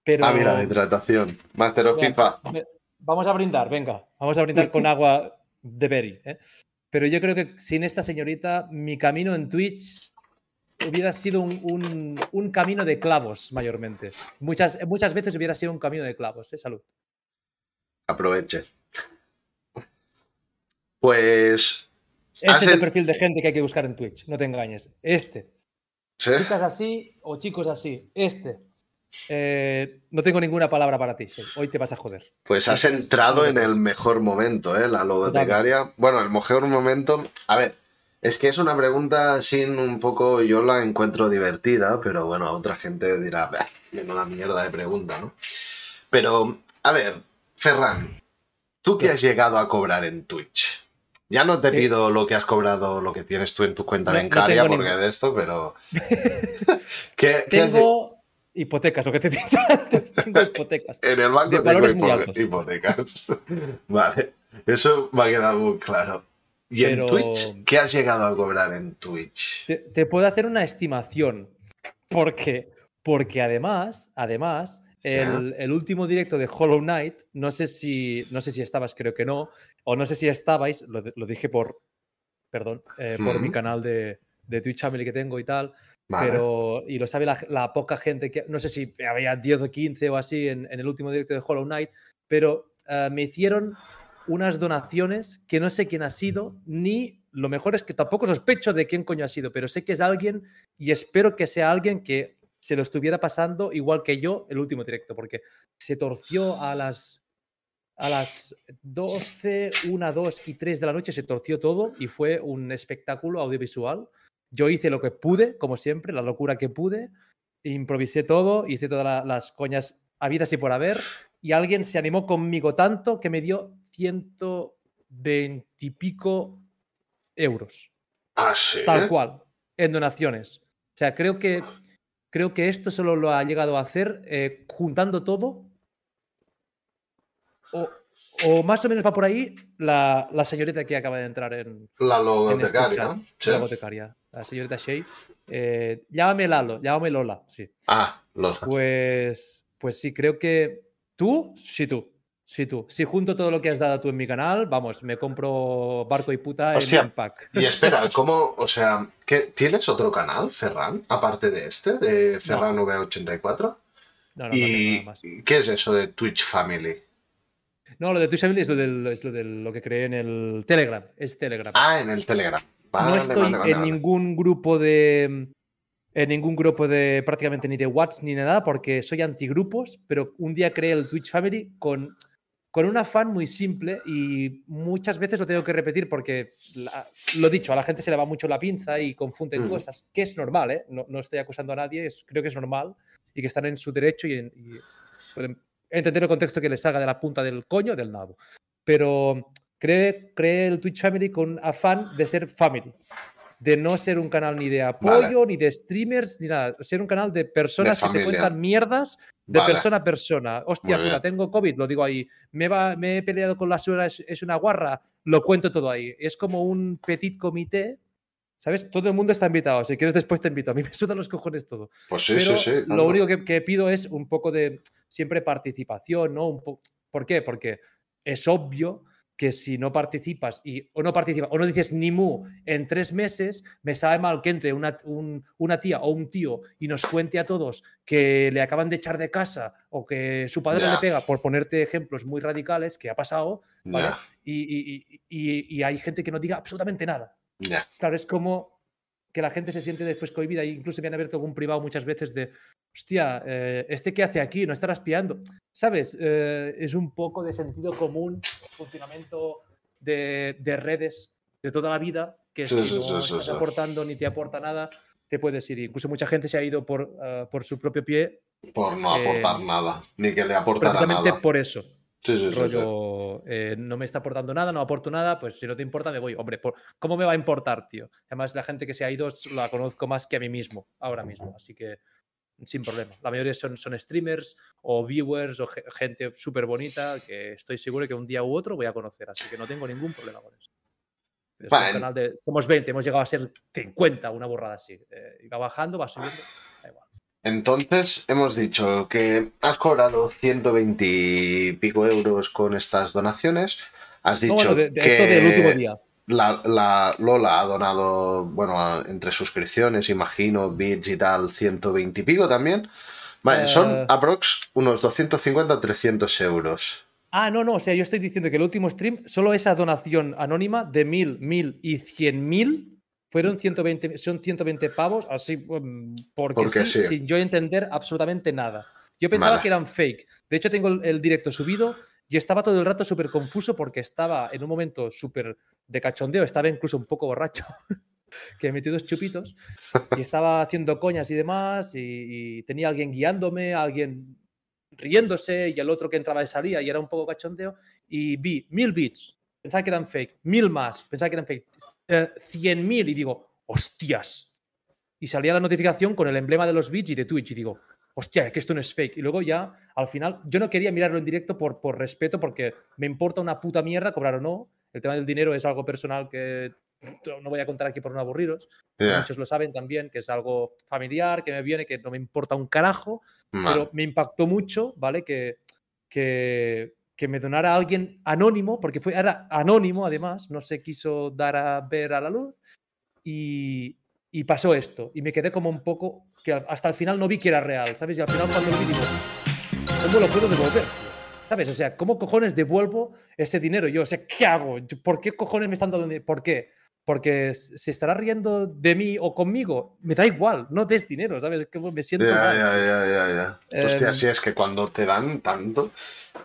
Pero,
ah, mira, hidratación. Master of FIFA.
Vamos a brindar, venga. Vamos a brindar con [laughs] agua de berry. ¿eh? pero yo creo que sin esta señorita, mi camino en Twitch hubiera sido un, camino de clavos, mayormente. Muchas, muchas veces hubiera sido un camino de clavos, ¿eh? Salud.
Aproveche. Pues.
Este es el perfil de gente que hay que buscar en Twitch, no te engañes. Este. Chicas así o chicos así. Este. Eh, no tengo ninguna palabra para ti. Hoy te vas a joder.
Pues has entrado en el mejor momento, ¿eh? La logotecaria. Bueno, el mejor momento. A ver, es que es una pregunta sin un poco. Yo la encuentro divertida, pero bueno, otra gente dirá, tengo la mierda de pregunta, ¿no? Pero, a ver, Ferran, ¿tú qué has llegado a cobrar en Twitch? Ya no te eh, pido lo que has cobrado, lo que tienes tú en tu cuenta bancaria, porque de esto, pero. [laughs]
¿Qué, tengo hipotecas, lo que te dije [laughs] antes. [laughs] Tengo hipotecas.
en el banco de valores muy altos. hipotecas. [laughs] vale, eso me ha quedado muy claro. ¿Y en Twitch? ¿Qué has llegado a cobrar en Twitch?
Te, puedo hacer una estimación. Porque, porque además, además, el, último directo de Hollow Knight, no sé si, no sé si estabas, creo que no, o no sé si estabais, lo, dije por, perdón, eh, por mi canal de, de, Twitch Family que tengo y tal, pero, y lo sabe la, poca gente que, no sé si había 10 o 15 o así en, el último directo de Hollow Knight, pero eh, me hicieron unas donaciones que no sé quién ha sido, ni lo mejor es que tampoco sospecho de quién coño ha sido, pero sé que es alguien y espero que sea alguien que se lo estuviera pasando igual que yo el último directo, porque se torció a las, a las 12, 1, 2 y 3 de la noche, se torció todo y fue un espectáculo audiovisual. Yo hice lo que pude, como siempre, la locura que pude, improvisé todo, hice todas las coñas habidas y por haber, y alguien se animó conmigo tanto que me dio 120 y pico euros.
Ah, sí.
Tal cual, en donaciones. O sea, creo que Creo que esto solo lo ha llegado a hacer eh, juntando todo. O, más o menos va por ahí la, señorita que acaba de entrar en.
La logotecaria.
Este la logotecaria. La señorita Shea. Eh, llámame Lalo, llámame Lola, sí.
Ah, Lola.
Pues, pues sí, creo que tú, sí tú. Sí, tú. Si junto todo lo que has dado tú en mi canal, vamos, me compro barco y puta en pack.
Y espera, ¿cómo? O sea, ¿qué, ¿tienes otro canal, Ferran, aparte de este, de Ferran V84? No, no, ¿Y no más. qué es eso de Twitch Family?
No, lo de Twitch Family es lo, de lo que creé en el Telegram. Es Telegram.
Ah, en el Telegram.
No estoy en ningún grupo de. En ningún grupo de prácticamente ni de WhatsApp ni nada, porque soy antigrupos, pero un día creé el Twitch Family con con un afán muy simple y muchas veces lo tengo que repetir porque, lo dicho, a la gente se le va mucho la pinza y confunden cosas, que es normal, ¿eh? no, estoy acusando a nadie, creo que es normal y que están en su derecho y, pueden entender el contexto que les salga de la punta del coño del nabo. Pero cree, cree el Twitch Family con afán de ser family, de no ser un canal ni de apoyo, ni de streamers, ni nada, ser un canal de personas que se cuentan mierdas de persona a persona. Hostia, puta, tengo COVID, lo digo ahí. Me, va, me he peleado con la suegra, es, una guarra, lo cuento todo ahí. Es como un petit comité, ¿sabes? Todo el mundo está invitado. Si quieres, después te invito. A mí me sudan los cojones todo.
Pues sí, sí, sí.
Lo único que, pido es un poco de siempre participación, ¿no? Un ¿Por qué? Porque es obvio que si no participas y, o no participas o no dices ni mu en tres meses, me sabe mal que entre una, una tía o un tío y nos cuente a todos que le acaban de echar de casa o que su padre le pega, por ponerte ejemplos muy radicales que ha pasado, y, hay gente que no diga absolutamente nada. Claro, es como que la gente se siente después cohibida. Incluso me han abierto algún privado muchas veces de, hostia, eh, ¿este qué hace aquí? ¿No estará espiando? ¿Sabes? Eh, es un poco de sentido común, funcionamiento de, redes de toda la vida, que si no estás aportando ni te aporta nada, te puedes ir. Incluso mucha gente se ha ido por, eh, por su propio pie.
Por no aportar nada, ni que le aportara
nada. Precisamente por eso. Rollo, no me está aportando nada, no aporto nada, pues si no te importa me voy. Hombre, ¿cómo me va a importar, tío? Además, la gente que se ha ido la conozco más que a mí mismo, ahora mismo. Así que sin problema. La mayoría son, son streamers o viewers o gente súper bonita que estoy seguro que un día u otro voy a conocer, así que no tengo ningún problema con eso. canal de, somos 20, hemos llegado a ser 50, una borrada así. Eh, va bajando, va subiendo,
Entonces, hemos dicho que has cobrado 120 y pico euros con estas donaciones. Has dicho
de, esto del último día.
la, Lola ha donado, bueno, entre suscripciones, imagino, bits y tal, 120 y pico también. Vale, son eh. aprox unos 250-300 euros.
Ah, no, no, o sea, yo estoy diciendo que el último stream, solo esa donación anónima de 1000, 1000 y 100.000 fueron 120, son 120 pavos, así, mm, porque, sí, sin yo entender absolutamente nada. Yo pensaba que eran fake. De hecho, tengo el, directo subido y estaba todo el rato súper confuso porque estaba en un momento súper de cachondeo, estaba incluso un poco borracho, [laughs] que he metido dos chupitos y estaba haciendo coñas y demás y, y tenía alguien guiándome, alguien riéndose y el otro que entraba y salía y era un poco cachondeo y vi mil bits, pensaba que eran fake, mil más, pensaba que eran fake, eh, cien mil y digo, hostias. Y salía la notificación con el emblema de los bits y de Twitch y digo, hostia, que esto no es fake. Y luego ya, al final, yo no quería mirarlo en directo por, por respeto porque me importa una puta mierda cobrar o no. El tema del dinero es algo personal que no voy a contar aquí por no aburriros. Muchos lo saben también, que es algo familiar, que me viene, que no me importa un carajo, pero me impactó mucho, ¿vale? Que, que, que me donara alguien anónimo, porque fue, era anónimo además, no se quiso dar a ver a la luz, y, pasó esto. Y me quedé como un poco, que hasta el final no vi que era real, ¿sabes? Y al final cuando lo vi digo, ¿cómo lo puedo devolver, ¿Sabes? O sea, ¿cómo cojones devuelvo ese dinero? Yo, o sea, ¿qué hago? ¿Por qué cojones me están dando dinero? ¿Por qué? Porque se estará riendo de mí o conmigo, me da igual, no des dinero, ¿sabes? Que me siento
ya, mal. Ya, ya, ya, ya. Hostia, em, sí, es que cuando te dan tanto,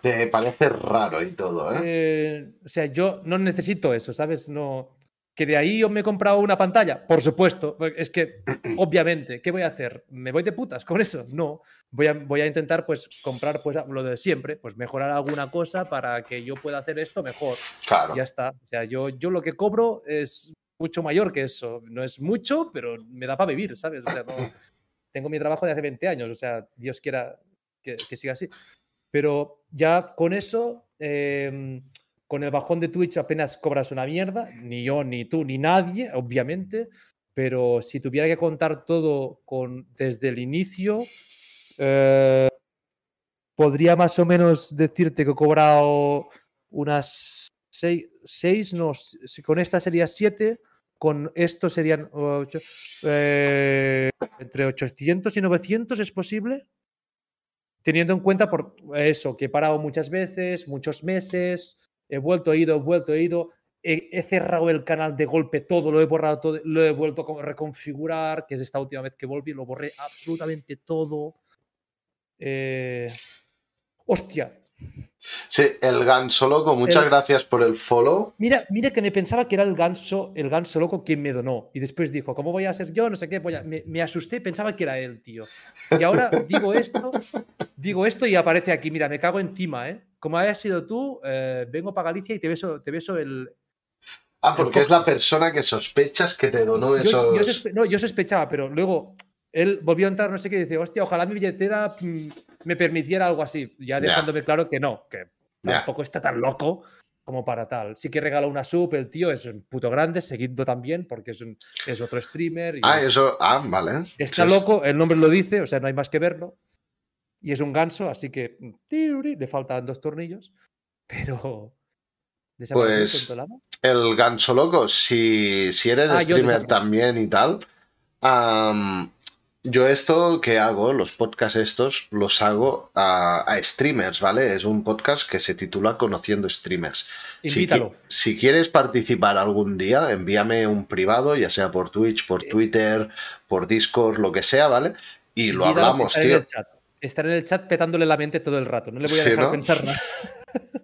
te parece raro y todo, ¿eh?
¿eh? O sea, yo no necesito eso, ¿sabes? No... ¿Que de ahí yo me he comprado una pantalla? Por supuesto. Pues, es que, [clears throat] obviamente, ¿qué voy a hacer? ¿Me voy de putas con eso? No. Voy a, voy a intentar, pues, comprar pues, lo de siempre, pues mejorar alguna cosa para que yo pueda hacer esto mejor.
Claro.
Ya está. O sea, yo, yo lo que cobro es mucho mayor que eso. No es mucho, pero me da para vivir, ¿sabes? O sea, no, [clears throat] tengo mi trabajo de hace 20 años, o sea, Dios quiera que, que siga así. Pero ya con eso... Eh, con el bajón de Twitch apenas cobras una mierda, ni yo, ni tú, ni nadie, obviamente, pero si tuviera que contar todo con, desde el inicio, eh, podría más o menos decirte que he cobrado unas seis, no, con esta sería siete, con esto serían eh, entre 800 y 900, ¿es posible? Teniendo en cuenta por eso, que he parado muchas veces, muchos meses, he vuelto, he ido, he vuelto, he ido, he, cerrado el canal de golpe todo, lo he borrado todo, lo he vuelto a reconfigurar, que es esta última vez que volví, lo borré absolutamente todo. Eh, hostia,
Sí, el ganso loco, muchas gracias por el follow.
Mira, mira que me pensaba que era el ganso, el ganso loco quien me donó. Y después dijo, ¿cómo voy a ser yo? No sé qué. Me, me, asusté, pensaba que era él, tío. Y ahora digo esto, digo esto y aparece aquí. Mira, me cago encima, ¿eh? Como hayas sido tú, eh, vengo para Galicia y te beso, te beso el.
Ah, porque es la persona que sospechas que te donó eso.
no, yo sospechaba, pero luego él volvió a entrar, no sé qué, y dice, hostia, ojalá mi billetera mm, me permitiera algo así, ya dejándome claro que no, que tampoco está tan loco como para tal. Sí que regaló una sub, el tío es un puto grande, seguido también, porque es, un, es otro streamer.
ah, eso, ah, vale.
Está loco, el nombre lo dice, o sea, no hay más que verlo. Y es un ganso, así que le faltan dos tornillos, [laughs] pero...
Pues el ganso loco, si, si eres ah, streamer también y tal, yo esto que hago, los podcasts estos, los hago a, streamers, ¿vale? Es un podcast que se titula Conociendo Streamers.
Invítalo.
Si, quieres participar algún día, envíame un privado, ya sea por Twitch, por Twitter, por Discord, lo que sea, ¿vale? Y lo hablamos, tío.
Estar en el chat petándole la mente todo el rato. No le voy a dejar pensar nada.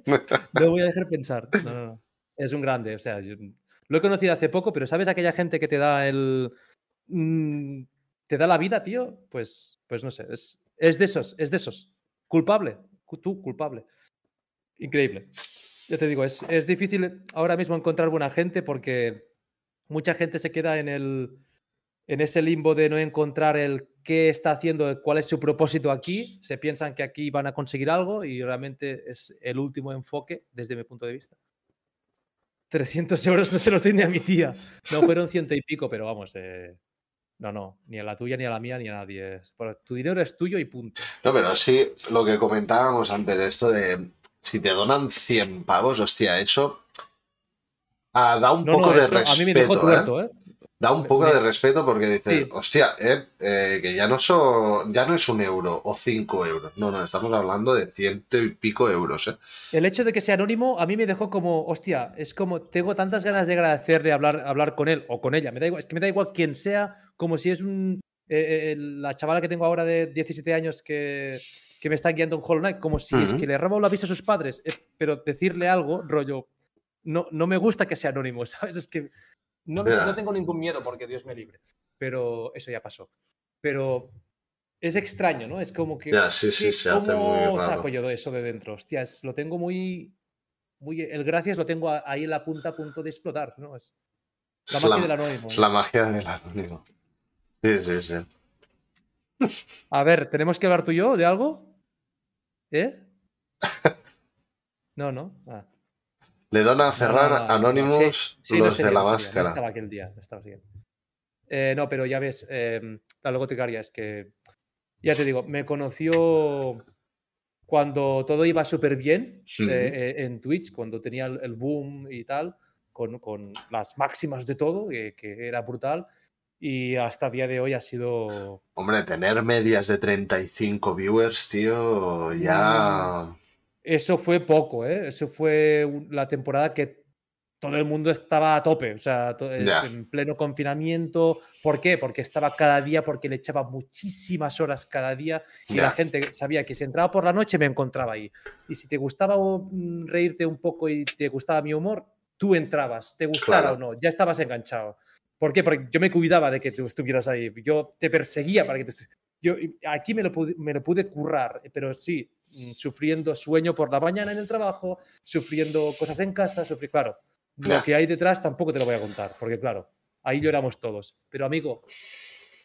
[laughs] no le voy a dejar pensar. No, no, no. Es un grande, o sea, lo he conocido hace poco, pero ¿sabes aquella gente que te da el... Mm, te da la vida, tío, pues, pues no sé, es, es de esos, es de esos. Culpable, tú culpable. Increíble. Ya te digo, es, es difícil ahora mismo encontrar buena gente porque mucha gente se queda en el en ese limbo de no encontrar el qué está haciendo, cuál es su propósito aquí, se piensan que aquí van a conseguir algo y realmente es el último enfoque desde mi punto de vista. 300 euros no se los tiene a mi tía. No, fueron ciento y pico, pero vamos, eh, no, no, ni a la tuya, ni a la mía, ni a nadie. Tu dinero es tuyo y punto.
No, pero sí, lo que comentábamos antes, esto de si te donan 100 pavos, hostia, eso Ah, da un
No,
poco
no,
de respeto.
a mí me dejó
¿eh?
tuerto, ¿eh?
Da un poco de respeto porque dices,
Sí.
hostia, eh, eh, que ya no son, ya no es un euro o cinco euros. No, no, estamos hablando de ciento y pico euros, ¿eh?
El hecho de que sea anónimo a mí me dejó como, hostia, es como, tengo tantas ganas de agradecerle hablar, hablar con él o con ella. Me da igual, es que me da igual quién sea, como si es un. eh, eh, la chavala que tengo ahora de 17 años que, que me está guiando en Hollow Knight, como si es
Ujú.
que le roba la vista a sus padres, eh, pero decirle algo, rollo, no, no me gusta que sea anónimo, [laughs] ¿sabes? Es que no, no tengo ningún miedo porque Dios me libre, pero eso ya pasó. Pero es extraño, ¿no? Es como que.
Ya, sí, sí,
¿qué-
se hace muy
¿Cómo saco yo de eso de dentro? Hostia, es- lo tengo muy. muy el gracias lo tengo ahí en la punta a punto de explotar, ¿no? Es la
Es
magia
la,
del anónimo.
es la magia del anónimo. Sí, sí, sí.
A ver, ¿tenemos que hablar tú y yo de algo? ¿Eh? [laughs] No, no. Ah.
Le dona a
No,
Ferran
no, no, no,
Anonymous
Sí, no
los de la máscara.
estaba aquel día. estaba. Eh, no, pero ya ves, eh, la logoticaria es que. Ya te digo, me conoció cuando todo iba súper bien
Ujú.
eh, eh, en Twitch, cuando tenía el, el boom y tal, con, con las máximas de todo, que, que era brutal. Y hasta el día de hoy ha sido.
Hombre, tener medias de 35 viewers, tío, ya.
Eso fue poco, ¿eh? Eso fue la temporada que todo el mundo estaba a tope, o sea, eh, en pleno confinamiento. ¿Por qué? Porque estaba cada día, porque le echaba muchísimas horas cada día y la gente sabía que si entraba por la noche me encontraba ahí. Y si te gustaba mm, reírte un poco y te gustaba mi humor, tú entrabas, te gustara
Claro.
o no, ya estabas enganchado. ¿Por qué? Porque yo me cuidaba de que tú estuvieras ahí, yo te perseguía para que te yo aquí me lo, pude, me lo pude currar, pero sí, sufriendo sueño por la mañana en el trabajo, sufriendo cosas en casa, sufrí, claro, lo que hay detrás tampoco te lo voy a contar, porque claro, ahí lloramos todos. Pero amigo,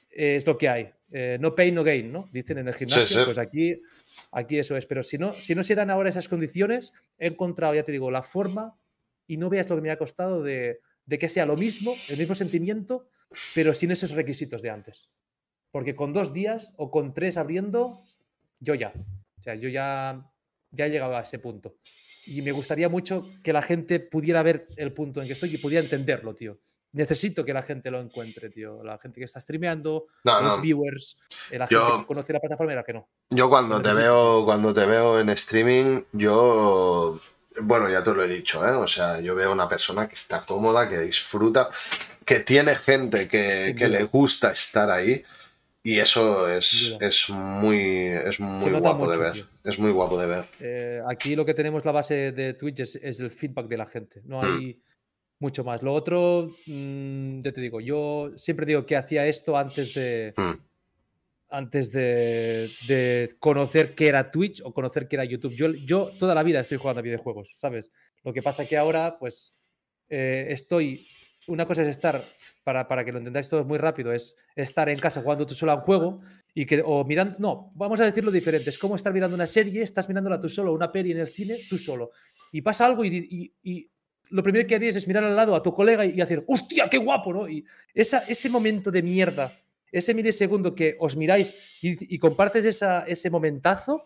eh, es lo que hay. Eh, no pain, no gain, ¿no? Dicen en el gimnasio,
sí.
pues aquí, aquí eso es. Pero si no, si no se dan ahora esas condiciones, he encontrado, ya te digo, la forma y no veas lo que me ha costado de, de que sea lo mismo, el mismo sentimiento, pero sin esos requisitos de antes. Porque con dos días o con tres abriendo, yo ya. O sea, yo ya, ya he llegado a ese punto. Y me gustaría mucho que la gente pudiera ver el punto en que estoy y pudiera entenderlo, tío. Necesito que la gente lo encuentre, tío. La gente que está streameando,
No,
los
no.
viewers, eh, la
Yo-
gente que conoce la plataforma y la que no.
Yo cuando te veo, cuando te veo en streaming, yo, bueno, ya te lo he dicho, ¿eh? O sea, yo veo una persona que está cómoda, que disfruta, que tiene gente que, que le gusta estar ahí. Y eso es, es muy, es muy guapo de ver.
tío.
Es muy guapo de ver.
Eh, aquí lo que tenemos la base de Twitch es, es el feedback de la gente. No
Mm.
hay mucho más. Lo otro, mm, ya te digo, yo siempre digo que hacía esto antes de.
Mm.
Antes de, de conocer qué era Twitch o conocer qué era YouTube. Yo, yo toda la vida estoy jugando a videojuegos, ¿sabes? Lo que pasa que ahora, pues, eh, estoy. Una cosa es estar, para, para que lo entendáis todos muy rápido, es estar en casa jugando tú solo a un juego y que, o mirando, no, vamos a decirlo diferente, es como estar mirando una serie, estás mirándola tú solo, una peli en el cine, tú solo, y pasa algo y, y- y lo primero que harías es mirar al lado a tu colega y, y hacer, hostia, qué guapo, ¿no? Y esa, ese momento de mierda, ese milisegundo que os miráis y, compartes esa, ese momentazo,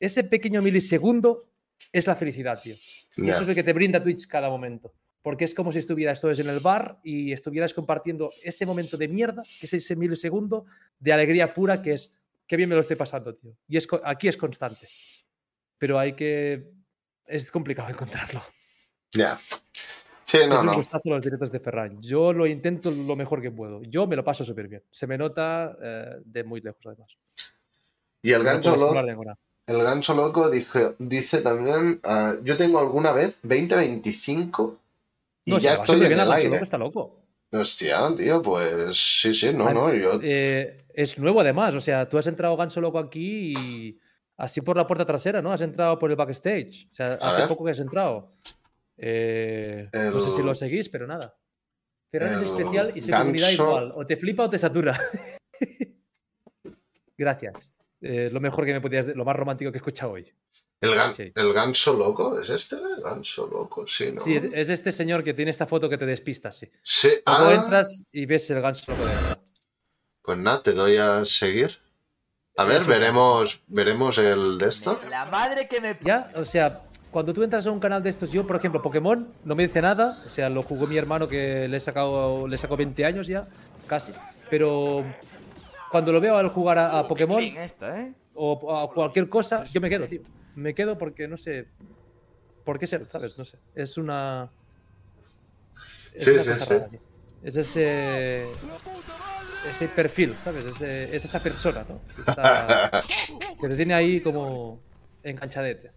ese pequeño milisegundo es la felicidad, tío. Y eso es lo que te brinda Twitch cada momento. Porque es como si estuvieras todos en el bar y estuvieras compartiendo ese momento de mierda, que es ese milisegundo de alegría pura, que es, qué bien me lo estoy pasando, tío. Y es, aquí es constante. Pero hay que... Es complicado [laughs] encontrarlo.
Ya. Sí, no,
es un
no.
gustazo los directos de Ferran. Yo lo intento lo mejor que puedo. Yo me lo paso súper bien. Se me nota eh, de muy lejos, además.
Y el
No
gancho,
puedo
lo-
simular ninguna.
el gancho loco dice también, ah, yo tengo alguna vez 20-25 y
No,
ya
si
estoy en el aire.
Loco, está loco.
Hostia, tío, pues sí, sí, no, no, yo...
Eh, es nuevo además, o sea, tú has entrado ganso loco aquí y así por la puerta trasera, ¿no? Has entrado por el backstage. O sea,
A
hace
ver.
poco que has entrado. Eh, No sé si lo seguís, pero nada. Ferran es especial y comunidad
ganso-
igual. O te flipa o te satura. [laughs] Gracias. Eh, lo mejor que me podías, lo más romántico que he escuchado hoy.
El, gan-
Sí.
el ganso loco, ¿es este? El ganso loco, sí, ¿no?
Sí, es, es este señor que tiene esta foto que te despistas, sí.
Sí,
Luego
ah,
entras y ves el ganso loco de verdad.
Pues nada, te doy a seguir. A ver, veremos, veremos el de esto.
La madre que me
Ya, o sea, cuando tú entras a un canal de estos, yo, por ejemplo, Pokémon, no me dice nada. O sea, lo jugó mi hermano que le he sacado, le sacó 20 años ya, casi. Pero cuando lo veo al jugar a, Pokémon ¿eh? o a cualquier cosa, yo me quedo, tío. Me quedo porque no sé. ¿Por qué ser? ¿Sabes? No sé. Es una. Es sí, sí, sí. Es ese. Ese perfil, ¿sabes? es esa persona, ¿no? [laughs] Que, te tiene ahí como enganchadete.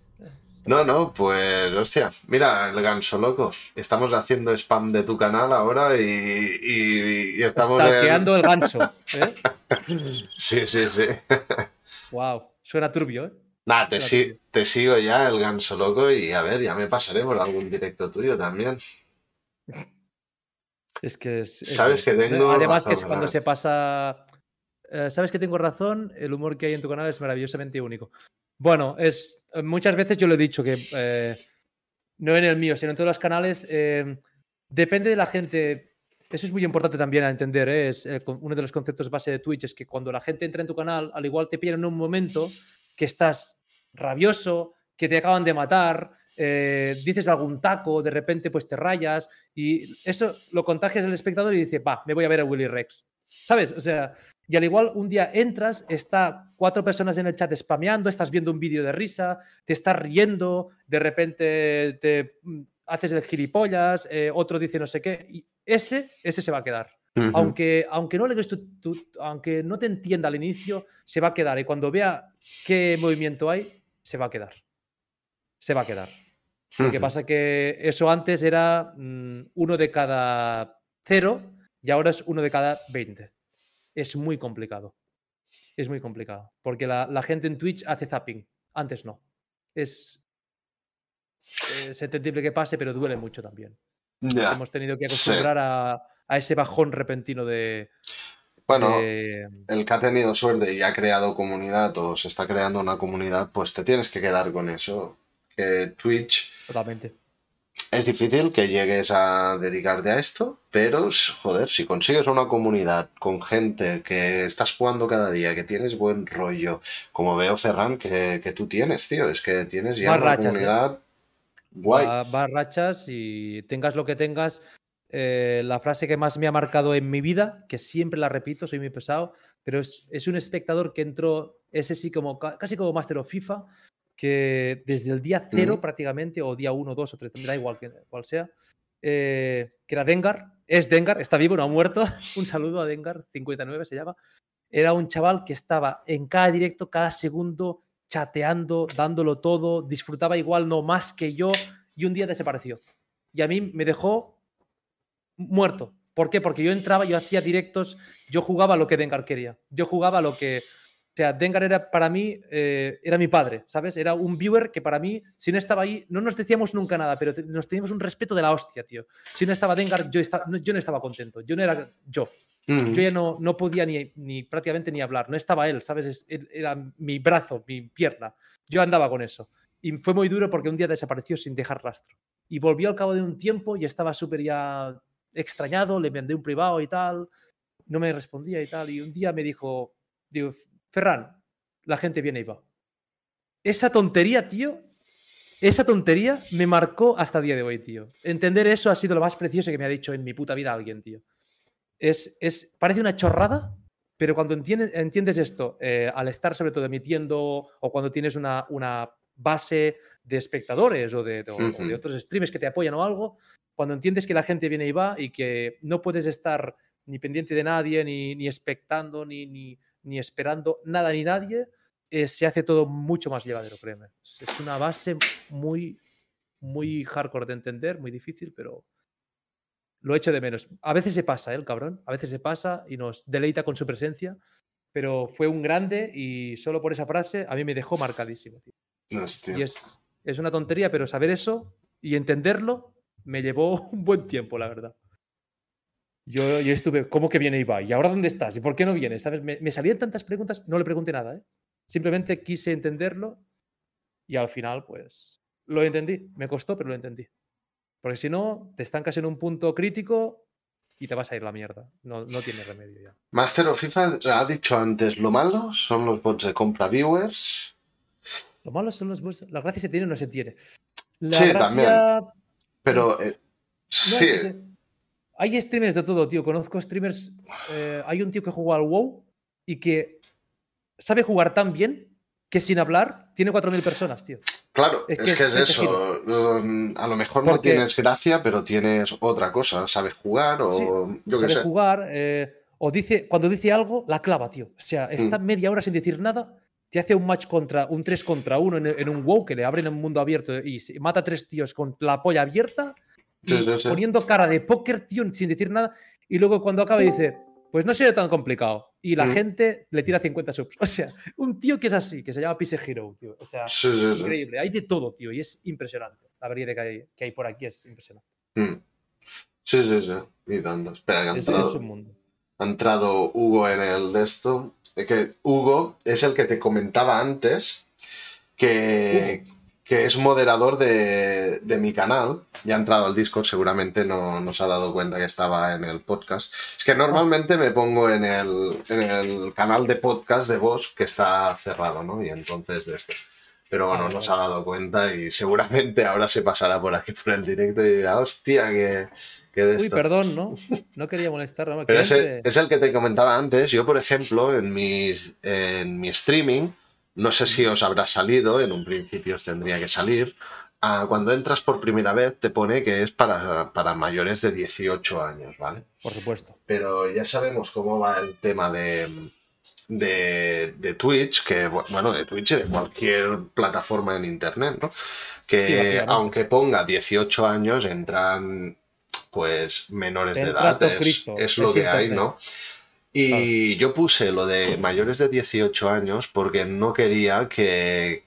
No, no, pues hostia, mira, el ganso loco. Estamos haciendo spam de tu canal ahora y, y, estamos.
Stalkeando el ganso. ¿eh? [laughs]
sí, sí, sí.
wow, suena turbio, ¿eh?
Nada, te, te, sigo ya el ganso loco y a ver, ya me pasaré por algún directo tuyo también. [laughs]
Es que es.
Sabes que tengo.
Además, que cuando se pasa. Eh, Sabes que tengo razón, el humor que hay en tu canal es maravillosamente único. Bueno, es. Muchas veces yo lo he dicho que. Eh, no en el mío, sino en todos los canales. Eh, depende de la gente. Eso es muy importante también a entender. Es uno de los conceptos base de Twitch. Es que cuando la gente entra en tu canal, al igual te piden en un momento que estás rabioso, que te acaban de matar, eh, dices algún taco, de repente pues te rayas y eso lo contagias al espectador y dice, va, me voy a ver a Willy Rex. ¿Sabes? O sea, y al igual un día entras, está cuatro personas en el chat spameando, estás viendo un vídeo de risa, te estás riendo, de repente te mm, haces el gilipollas, eh, otro dice no sé qué, y ese, ese se va a quedar. Aunque, aunque, no le aunque no te entienda al inicio, se va a quedar. Y cuando vea qué movimiento hay, se va a quedar. Se va a quedar. Lo que pasa que eso antes era mm, uno de cada cero y ahora es uno de cada 20. Es muy complicado. Es muy complicado. Porque la, gente en Twitch hace zapping. Antes no. Es, es entendible que pase, pero duele mucho también. hemos tenido que acostumbrar a, a, ese bajón repentino de,
bueno, el que ha tenido suerte y ha creado comunidad o se está creando una comunidad, pues te tienes que quedar con eso. Que Twitch.
Totalmente.
Es difícil que llegues a dedicarte a esto, pero joder, si consigues una comunidad con gente que estás jugando cada día, que tienes buen rollo, como veo Ferran que, que tú tienes, tío, es que tienes ya una ¿eh? comunidad guay.
Barrachas y tengas lo que tengas, eh, la frase que más me ha marcado en mi vida, que siempre la repito, soy muy pesado, pero es, un espectador que entró, ese sí, como, casi como Master of FIFA, que desde el día cero prácticamente, o día uno, dos o tres, me da igual que, cual sea, eh, que era Dengar, es Dengar, está vivo, no ha muerto, [laughs] un saludo a Dengar, 59 se llama, era un chaval que estaba en cada directo, cada segundo, chateando, dándolo todo, disfrutaba igual, no más que yo, y un día desapareció. Y a mí me dejó muerto. ¿Por qué? Porque yo entraba, yo hacía directos, yo jugaba lo que Dengar quería. Yo jugaba lo que. O sea, Dengar era para mí, eh, era mi padre, ¿sabes? Era un viewer que para mí, si no estaba ahí, no nos decíamos nunca nada, pero nos teníamos un respeto de la hostia, tío. Si no estaba Dengar, yo, estaba, yo no estaba contento. Yo no era yo. Yo ya no, no podía ni, ni, prácticamente ni hablar. No estaba él, ¿sabes? era mi brazo, mi pierna. Yo andaba con eso. Y fue muy duro porque un día desapareció sin dejar rastro. Y volvió al cabo de un tiempo y estaba súper ya extrañado, le mandé un privado y tal, no me respondía y tal, y un día me dijo, digo, Ferran, la gente viene y va. Esa tontería, tío, esa tontería me marcó hasta el día de hoy, tío. Entender eso ha sido lo más precioso que me ha dicho en mi puta vida alguien, tío. Es, es, parece una chorrada, pero cuando entiendes, esto, eh, al estar sobre todo emitiendo o cuando tienes una, una base de espectadores o de, o de, otros streamers que te apoyan o algo, cuando entiendes que la gente viene y va y que no puedes estar ni pendiente de nadie, ni, ni expectando, ni, ni, esperando nada ni nadie, eh, se hace todo mucho más llevadero, créeme. Es una base muy, muy hardcore de entender, muy difícil, pero lo echo de menos. A veces se pasa, ¿eh, el cabrón, a veces se pasa y nos deleita con su presencia, pero fue un grande y solo por esa frase a mí me dejó marcadísimo. Tío. Y es, es una tontería, pero saber eso y entenderlo me llevó [laughs] un buen tiempo, la verdad. Yo, yo estuve, ¿cómo que viene Ibai? ¿Y ahora dónde estás? ¿Y por qué no viene? ¿Sabes? Me, salían tantas preguntas, no le pregunté nada, ¿eh? Simplemente quise entenderlo y al final, pues, lo entendí. Me costó, pero lo entendí. Porque si no, te estancas en un punto crítico y te vas a ir la mierda. No, no tiene remedio ya.
Master of FIFA ha dicho antes, lo malo son los bots de compra viewers.
Lo malo son los. La gracia se tiene o no se tiene. La
Sí,
gracia-
también. Pero eh,
No,
sí,
es que te- Hay streamers de todo, tío. Conozco streamers. eh, hay un tío que juega al WoW y que sabe jugar tan bien que sin hablar tiene 4.000 personas, tío.
claro,
es
es
que es
eso. Um, A lo mejor no tienes gracia, pero tienes otra cosa. ¿Sabes jugar o
Sí,
yo qué
sabe
sé?
jugar. eh, o dice, cuando dice algo, la clava, tío. O sea, está
Mm.
media hora sin decir nada. Te hace un match contra un 3 contra 1 en, en un WoW que le abren un mundo abierto y se- mata a tres tíos con la polla abierta
Sí, sí, sí.
poniendo cara de póker, tío, sin decir nada. Y luego cuando acaba dice, pues no sería tan complicado. Y la gente le tira 50 subs. [laughs] O sea, un tío que es así, que se llama Pise Hero, tío. O sea, increíble. Hay de todo, tío. Y es impresionante. La variedad que hay, que hay por aquí es impresionante.
Mm. Sí, sí, sí. Y. Espera, que ha
Es,
entrado,
es un mundo.
ha entrado Hugo en el de esto. Que Hugo es el que te comentaba antes que, que es moderador de, de mi canal. Ya ha entrado al Discord, seguramente no, no se ha dado cuenta que estaba en el podcast. Es que normalmente me pongo en el, en el canal de podcast de vos que está cerrado, ¿no? Y entonces de este. Pero bueno,
Vale,
no se ha dado cuenta y seguramente ahora se pasará por aquí por el directo y dirá, hostia, que, que de
Uy,
esto.
perdón, ¿no? No quería molestar, no,
Pero es el, es el que te comentaba antes. Yo, por ejemplo, en, mis, en mi streaming, no sé si os habrá salido, en un principio os tendría que salir. ah, cuando entras por primera vez, te pone que es para, para mayores de 18 años, ¿vale?
Por supuesto.
Pero ya sabemos cómo va el tema de, de, de Twitch, que bueno, de Twitch y de cualquier plataforma en internet, ¿no? Que
Sí,
aunque ponga 18 años, entran pues menores de edad, es,
Cristo,
es lo
es
que hay. ¿no? Y yo puse lo de mayores de 18 años porque no quería que,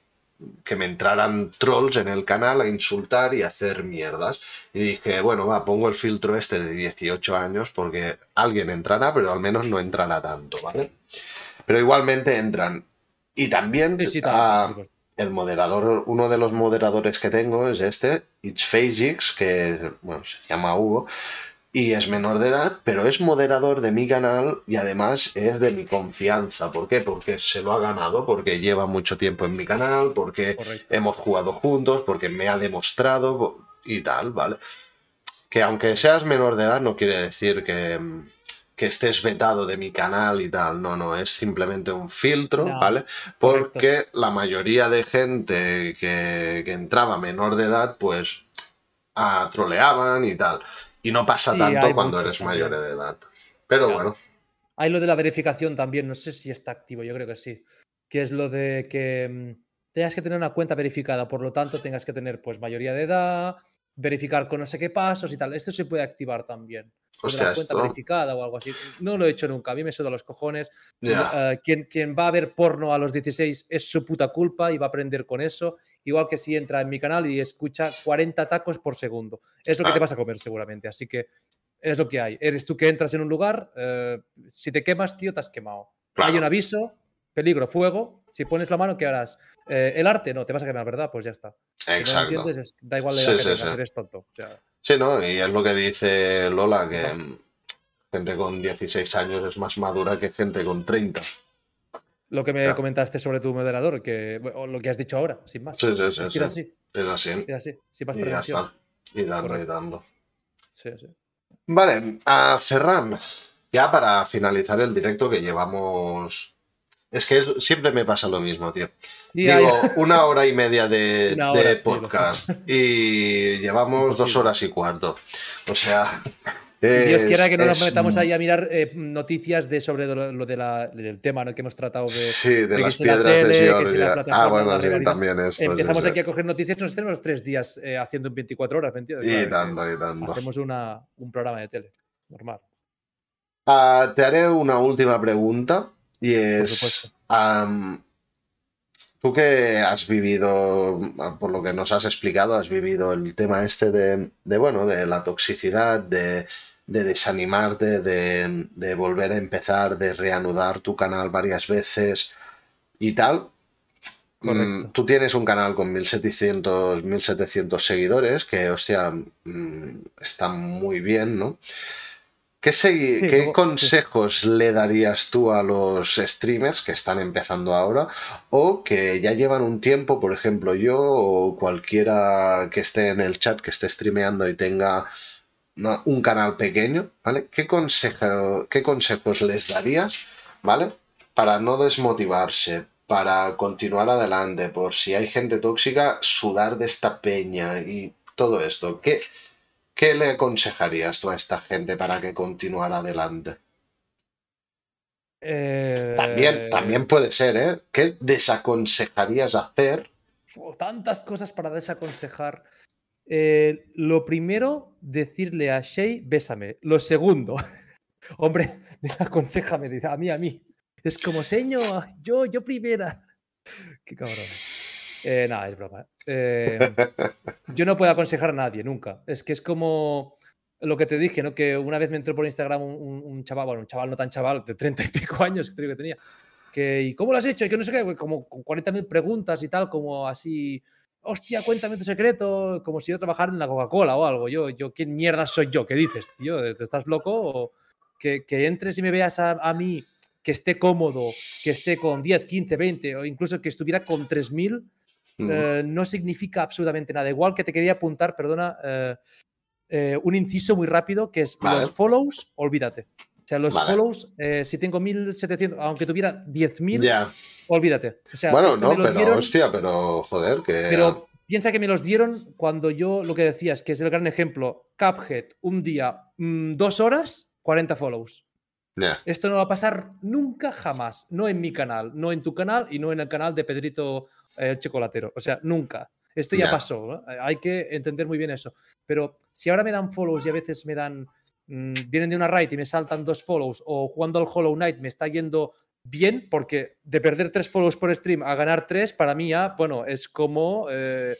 que me entraran trolls en el canal a insultar y a hacer mierdas. Y dije, bueno, va, pongo el filtro este de 18 años porque alguien entrará, pero al menos no entrará tanto, ¿vale? Pero igualmente entran. Y también
Sí, sí,
ah,
supuesto.
el moderador, uno de los moderadores que tengo es este, It's Phasix, que bueno, se llama Hugo, y es menor de edad, pero es moderador de mi canal y además es de mi confianza. ¿Por qué? Porque se lo ha ganado, porque lleva mucho tiempo en mi canal, porque
Correcto.
hemos jugado juntos, porque me ha demostrado y tal, ¿vale? Que aunque seas menor de edad no quiere decir que, que estés vetado de mi canal y tal, no, no, es simplemente un filtro,
No,
¿vale?
correcto.
Porque la mayoría de gente que, que entraba menor de edad, pues ah, troleaban y tal. Y no pasa
Sí,
tanto cuando eres mayor
también.
de edad. Pero
Claro.
bueno,
Hay lo de la verificación también, no sé si está activo, yo creo que sí. Que es lo de que mm, tengas que tener una cuenta verificada, por lo tanto tengas que tener pues mayoría de edad, verificar con no sé qué pasos y tal. Esto se puede activar también. De
hostia,
la cuenta
esto.
verificada o algo así. No lo he hecho nunca, a mí me suda los cojones.
Ya,
Eh, quien, quien va a ver porno a los 16 es su puta culpa y va a aprender con eso. Igual que si entra en mi canal y escucha 40 tacos por segundo. Es lo que te vas a comer seguramente. Así que es lo que hay. Eres tú que entras en un lugar, eh, si te quemas, tío, te has quemado. Hay
claro.
un aviso, peligro, fuego. Si pones la mano, ¿qué harás? Eh, el arte, no, te vas a quemar, ¿verdad? Pues ya está. Si no
Exacto.
entiendes, es- da igual la
Sí, sí, sí.
eres tonto. O sea,
Sí, ¿no? Y es lo que dice Lola, que gente con 16 años es más madura que gente con 30.
Lo que me comentaste sobre tu moderador, que, o lo que has dicho ahora, sin más.
Sí, sí, sí,
Es
sí.
así,
Es así.
era así, sin más
Y ya está. Y dando, y dando.
Sí, sí.
Vale, a Ferran, ya para finalizar el directo que llevamos... Es que es- siempre me pasa lo mismo, tío. Digo, [laughs] una hora y media de,
Una
de
hora, sí,
podcast [laughs] y llevamos dos horas y cuarto. O sea...
Dios quiera que no nos metamos ahí a mirar eh, noticias de sobre lo, lo de la- del tema ¿no? que hemos tratado de.
Sí, de las
la
piedras
tele,
de Georgia. Ah, bueno, sí, también esto.
Empezamos
sí.
aquí a coger noticias, nos tenemos tres días eh, haciendo en 24 horas, ¿me entiendes?
Y
Claro,
dando, y dando.
Hacemos una, un programa de tele, normal.
Ah, te haré una última pregunta y es, tú que has vivido, por lo que nos has explicado, has vivido el tema este de, de, bueno, de la toxicidad, de, de desanimarte, de, de volver a empezar, de reanudar tu canal varias veces y tal.
Correcto.
Mm, Tú tienes un canal con 1700, 1700 seguidores, que, hostia, mm, está muy bien, ¿no? ¿Qué, consejos le darías tú a los streamers que están empezando ahora o que ya llevan un tiempo, por ejemplo yo o cualquiera que esté en el chat, que esté streameando y tenga un canal pequeño, ¿vale? ¿Qué, consejo, ¿Qué consejos les darías, ¿vale? Para no desmotivarse, para continuar adelante, por si hay gente tóxica, sudar de esta peña y todo esto. ¿Qué, ¿Qué le aconsejarías tú a esta gente para que continuara adelante? También, eh, también puede ser, ¿eh? ¿Qué desaconsejarías hacer?
Tantas cosas para desaconsejar. Eh, lo primero, decirle a Shay, bésame. Lo segundo, [laughs] hombre, [laughs] aconsejame, a mí, a mí. Es como, señor, yo, yo primera. [laughs] Qué cabrón. Eh, nada, es broma. Eh, yo no puedo aconsejar a nadie, nunca. Es que es como lo que te dije, ¿no? Que una vez me entró por Instagram un, chaval, bueno, un chaval no tan chaval, de 30 y pico años que, que tenía, que, ¿y cómo lo has hecho? Y que no sé qué, como con 40.000 preguntas y tal, como así, hostia, cuéntame tu secreto, como si yo trabajara en la Coca-Cola o algo. Yo, yo, ¿quién mierda soy yo? ¿Qué dices, tío? ¿Estás loco? O que, que entres y me veas a, a mí que esté cómodo, que esté con 10, 15, 20 o incluso que estuviera con 3.000 eh, no significa absolutamente nada. Igual que te quería apuntar, perdona, eh, eh, un inciso muy rápido que es los follows, olvídate. O sea, los follows, si tengo 1700, aunque tuviera 10.000, olvídate. O sea,
bueno, no, pero hostia, pero joder, que.
Pero piensa que me los dieron cuando yo lo que decías, que es el gran ejemplo, Cuphead, un día, mm, dos horas, 40 follows. Esto no va a pasar nunca jamás, no en mi canal, no en tu canal y no en el canal de Pedrito el chocolatero. O sea, nunca. Esto ya pasó. Hay que entender muy bien eso. Pero si ahora me dan follows y a veces me dan. Mm, vienen de una raid y me saltan dos follows, o jugando al Hollow Knight me está yendo bien, porque de perder tres follows por stream a ganar tres, para mí ya, bueno, es como. Eh,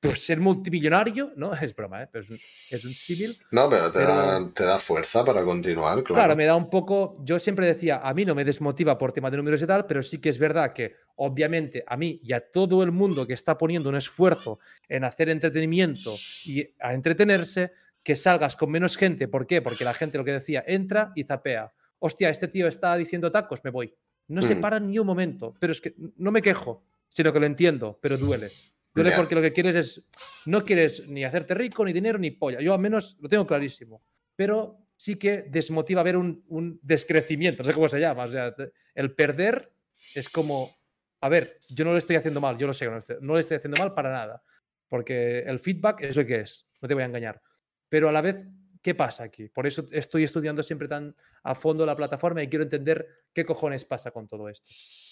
pues ser multimillonario, ¿no? [laughs] Es broma, ¿eh? Pero es un, civil.
No, pero te, Da, fuerza para continuar, claro.
Claro, me da un poco. Yo siempre decía, a mí no me desmotiva por tema de números y tal, pero sí que es verdad que, obviamente, a mí y a todo el mundo que está poniendo un esfuerzo en hacer entretenimiento y a entretenerse, que salgas con menos gente. ¿Por qué? Porque la gente, lo que decía, entra y zapea. Hostia, este tío está diciendo tacos, me voy. No se mm. para ni un momento, pero es que no me quejo, sino que lo entiendo, pero duele. Duele porque lo que quieres es. No quieres ni hacerte rico, ni dinero, ni polla. Yo al menos lo tengo clarísimo. Pero sí que desmotiva ver un, un descrecimiento. No sé cómo se llama. O sea, el perder es como. A ver, yo no lo estoy haciendo mal, yo lo sé no, no lo estoy haciendo mal para nada. Porque el feedback es lo que es, no te voy a engañar. Pero a la vez, ¿qué pasa aquí? Por eso estoy estudiando siempre tan a fondo la plataforma y quiero entender qué cojones pasa con todo esto.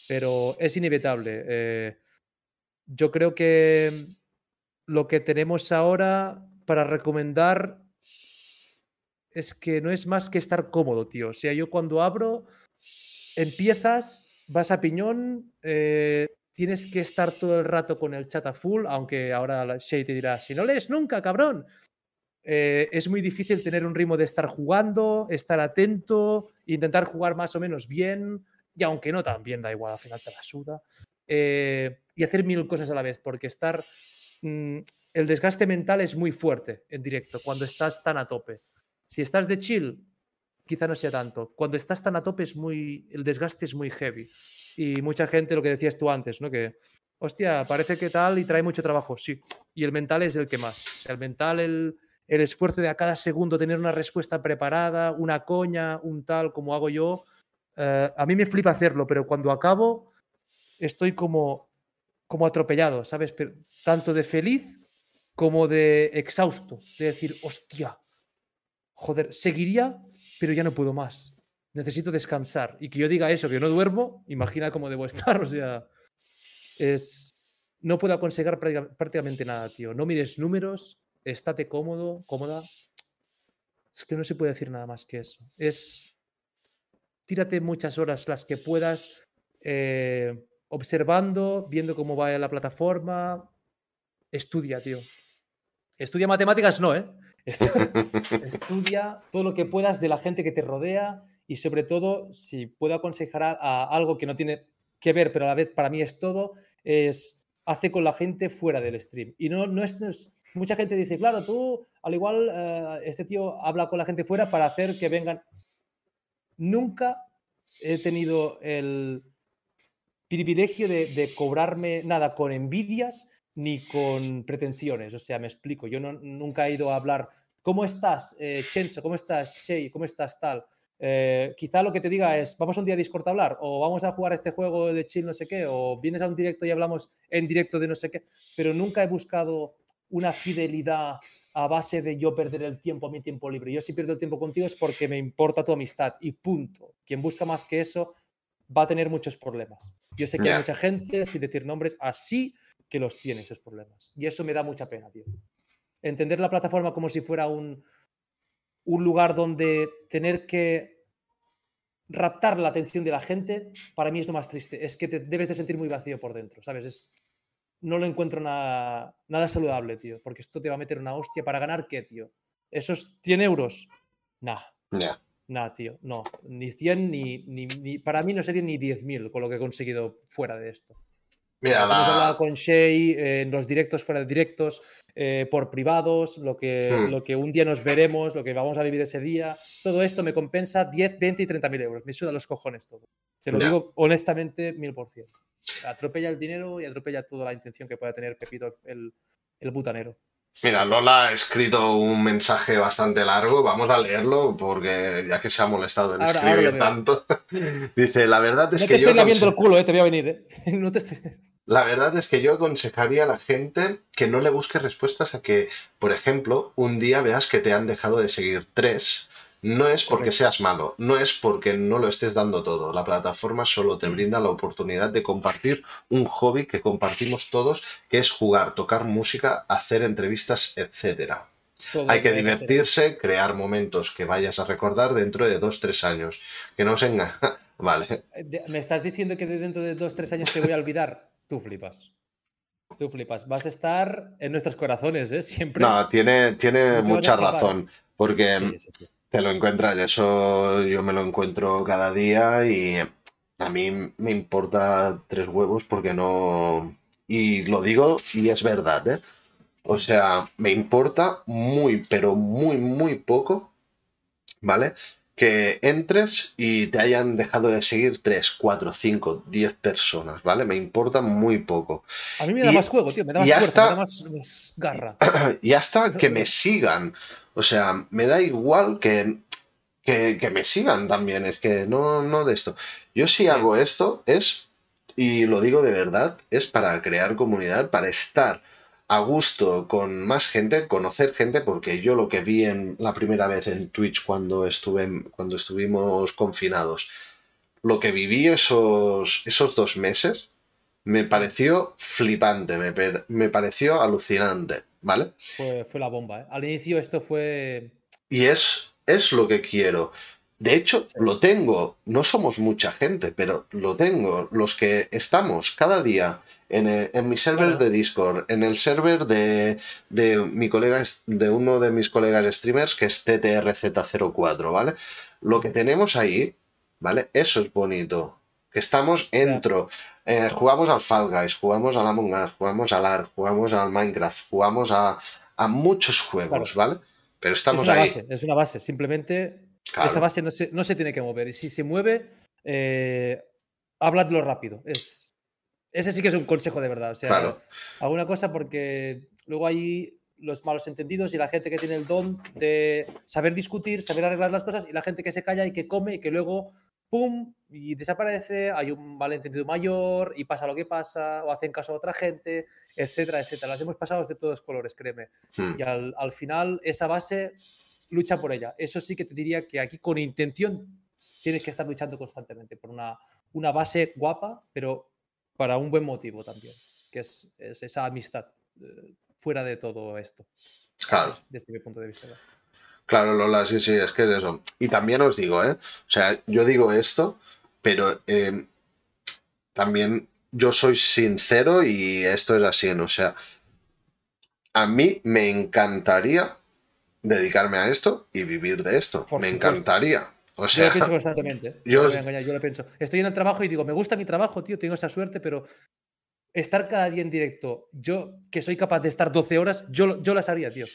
Pero es inevitable. Eh, yo creo que lo que tenemos ahora para recomendar es que no es más que estar cómodo, tío. O sea, yo cuando abro, empiezas, vas a piñón, eh, tienes que estar todo el rato con el chat a full, aunque ahora Shay te dirá, si no lees nunca, cabrón. Eh, es muy difícil tener un ritmo de estar jugando, estar atento, intentar jugar más o menos bien, y aunque no también da igual, al final te la suda. Eh, y hacer mil cosas a la vez, porque estar... Mm, el desgaste mental es muy fuerte en directo cuando estás tan a tope. Si estás de chill, quizá no sea tanto. Cuando estás tan a tope es muy... El desgaste es muy heavy. Y mucha gente, lo que decías tú antes, ¿no? Que, hostia, parece que tal y trae mucho trabajo, sí. Y el mental es el que más. O sea, el mental, el, el esfuerzo de a cada segundo tener una respuesta preparada, una coña, un tal, como hago yo. Eh, a mí me flipa hacerlo, pero cuando acabo estoy como, como atropellado, ¿sabes? Pero, tanto de feliz como de exhausto, de decir, hostia, joder, seguiría, pero ya no puedo más. Necesito descansar. Y que yo diga eso, que no duermo, imagina cómo debo [laughs] estar. O sea, es. No puedo aconsejar prácticamente nada, tío. No mires números, estate cómodo, cómoda. Es que no se puede decir nada más que eso. Es. Tírate muchas horas las que puedas. Eh, observando, viendo cómo va la plataforma. Estudia, tío. Estudia matemáticas, no, ¿eh? [laughs] Estudia todo lo que puedas de la gente que te rodea y sobre todo, si puedo aconsejar a, algo que no tiene que ver, pero a la vez para mí es todo, es hace con la gente fuera del stream. Y no, no, es, mucha gente dice, claro, tú al igual eh, este tío habla con la gente fuera para hacer que vengan. Nunca he tenido el privilegio de, cobrarme nada con envidias ni con pretensiones. O sea, me explico, yo nunca he ido a hablar, ¿cómo estás, eh, Chenso? ¿Cómo estás, Shay? ¿Cómo estás, tal? Eh, quizá lo que te diga es, vamos un día a Discord a hablar, o vamos a jugar este juego de chill no sé qué, o vienes a un directo y hablamos en directo de no sé qué, pero nunca he buscado una fidelidad a base de yo perder el tiempo a mi tiempo libre. Yo si pierdo el tiempo contigo es porque me importa tu amistad y punto. Quien busca más que eso va a tener muchos problemas. Yo sé que hay mucha gente, sin decir nombres, así que los tiene esos problemas. Y eso me da mucha pena, tío. Entender la plataforma como si fuera un, un lugar donde tener que raptar la atención de la gente, para mí es lo más triste. Es que te debes de sentir muy vacío por dentro, ¿sabes? Es, no lo encuentro nada, nada saludable, tío, porque esto te va a meter una hostia. ¿Para ganar qué, tío? ¿Esos 100 euros? Nah. Nah, tío, no. Ni 100 ni, ni, Para mí no serían ni 10.000 con lo que he conseguido fuera de esto. Mira, Hemos hablado con Shay eh, en los directos, fuera de directos, eh, por privados, lo que, hmm. lo que un día nos veremos, lo que vamos a vivir ese día. Todo esto me compensa 10, 20 y 30 mil euros. Me suda los cojones todo. Te lo digo honestamente, mil por cien. Atropella el dinero y atropella toda la intención que pueda tener Pepito, el, el butanero.
Mira, Lola ha escrito un mensaje bastante largo, vamos a leerlo porque ya que se ha molestado en escribir tanto. [laughs] Dice, la verdad es
no
que...
Te estoy laviendo el culo, eh, te voy a venir. Eh. [laughs] No te
La verdad es que yo aconsejaría a la gente que no le busque respuestas a que, por ejemplo, un día veas que te han dejado de seguir tres no es porque seas malo, no es porque no lo estés dando todo. La plataforma solo te brinda la oportunidad de compartir un hobby que compartimos todos, que es jugar, tocar música, hacer entrevistas, etc. Hay que divertirse, crear momentos que vayas a recordar dentro de dos, tres años. Que no se engañe. [laughs] vale.
Eh, ¿Me estás diciendo que dentro de dos, tres años te voy a olvidar? [laughs] Tú flipas. Tú flipas. Vas a estar en nuestros corazones, ¿eh? Siempre.
No, tiene, tiene mucha razón. Porque te lo encuentras, eso yo me lo encuentro cada día y a mí me importa tres huevos porque no... Y lo digo y es verdad, ¿eh? O sea, me importa muy, pero muy, muy poco, ¿vale? Que entres y te hayan dejado de seguir 3, 4, 5, 10 personas, ¿vale? Me importa muy poco.
A mí me da más juego, tío, me da más fuerza, me da más, garra. [clears throat]
Y hasta que me sigan. O sea, me da igual que, que, me sigan también, es que no, no de esto. Yo si hago esto es, y lo digo de verdad, es para crear comunidad, para estar a gusto con más gente, conocer gente, porque yo lo que vi en la primera vez en Twitch cuando estuve cuando estuvimos confinados, lo que viví esos, esos dos meses, me pareció flipante, me, me pareció alucinante, ¿vale?
Fue, la bomba, ¿eh? Al inicio esto fue...
Y es, es lo que quiero. De hecho, lo tengo. No somos mucha gente, pero lo tengo. Los que estamos cada día en, eh, mi server de Discord, en el server de, de, mi colega, de uno de mis colegas streamers, que es TTRZ04, ¿vale? Lo que tenemos ahí, ¿vale? Eso es bonito. Que estamos dentro. Eh, jugamos al Fall Guys, jugamos al Among Us, jugamos al ARK, jugamos al Minecraft, jugamos a, muchos juegos, ¿vale? Pero estamos
es una
ahí.
Base, es una base, simplemente esa base no se, no se, tiene que mover. Y si se mueve, eh, habladlo rápido. Es, ese sí que es un consejo de verdad. O sea, alguna cosa porque luego hay los malos entendidos y la gente que tiene el don de saber discutir, saber arreglar las cosas y la gente que se calla y que come y que luego ¡pum! y desaparece, hay un malentendido mayor y pasa lo que pasa, o hacen caso a otra gente, etcétera, etcétera. Las hemos pasado de todos colores, créeme. Hmm. Y al, final, esa base lucha por ella. Eso sí que te diría que aquí con intención tienes que estar luchando constantemente por una, una base guapa, pero para un buen motivo también, que es, esa amistad eh, fuera de todo esto.
Claro.
Desde mi punto de vista.
Claro, Lola, sí, sí, es que es eso. Y también os digo, ¿eh? O sea, yo digo esto, pero eh, también yo soy sincero y esto es así, ¿no? O sea, a mí me encantaría dedicarme a esto y vivir de esto. me encantaría. O sea,
yo lo [laughs] pienso constantemente. Yo, yo lo pienso. Estoy en el trabajo y digo, me gusta mi trabajo, tío, tengo esa suerte, pero estar cada día en directo, yo que soy capaz de estar 12 horas, yo, yo las haría, tío.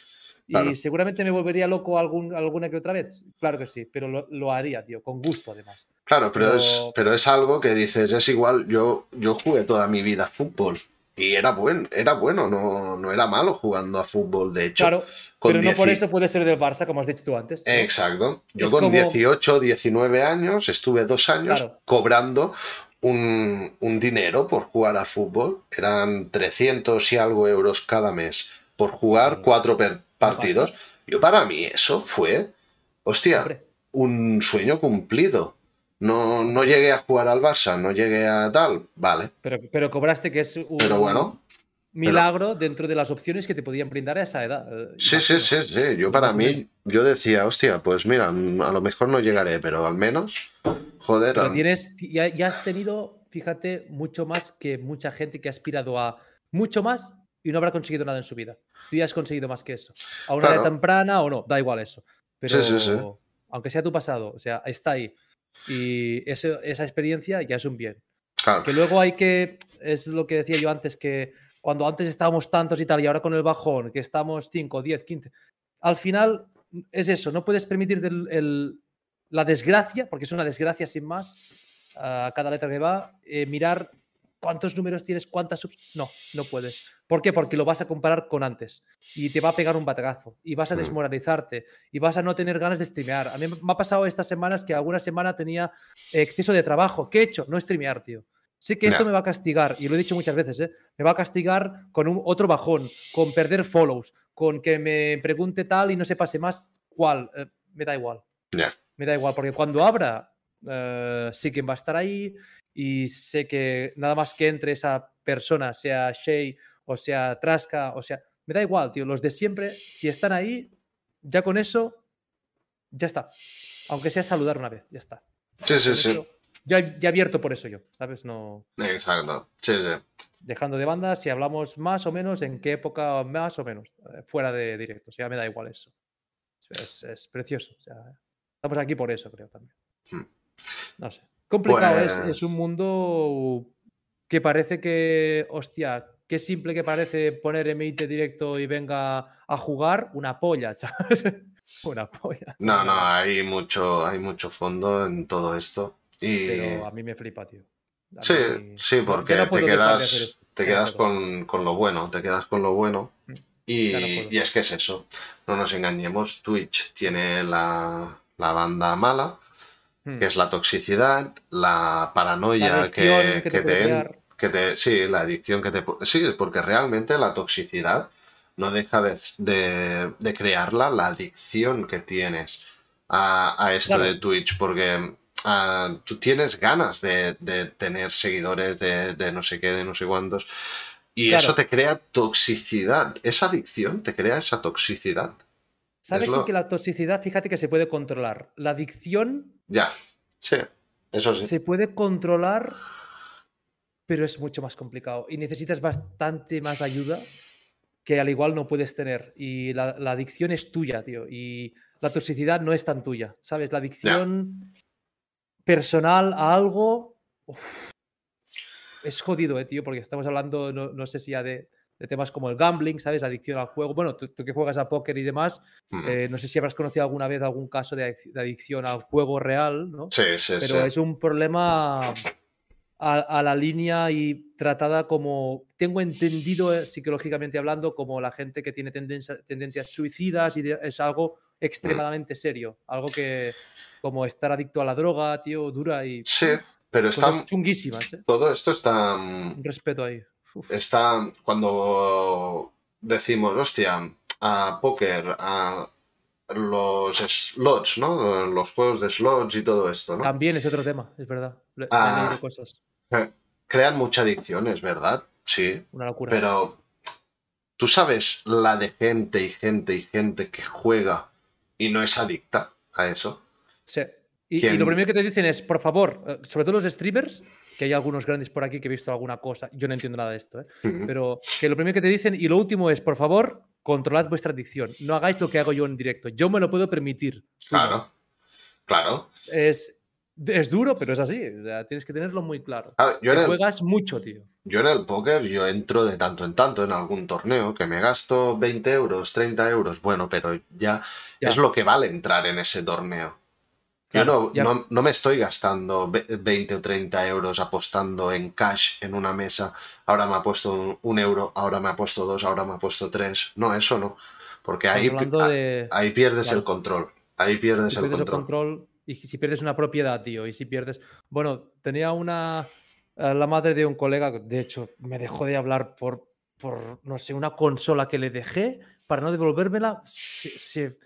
Y seguramente me volvería loco algún, alguna que otra vez. Claro que sí, pero lo, haría, tío, con gusto además.
Claro, pero, Es, pero es algo que dices, es igual, yo, yo jugué toda mi vida fútbol y era, buen, era bueno, no, no era malo jugando a fútbol, de hecho.
Claro, pero no por eso puede ser del Barça, como has dicho tú antes.
Exacto. Yo con 18, 19 años estuve dos años cobrando un, dinero por jugar a fútbol. Eran 300 y algo euros cada mes por jugar cuatro partidos. Yo para mí eso fue, hostia, un sueño cumplido. No, no llegué a jugar al Barça, no llegué a tal, vale.
Pero, pero cobraste que es un
pero bueno,
milagro dentro de las opciones que te podían brindar a esa edad.
Sí, sí, sí, sí. Yo para mí, yo decía, hostia, pues mira, a lo mejor no llegaré, pero al menos, joder.
Pero tienes, ya, ya, has tenido, fíjate, mucho más que mucha gente que ha aspirado a mucho más y no habrá conseguido nada en su vida. Tú ya has conseguido más que eso. A una edad temprana o no, da igual eso. Pero sí, sí, sí. aunque sea tu pasado, o sea, está ahí. Y esa experiencia ya es un bien. Que luego hay que, es lo que decía yo antes, que cuando antes estábamos tantos y tal, y ahora con el bajón, que estamos 5, 10, 15, al final es eso, no puedes permitirte la desgracia, porque es una desgracia sin más, a cada letra que va, eh, mirar cuántos números tienes, cuántas subs. No, no puedes. ¿Por qué? Porque lo vas a comparar con antes y te va a pegar un batacazo y vas a desmoralizarte y vas a no tener ganas de streamear. A mí me ha pasado estas semanas que alguna semana tenía exceso de trabajo. ¿Qué he hecho? No streamear, tío. Sé que esto me va a castigar, y lo he dicho muchas veces, ¿eh? me va a castigar con un, otro bajón, con perder follows, con que me pregunte tal y no se pase más cuál. Eh, me da igual. Me da igual, porque cuando abra, eh, sí que va a estar ahí y sé que nada más que entre esa persona, sea Shay o sea Traska, o sea, me da igual, tío. Los de siempre, si están ahí, ya con eso, ya está. Aunque sea saludar una vez, ya está.
Sí, sí, sí.
ya, ya abierto por eso yo, ¿sabes? No.
Exacto. Sí, sí.
Dejando de banda, si hablamos más o menos, en qué época más o menos, eh, fuera de directo. ya me da igual eso. Es, precioso. estamos aquí por eso, creo también. Hmm. No sé. Complicado, es, pues un mundo que parece que, hostia, qué simple que parece poner emite directo y venga a jugar una polla, [laughs] chaval. una polla.
No, no, hay mucho, hay mucho fondo en todo esto. Y...
Pero a mí me flipa, tío.
sí, sí, porque te quedas, te quedas con, lo bueno, te quedas con lo bueno. Mm, y, es que es eso. No nos engañemos, Twitch tiene la, la banda mala Hmm. que es la toxicidad, la paranoia que, que, te, que, te, Sí, la adicción que te... Sí, porque realmente la toxicidad no deja de, de, crearla la adicción que tienes a, a esto de Twitch, porque ah, tú tienes ganas de, de tener seguidores de, de, no sé qué, de no sé cuántos, y eso te crea toxicidad. Esa adicción te crea esa toxicidad.
¿Sabes tú que la toxicidad, fíjate que se puede controlar? La adicción.
Ya, sí, eso sí.
Se puede controlar, pero es mucho más complicado. Y necesitas bastante más ayuda que al igual no puedes tener. Y la, adicción es tuya, tío. Y la toxicidad no es tan tuya, ¿sabes? La adicción personal a algo. es jodido, eh, tío, porque estamos hablando, no sé si ya de de temas como el gambling, ¿sabes? Adicción al juego. Bueno, tú, que juegas a póker y demás, mm. eh, no sé si habrás conocido alguna vez algún caso de, adicción al juego real, ¿no?
Sí, sí,
Pero es un problema a, la línea y tratada como, tengo entendido eh, psicológicamente hablando, como la gente que tiene tendencias suicidas y es algo extremadamente serio. Algo que, como estar adicto a la droga, tío, dura y...
Sí, pero está...
chunguísimas. ¿eh?
Todo esto está...
Mm, respeto ahí
está cuando decimos, hostia, a póker, a los slots, ¿no? Los juegos de slots y todo esto, ¿no?
También es otro tema, es verdad. Ah, cosas.
Eh, crean mucha adicción, es verdad, sí.
Una locura.
Pero tú sabes la de gente y gente y gente que juega y no es adicta a eso.
Sí. Y, y, lo primero que te dicen es, por favor, eh, sobre todo los streamers, que hay algunos grandes por aquí que he visto alguna cosa, yo no entiendo nada de esto, ¿eh? pero que lo primero que te dicen y lo último es, por favor, controlad vuestra adicción, no hagáis lo que hago yo en directo, yo me lo puedo permitir.
Claro, claro.
Es, Es duro, pero es así. O sea, tienes que tenerlo muy claro.
Ah, yo el-
juegas mucho, tío.
Yo en el póker, yo entro de tanto en tanto en algún torneo que me gasto 20 euros, 30 euros, bueno, pero ya,
Ya.
es lo que vale entrar en ese torneo. Yo no, no, no me estoy gastando ve- 20 o 30 euros apostando en cash en una mesa. Ahora me ha puesto un, un euro, ahora me ha puesto dos, ahora me ha puesto tres. No, eso no. Porque ahí,
de.
ahí pierdes
Claro.
el control. Ahí pierdes
si
el
pierdes el
control.
control y si pierdes una propiedad, tío, y si pierdes... Bueno, tenía una... eh, La madre de un colega, de hecho, me dejó de hablar por, por no sé, una consola que le dejé para no devolvérmela. Se, se,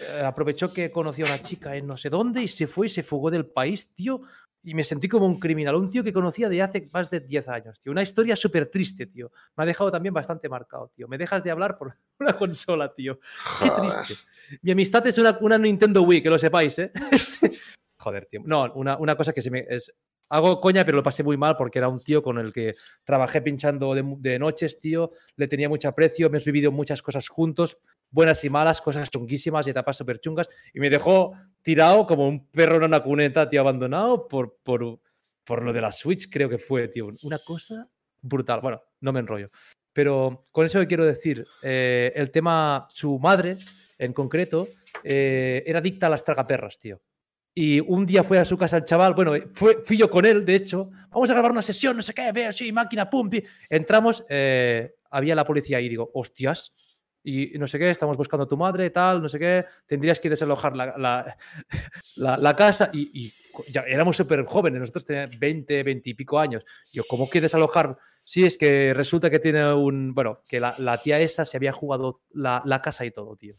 eh, aprovechó que conocía a una chica en no sé dónde y se fue y se fugó del país, tío. Y me sentí como un criminal, un tío que conocía de hace más de 10 años, tío. Una historia súper triste, tío. Me ha dejado también bastante marcado, tío. Me dejas de hablar por [laughs] una consola, tío. Qué triste. Mi amistad es una, una Nintendo Wii, que lo sepáis, ¿eh? [laughs] Joder, tío. No, una, una cosa que se me. Es, hago coña, pero lo pasé muy mal porque era un tío con el que trabajé pinchando de, noches, tío. Le tenía mucho aprecio, hemos vivido muchas cosas juntos, buenas y malas, cosas chunguísimas y etapas súper chungas. Y me dejó tirado como un perro en una cuneta, tío, abandonado por, por, por lo de la Switch, creo que fue, tío. Una cosa brutal. Bueno, no me enrollo. Pero con eso que quiero decir, eh, el tema, su madre en concreto, eh, era adicta a las tragaperras, tío. Y un día fue a su casa el chaval, bueno, fue, fui yo con él, de hecho, vamos a grabar una sesión, no sé qué, veo, sí, máquina, pum, pi. Entramos, eh, había la policía ahí, digo, hostias, y no sé qué, estamos buscando a tu madre, tal, no sé qué, tendrías que desalojar la, la, [laughs] la- casa y, y éramos súper jóvenes, nosotros teníamos 20, 20 y pico años. Yo, ¿cómo que desalojar? Sí, es que resulta que tiene un, bueno, que la, tía esa se había jugado la casa y todo, tío.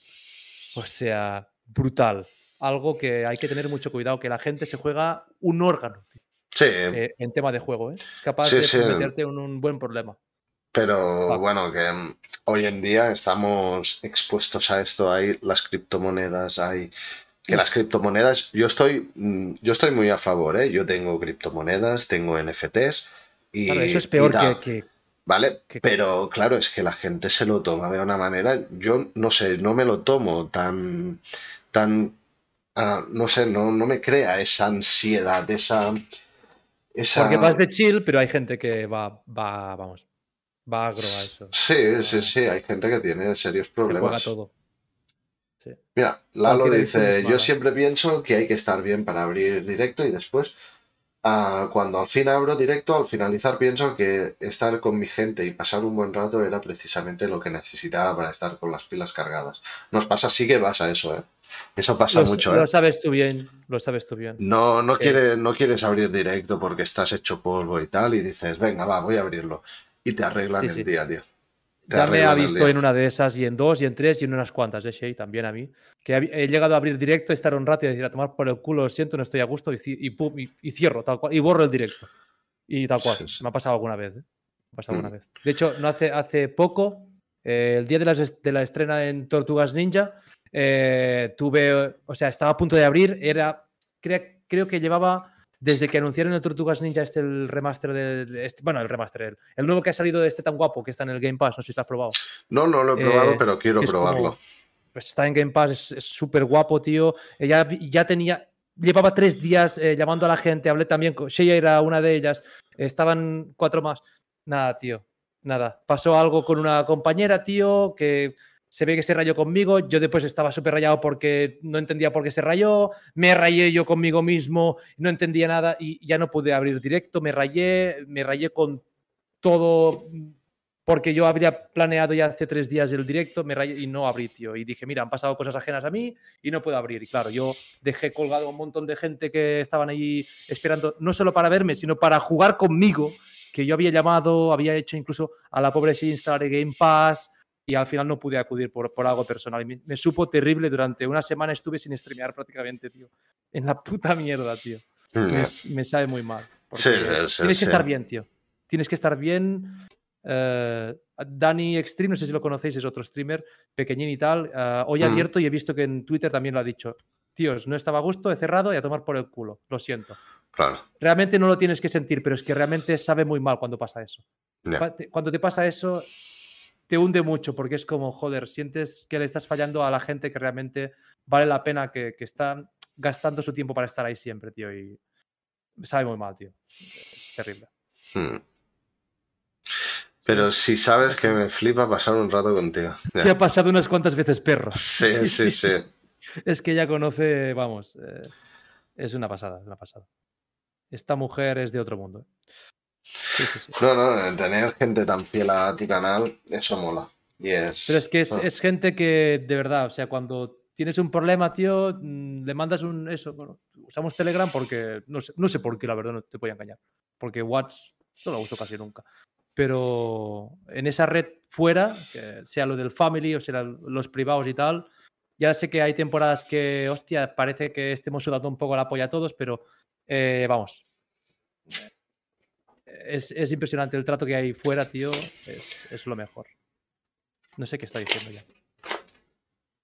O sea, brutal. Algo que hay que tener mucho cuidado, que la gente se juega un órgano
Sí,
eh, en tema de juego, ¿eh? Es capaz
Sí,
de
sí.
meterte en un buen problema.
Pero bueno, que mm, hoy en día estamos expuestos a esto, hay las criptomonedas, hay que las criptomonedas, yo estoy, mm, yo estoy muy a favor, ¿eh? Yo tengo criptomonedas, tengo NFTs y,
Claro, eso es peor que,
¿vale?
que-
Pero claro, es que la gente se lo toma de una manera, yo no sé, no me lo tomo tan, tan, ah, no sé, no, no me crea esa ansiedad, esa, esa...
Porque vas de chill, pero hay gente que va, va vamos, va agro a eso.
Sí, sí, sí, hay gente que tiene serios
Se juega
problemas.
todo. Sí.
Mira, Lalo dice, yo siempre pienso que hay que estar bien para abrir directo y después, ah, cuando al fin abro directo, al finalizar pienso que estar con mi gente y pasar un buen rato era precisamente lo que necesitaba para estar con las pilas cargadas. Nos pasa, sí que pasa eso, ¿eh? Eso pasa
Lo,
mucho,
lo
¿eh?
sabes tú bien, lo sabes tú bien.
No, no,
Sí.
quiere- no quieres abrir directo porque estás hecho polvo y tal y dices, venga, va, voy a abrirlo. Y te arreglan
Sí,
el
sí.
día, tío.
Ya me ha visto en una de esas y en dos y en tres y en unas cuantas, de Shea también a mí. Que he llegado a abrir directo, estar un rato y decir a tomar por el culo, lo siento, no estoy a gusto y, y, pum, y, y cierro tal cual y borro el directo. Y tal cual.
Sí, sí.
Me ha pasado alguna vez. ¿eh? Me ha pasado
Mm.
alguna vez. De hecho, no hace, hace poco, eh, el día de, est- de la estrena en Tortugas Ninja, eh, tuve, o sea, estaba a punto de abrir, era, cre- creo que llevaba, desde que anunciaron el Tortugas Ninja, este el remaster de, de este- bueno, el remaster, el, el nuevo que ha salido de este tan guapo que está en el Game Pass, no sé si lo has probado.
No, no lo he probado,
Eh,
pero quiero
como-
probarlo.
Pues está en Game Pass, es- súper guapo, tío. Eh, Ya, ya tenía, llevaba tres días eh, llamando a la gente, hablé también con Shea, era una de ellas, estaban cuatro más. Nada, tío, nada. Pasó algo con una compañera, tío, que se ve que se rayó conmigo. Yo después estaba súper rayado porque no entendía por qué se rayó. Me rayé yo conmigo mismo, no entendía nada y ya no pude abrir directo. Me rayé, me rayé con todo porque yo habría planeado ya hace tres días el directo me rayé y no abrí, tío. Y dije, mira, han pasado cosas ajenas a mí y no puedo abrir. Y claro, yo dejé colgado a un montón de gente que estaban ahí esperando, no solo para verme, sino para jugar conmigo, que yo había llamado, había hecho incluso a la pobre si instalar Game Pass y al final no pude acudir por, por algo personal. Y me, me supo terrible, durante una semana estuve sin streamear prácticamente, tío. En la puta mierda, tío.
Mm,
Me, me sabe muy mal.
Sí, sí,
tienes que
sí.
estar bien, tío. Tienes que estar bien. Eh, Dani Extreme, no sé si lo conocéis, es otro streamer, pequeñín y tal. eh, hoy ha
Mm.
abierto y he visto que en Twitter también lo ha dicho. Tíos, no estaba a gusto, he cerrado y a tomar por el culo. Lo siento.
Claro.
Realmente no lo tienes que sentir, pero es que realmente sabe muy mal cuando pasa eso. Te- Cuando te pasa eso, te hunde mucho porque es como, joder, sientes que le estás fallando a la gente que realmente vale la pena que, que están. gastando su tiempo para estar ahí siempre, tío. Y sabe muy mal, tío. Es terrible.
Hmm. Pero si sabes que me flipa pasar un rato contigo. [laughs]
Te ha pasado unas cuantas veces perro.
Sí, [laughs] sí, sí.
Es que ya conoce, vamos, eh, es una pasada, es una pasada. Esta mujer es de otro mundo. Sí, sí, sí.
No, no, tener gente tan fiel a tu canal, eso mola. Y es,
Pero es que es, es gente que, de verdad, o sea, cuando tienes un problema, tío, mm, le mandas un eso. Bueno, usamos Telegram porque no sé, no sé por qué, la verdad, no te voy a engañar. Porque WhatsApp no lo uso casi nunca. Pero en esa red fuera, que sea lo del family o sea los privados y tal, ya sé que hay temporadas que, hostia, parece que estemos sudando un poco la polla a todos, pero eh, vamos. Es, es, impresionante el trato que hay fuera, tío. Es, es lo mejor. No sé qué está diciendo ya.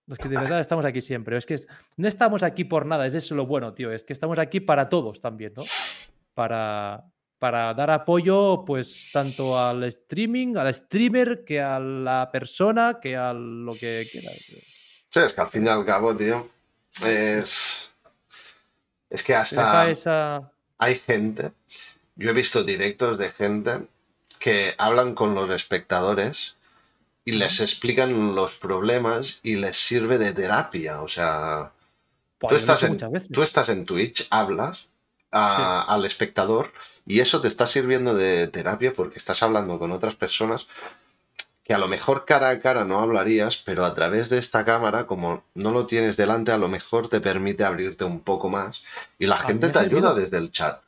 Es que de verdad estamos aquí siempre. Es que no estamos aquí por nada, es eso lo bueno, tío. Es que estamos aquí para todos también, ¿no? Para, para dar apoyo, pues, tanto al streaming, al streamer, que a la persona, que a lo que quiera.
Sí, es que al fin y al cabo, tío, es. Es que hasta.
Esa...
Hay gente. Yo he visto directos de gente que hablan con los espectadores y les explican los problemas y les sirve de terapia. O sea, tú, estás en, tú, estás en, Twitch, hablas a, sí. al espectador y eso te está sirviendo de terapia porque estás hablando con otras personas que a lo mejor cara a cara no hablarías, pero a través de esta cámara, como no lo tienes delante, a lo mejor te permite abrirte un poco más y la a gente te ayuda desde el chat.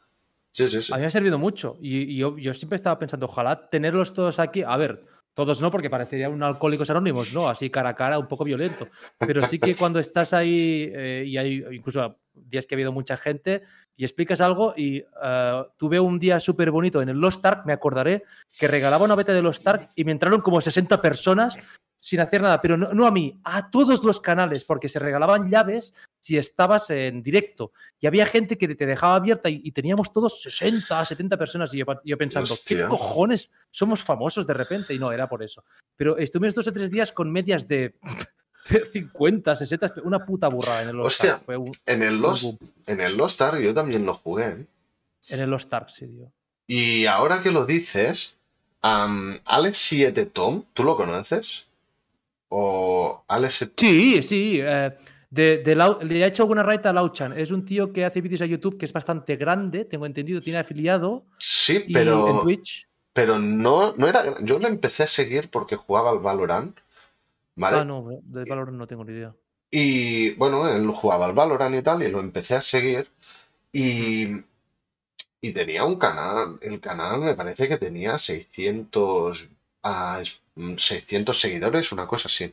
Sí.
A mí me ha servido mucho y, yo, siempre estaba pensando, ojalá tenerlos todos aquí. A ver, todos no, porque parecería un alcohólicos anónimos, ¿no? Así cara a cara, un poco violento. Pero sí que cuando estás ahí eh, y hay incluso días que ha habido mucha gente y explicas algo y uh, tuve un día súper bonito en el Lost Ark, me acordaré, que regalaba una beta de Lost Ark y me entraron como 60 personas sin hacer nada, pero no, no, a mí, a todos los canales, porque se regalaban llaves si estabas en directo. Y había gente que te dejaba abierta y, y teníamos todos 60, 70 personas. Y yo, yo pensando, Hostia. ¿qué cojones? Somos famosos de repente. Y no, era por eso. Pero estuvimos dos o tres días con medias de 50, 60, una puta burrada en el Lost
Hostia, Ark. Fue un, en, el Lost, en el Lost Ark yo también lo jugué. ¿eh?
En el Lost Ark, sí, tío.
Y ahora que lo dices, um, Alex 7 Tom, ¿tú lo conoces? O Alex.
Sí, sí. Eh, de, de Lau, le ha hecho alguna raid a Lauchan. Es un tío que hace vídeos a YouTube que es bastante grande, tengo entendido, tiene afiliado.
Sí, pero. En Twitch. Pero no, no era. Yo lo empecé a seguir porque jugaba al Valorant. ¿Vale?
Ah, no, de Valorant no tengo ni idea.
Y bueno, él jugaba al Valorant y tal, y lo empecé a seguir. Y. Y tenía un canal. El canal me parece que tenía 600 a 600 seguidores, una cosa así.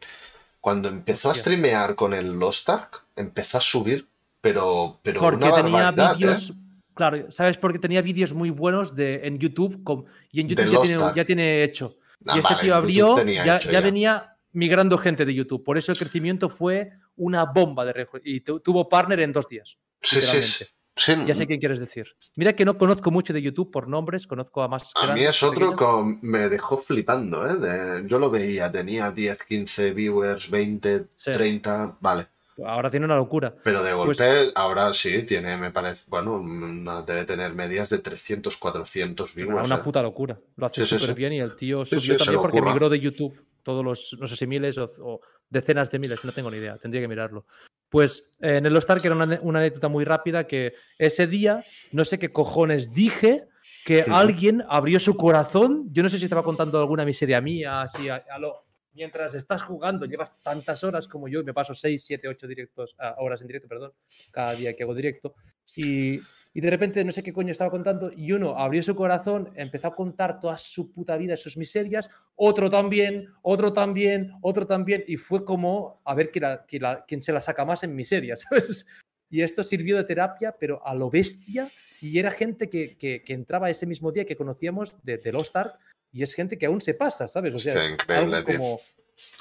Cuando empezó Hostia. a streamear con el Lost Ark, empezó a subir, pero, pero
Porque
una
tenía vídeos. ¿eh? Claro, ¿sabes? Porque tenía vídeos muy buenos de, en YouTube con, y en YouTube ya tiene, ya tiene, hecho.
Ah,
y este
vale,
tío abrió, ya, ya, venía migrando gente de YouTube. Por eso el crecimiento fue una bomba de y tuvo partner en dos días.
Sí, sí, Sí.
Ya sé quién quieres decir. Mira que no conozco mucho de YouTube por nombres, conozco a más.
A mí es otro que me dejó flipando, ¿eh? De, yo lo veía, tenía 10, 15 viewers, 20, sí. 30, vale.
Ahora tiene una locura.
Pero de golpe, pues... ahora sí, tiene, me parece, bueno, una, debe tener medias de 300, 400 viewers.
Una puta locura. Lo hace sí, súper sí, bien y el tío subió también porque ocurra. migró de YouTube todos los, no sé si miles o, o, decenas de miles, no tengo ni idea, tendría que mirarlo. Pues eh, en el Lost Ark era una, una, anécdota muy rápida que ese día, no sé qué cojones dije, que sí. alguien abrió su corazón. Yo no sé si estaba contando alguna miseria mía, así a, a lo, mientras estás jugando, llevas tantas horas como yo, me paso 6, 7, 8 directos, uh, horas en directo, perdón, cada día que hago directo. Y, y de repente no sé qué coño estaba contando y uno abrió su corazón, empezó a contar toda su puta vida, sus miserias, otro también, otro también, otro también, y fue como a ver quién, la, quién, la, quién se la saca más en miserias, [laughs] ¿sabes? Y esto sirvió de terapia, pero a lo bestia, y era gente que, que, que entraba ese mismo día que conocíamos de, de Lost Ark, y es gente que aún se pasa, ¿sabes? O sea,
sí,
es algo como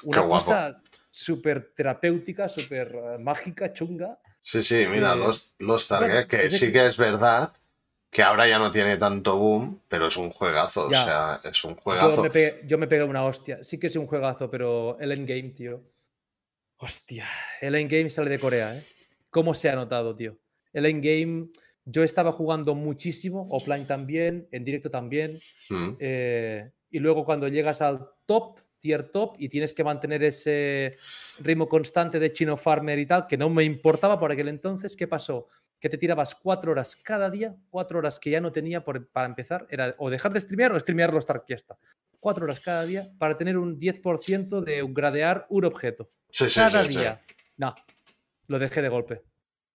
una cosa súper terapéutica, súper mágica, chunga.
Sí, sí, mira, que... los, los Target, que sí que es verdad que ahora ya no tiene tanto boom, pero es un juegazo, ya. o sea, es un juegazo.
Yo me, pegué, yo me pegué una hostia, sí que es un juegazo, pero el endgame, tío. Hostia, el endgame sale de Corea, ¿eh? cómo se ha notado, tío. El endgame, yo estaba jugando muchísimo, offline también, en directo también.
Mm.
eh, y luego cuando llegas al top, tier top, y tienes que mantener ese ritmo constante de chino farmer y tal, que no me importaba por aquel entonces, ¿qué pasó? Que te tirabas cuatro horas cada día, cuatro horas que ya no tenía por- para empezar, era o dejar de streamear o streamear los Stark ya está. Cuatro horas cada día para tener un 10% de gradear un objeto.
Sí, sí,
Cada
sí,
día. No, lo dejé de golpe.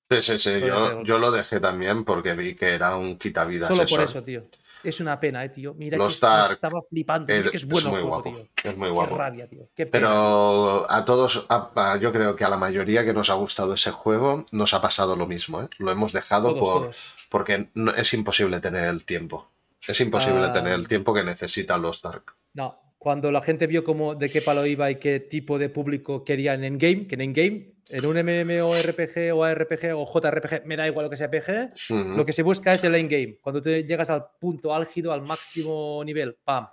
Sí, sí, sí, yo, yo lo dejé también porque vi que era un quitavidas
Solo
eso.
por eso, tío. Es una pena, eh, tío. Mira
Los
que es-
Stark
estaba flipando. Mira
Es,
que es
es
bueno el
muy
juego,
guapo,
tío.
es muy
Qué
guapo.
rabia, tío. Qué pena. tío.
Pero a todos, a- a- yo creo que a la mayoría que nos ha gustado ese juego nos ha pasado lo mismo, ¿eh? Lo hemos dejado
Todos,
por,
todos.
porque no- es imposible tener el tiempo. Es imposible
Ah.
tener el tiempo que necesitan los Dark.
No, cuando la gente vio cómo, de qué palo iba y qué tipo de público quería en Endgame, que en Endgame, en un MMORPG o ARPG o JRPG, me da igual lo que sea PG,
Mm.
lo que se busca es el endgame. Cuando te llegas al punto álgido, al máximo nivel, ¡pam!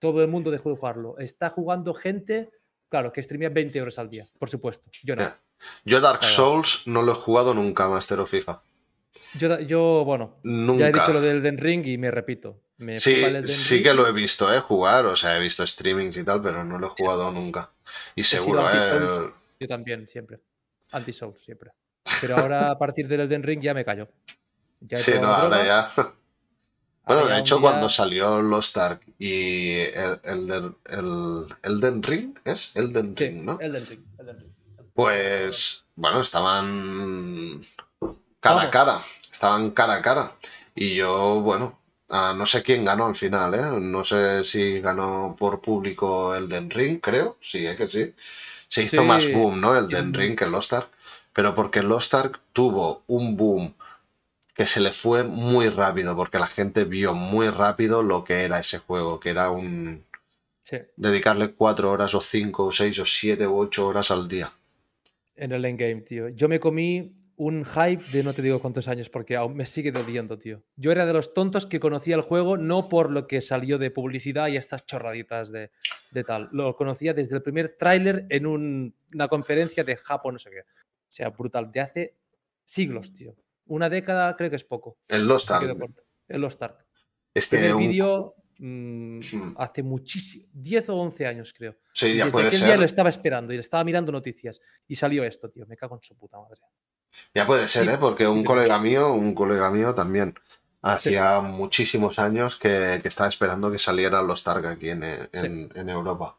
Todo el mundo dejó de jugarlo. Está jugando gente, claro, que streamea 20 horas al día, por supuesto. Yo no.
Yo Dark. Souls no lo he jugado nunca, Master of FIFA.
Yo, yo, bueno,
Nunca.
ya he dicho lo del Elden Ring y me repito. Me
Sí,
el
sí que lo he visto, ¿eh? Jugar, o sea, he visto streamings y tal, pero no lo he jugado nunca. Y seguro. ¿eh?
Yo también, siempre. Anti-Souls, siempre. Pero ahora a partir del Elden Ring ya me callo. Ya he
Sí, no, ahora ya. [laughs] Bueno, de hecho,
día-
cuando salió Lost Ark y el, el, el Elden Ring, ¿es? Elden
Sí,
Ring, ¿no?
Elden Ring. Elden Ring.
Pues, bueno, estaban cara a cara, estaban cara a cara. Y yo, bueno, no sé quién ganó al final, ¿eh? No sé si ganó por público Elden Ring, creo, sí, ¿eh? que sí. Se hizo
Sí,
más boom, ¿no? Elden
yo-
Ring que Lost Ark, pero porque Lost Ark tuvo un boom que se le fue muy rápido, porque la gente vio muy rápido lo que era ese juego, que era un
Sí,
dedicarle cuatro horas o cinco o seis o siete o ocho horas al día.
en el endgame, tío. Yo me comí un hype de no te digo cuántos años porque aún me sigue doliendo, tío. Yo era de los tontos que conocía el juego no por lo que salió de publicidad y estas chorraditas de, de tal. Lo conocía desde el primer tráiler en un- una conferencia de Japón, no sé qué. O sea, brutal. De hace siglos, tío. Una década creo que es poco.
El Lost Ark.
El Lost Ark.
Es que
Primer
un-
vídeo mm,
Hmm.
hace muchísimo, 10 o 11 años creo.
Sí,
Y
ya
desde
puede
aquel día lo estaba esperando y le estaba mirando noticias. Y salió esto, tío. Me cago en su puta madre.
Ya puede ser,
Sí,
¿eh? Porque un
sí.
colega mío, un colega mío también, hacía muchísimos años que, que estaba esperando que saliera los Targ aquí en, eh, en- en Europa.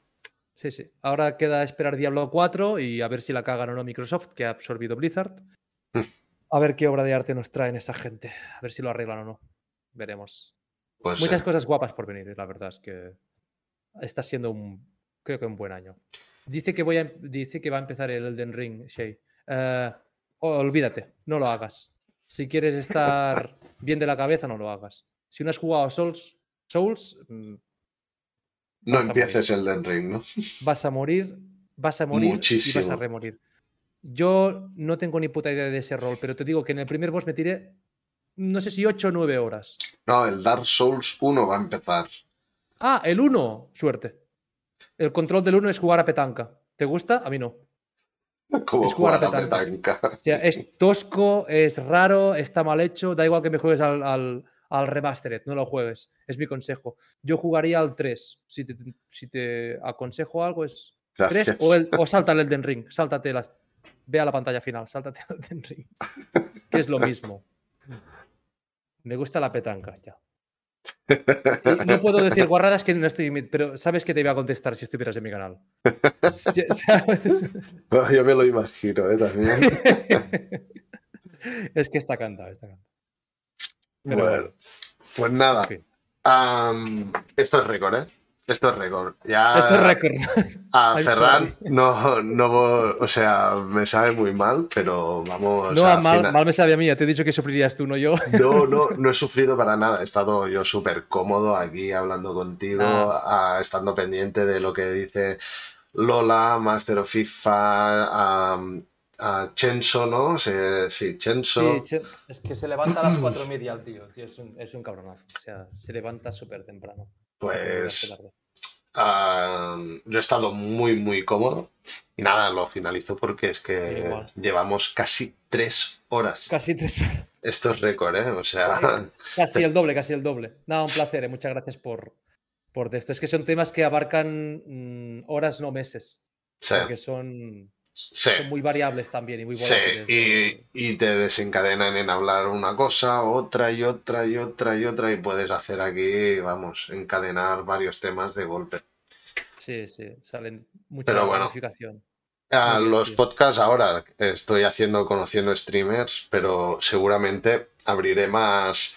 Sí, sí. Ahora queda esperar Diablo 4 y a ver si la cagan o no Microsoft, que ha absorbido Blizzard.
Hmm.
A ver qué obra de arte nos traen esa gente. A ver si lo arreglan o no. Veremos.
Pues
Muchas
eh,
cosas guapas por venir, la verdad es que está siendo un, creo que un buen año. Dice que, voy a, dice que va a empezar el Elden Ring, Shay. Eh, olvídate, no lo hagas. Si quieres estar [laughs] bien de la cabeza, no lo hagas. Si no has jugado a Souls, Souls mm,
no empieces el Den Ring, ¿no? [laughs]
vas a morir, vas a morir y vas a remorir. Yo no tengo ni puta idea de ese rol, pero te digo que en el primer boss me tiré, no sé si 8 o 9 horas.
No, el Dark Souls 1 va a empezar.
Ah, el 1, suerte. El control del 1 es jugar a petanca. ¿Te gusta? A mí no. [laughs]
Como
Es jugar a
jugar a
petanca.
petanca.
O sea, es tosco, es raro, está mal hecho. Da igual que me juegues al, al, al Remastered, no lo juegues. Es mi consejo. Yo jugaría al 3. Si te, si te aconsejo algo, es 3
Gracias.
o, el, o salta el Elden Ring. Sáltate las. Ve a la pantalla final, sáltate el Elden Ring. Que es lo mismo. [laughs] Me gusta la petanca, ya. No puedo [laughs] decir guarradas que no estoy. Pero sabes que te iba a contestar si estuvieras en mi canal. [laughs]
Yo me lo imagino, ¿eh? También. [laughs]
es que está cantado, está cantado. Pero
Bueno, pues nada.
en fin.
am, esto es récord, ¿eh? Esto es récord. Ya
Esto es récord. [laughs]
a [laughs] Ferran no, no, o sea, me sabe muy mal, pero vamos
No,
a
mal,
fina-
mal me sabe a mí. ya Te he dicho que sufrirías tú, no yo.
No, no, [laughs] no he sufrido para nada. He estado yo súper cómodo aquí hablando contigo,
Ah.
estando pendiente de lo que dice Lola, Master of FIFA, a Chenso, ¿no? Sí, sí, Chenso.
Sí, es que se levanta a las cuatro y media el tío. tío es, un, es un cabronazo. O sea, se levanta súper temprano.
Pues yo he estado muy, muy cómodo. Y nada, lo finalizo porque es que
Igual.
llevamos casi tres horas.
Casi tres horas.
Esto es récord, ¿eh? O sea, [laughs]
Casi el doble, casi el doble. Nada, un placer, eh, muchas gracias por, por esto. Es que son temas que abarcan mm, horas, no meses.
sí,
Porque son,
sí,
son muy variables también y muy
sí.
volátiles.
Y, y te desencadenan en hablar una cosa, otra y otra y otra y otra. Y puedes hacer aquí, vamos, encadenar varios temas de golpe.
Sí, sí, salen mucha
Pero bueno.
bien,
los
tío.
podcasts ahora estoy haciendo conociendo streamers, pero seguramente abriré más,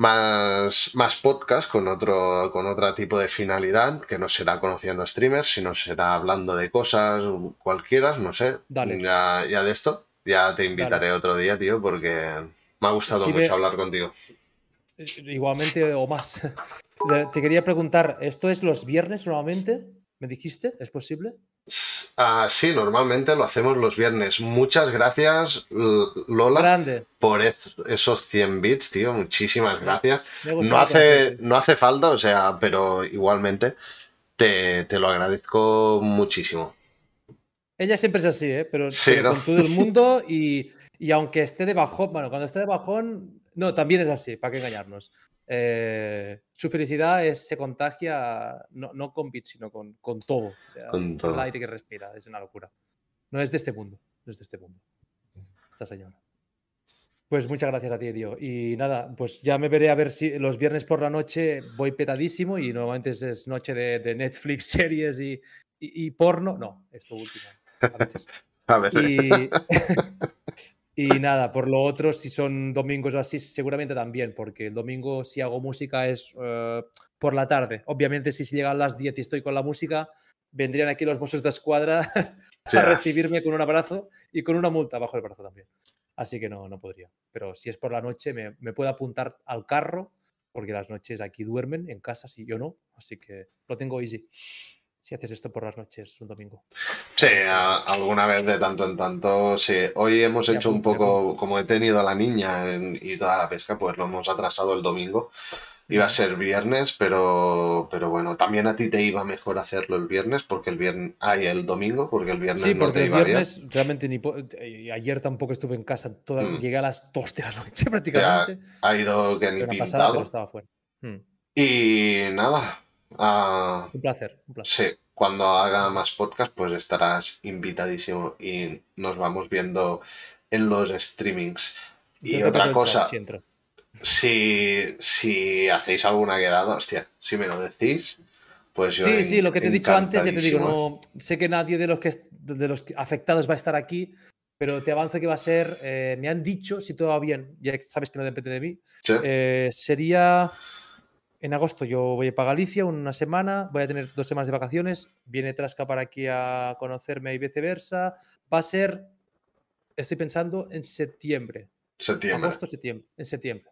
más, más podcasts con otro, con otro tipo de finalidad, que no será conociendo streamers, sino será hablando de cosas cualquiera, no sé.
Dale.
Ya, ya de esto, ya te invitaré otro día, tío, porque me ha gustado
Sí,
mucho hablar contigo.
Eh, Igualmente o más. [laughs] Te quería preguntar, ¿esto es los viernes normalmente? ¿Me dijiste? ¿Es posible?
Ah, sí, normalmente lo hacemos los viernes. Muchas gracias, Lola.
Grande.
por esos 100 bits, tío. Muchísimas gracias. No hace, no hace falta, o sea, pero igualmente te, te lo agradezco muchísimo.
Ella siempre es así, ¿eh? Pero,
Sí,
pero
¿no?
con todo el [laughs] mundo y, y aunque esté de bajón, bueno, cuando esté de bajón, no, también es así, ¿para qué engañarnos? Eh, su felicidad es, se contagia no, no con bits, sino con, con todo. O sea,
Con
el aire que respira, es una locura. No es de este mundo, no es de este mundo. Esta señora. Pues muchas gracias a ti, tío. Y nada, pues ya me veré a ver si los viernes por la noche voy petadísimo y normalmente es, es noche de, de Netflix, [laughs] series y, y- y porno. No, esto último. a veces. [laughs]
A ver,
Y, [laughs] y nada, por lo otro, si son domingos o así, seguramente también, porque el domingo si hago música es eh, por la tarde. Obviamente, si llegan las 10 y estoy con la música, vendrían aquí los bosses de escuadra [laughs] a recibirme con un abrazo y con una multa bajo el brazo también. Así que no, no podría. Pero si es por la noche, me, me puedo apuntar al carro, porque las noches aquí duermen en casa, si yo no. Así que lo tengo easy. Si haces esto por las noches un domingo.
sí, a- alguna vez de tanto en tanto, sí. Hoy hemos hecho un poco, como he tenido a la niña en- y toda la pesca, pues lo hemos atrasado el domingo. Iba a ser viernes, pero, pero bueno, también a ti te iba mejor hacerlo el viernes, porque el viernes, hay el domingo, porque el viernes
Sí,
no
porque
te
el
iba bien.
viernes realmente ni y ayer tampoco estuve en casa, toda-
Mm.
llegué a las 2 de la noche [laughs] prácticamente.
Ha ido que ni
pasada, pero
pintado.
estaba fuera. Mm.
Y nada, ah,
Un placer, un placer.
sí, cuando haga más podcast, pues estarás invitadísimo y nos vamos viendo en los streamings. Y
Yo
otra
chat
cosa,
si
si, hacéis alguna quedada, hostia, si me lo decís, pues yo
Sí, sí, lo que te he dicho antes, ya te digo, no sé que nadie de los que de los afectados va a estar aquí, pero te avanzo que va a ser, eh, me han dicho, si todo va bien, ya sabes que no depende de mí,
Sí,
eh, sería en agosto. Yo voy para Galicia una semana, voy a tener dos semanas de vacaciones, viene Trasca para aquí a conocerme y viceversa. Va a ser, estoy pensando, en septiembre.
septiembre.
Agosto, septiembre. En septiembre.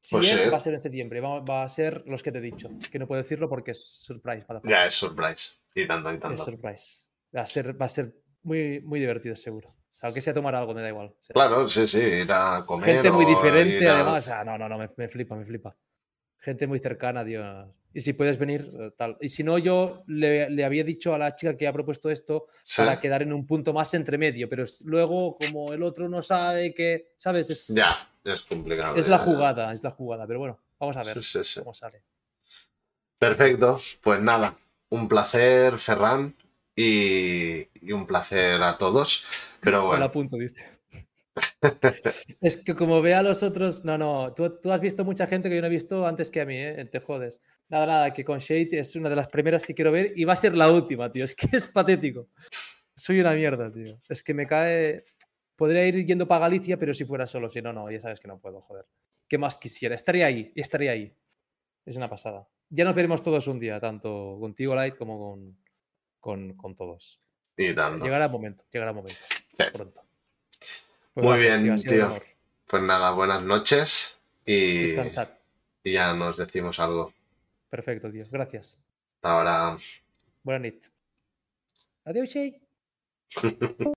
Si
Pues
es,
sí.
va a ser en septiembre. Va, va a ser los que te he dicho. Que no puedo decirlo porque es surprise. motherfucker.
Ya es surprise. Y tanto, y
Es
tanto.
surprise. Va a ser, va a ser muy, muy divertido, seguro. O sea, aunque sea tomar algo, me da igual.
Claro, sí, sí, ir a comer
Gente muy diferente,
a-
además. Ah, no, no, no, me, me flipa, me flipa. Gente muy cercana, Dios. Y si puedes venir, eh, tal. Y si no, yo le, le había dicho a la chica que ha propuesto esto
Sí,
para quedar en un punto más entre medio, pero luego, como el otro no sabe que, ¿sabes? Es,
Ya, es complicado.
es la
ya.
jugada, es la jugada. Pero bueno, vamos a ver
Sí, sí, sí.
cómo sale.
Perfecto, pues nada, un placer, Ferran, y, y un placer a todos. Pero [laughs]
Me lo
bueno,
apunto, dice. [laughs] es que como ve a los otros, no, no, tú, tú has visto mucha gente que yo no he visto antes que a mí, ¿eh? Te jodes. Nada, nada, que con Shade es una de las primeras que quiero ver y va a ser la última, tío. Es que es patético. Soy una mierda, tío. Es que me cae. Podría ir yendo para Galicia, pero si fuera solo, si no, no, ya sabes que no puedo, joder. ¿Qué más quisiera? Estaría ahí, estaría ahí. Es una pasada. Ya nos veremos todos un día, tanto contigo, Light, como con, con, con todos.
y tanto.
Llegará el momento, llegará el momento.
Sí.
Pronto. Pues
Muy bien, tío. Pues nada, buenas noches y,
Descansad.
y ya nos decimos algo.
Perfecto, tío. Gracias.
Hasta ahora.
Buena nit. Adiós, Shay. [laughs]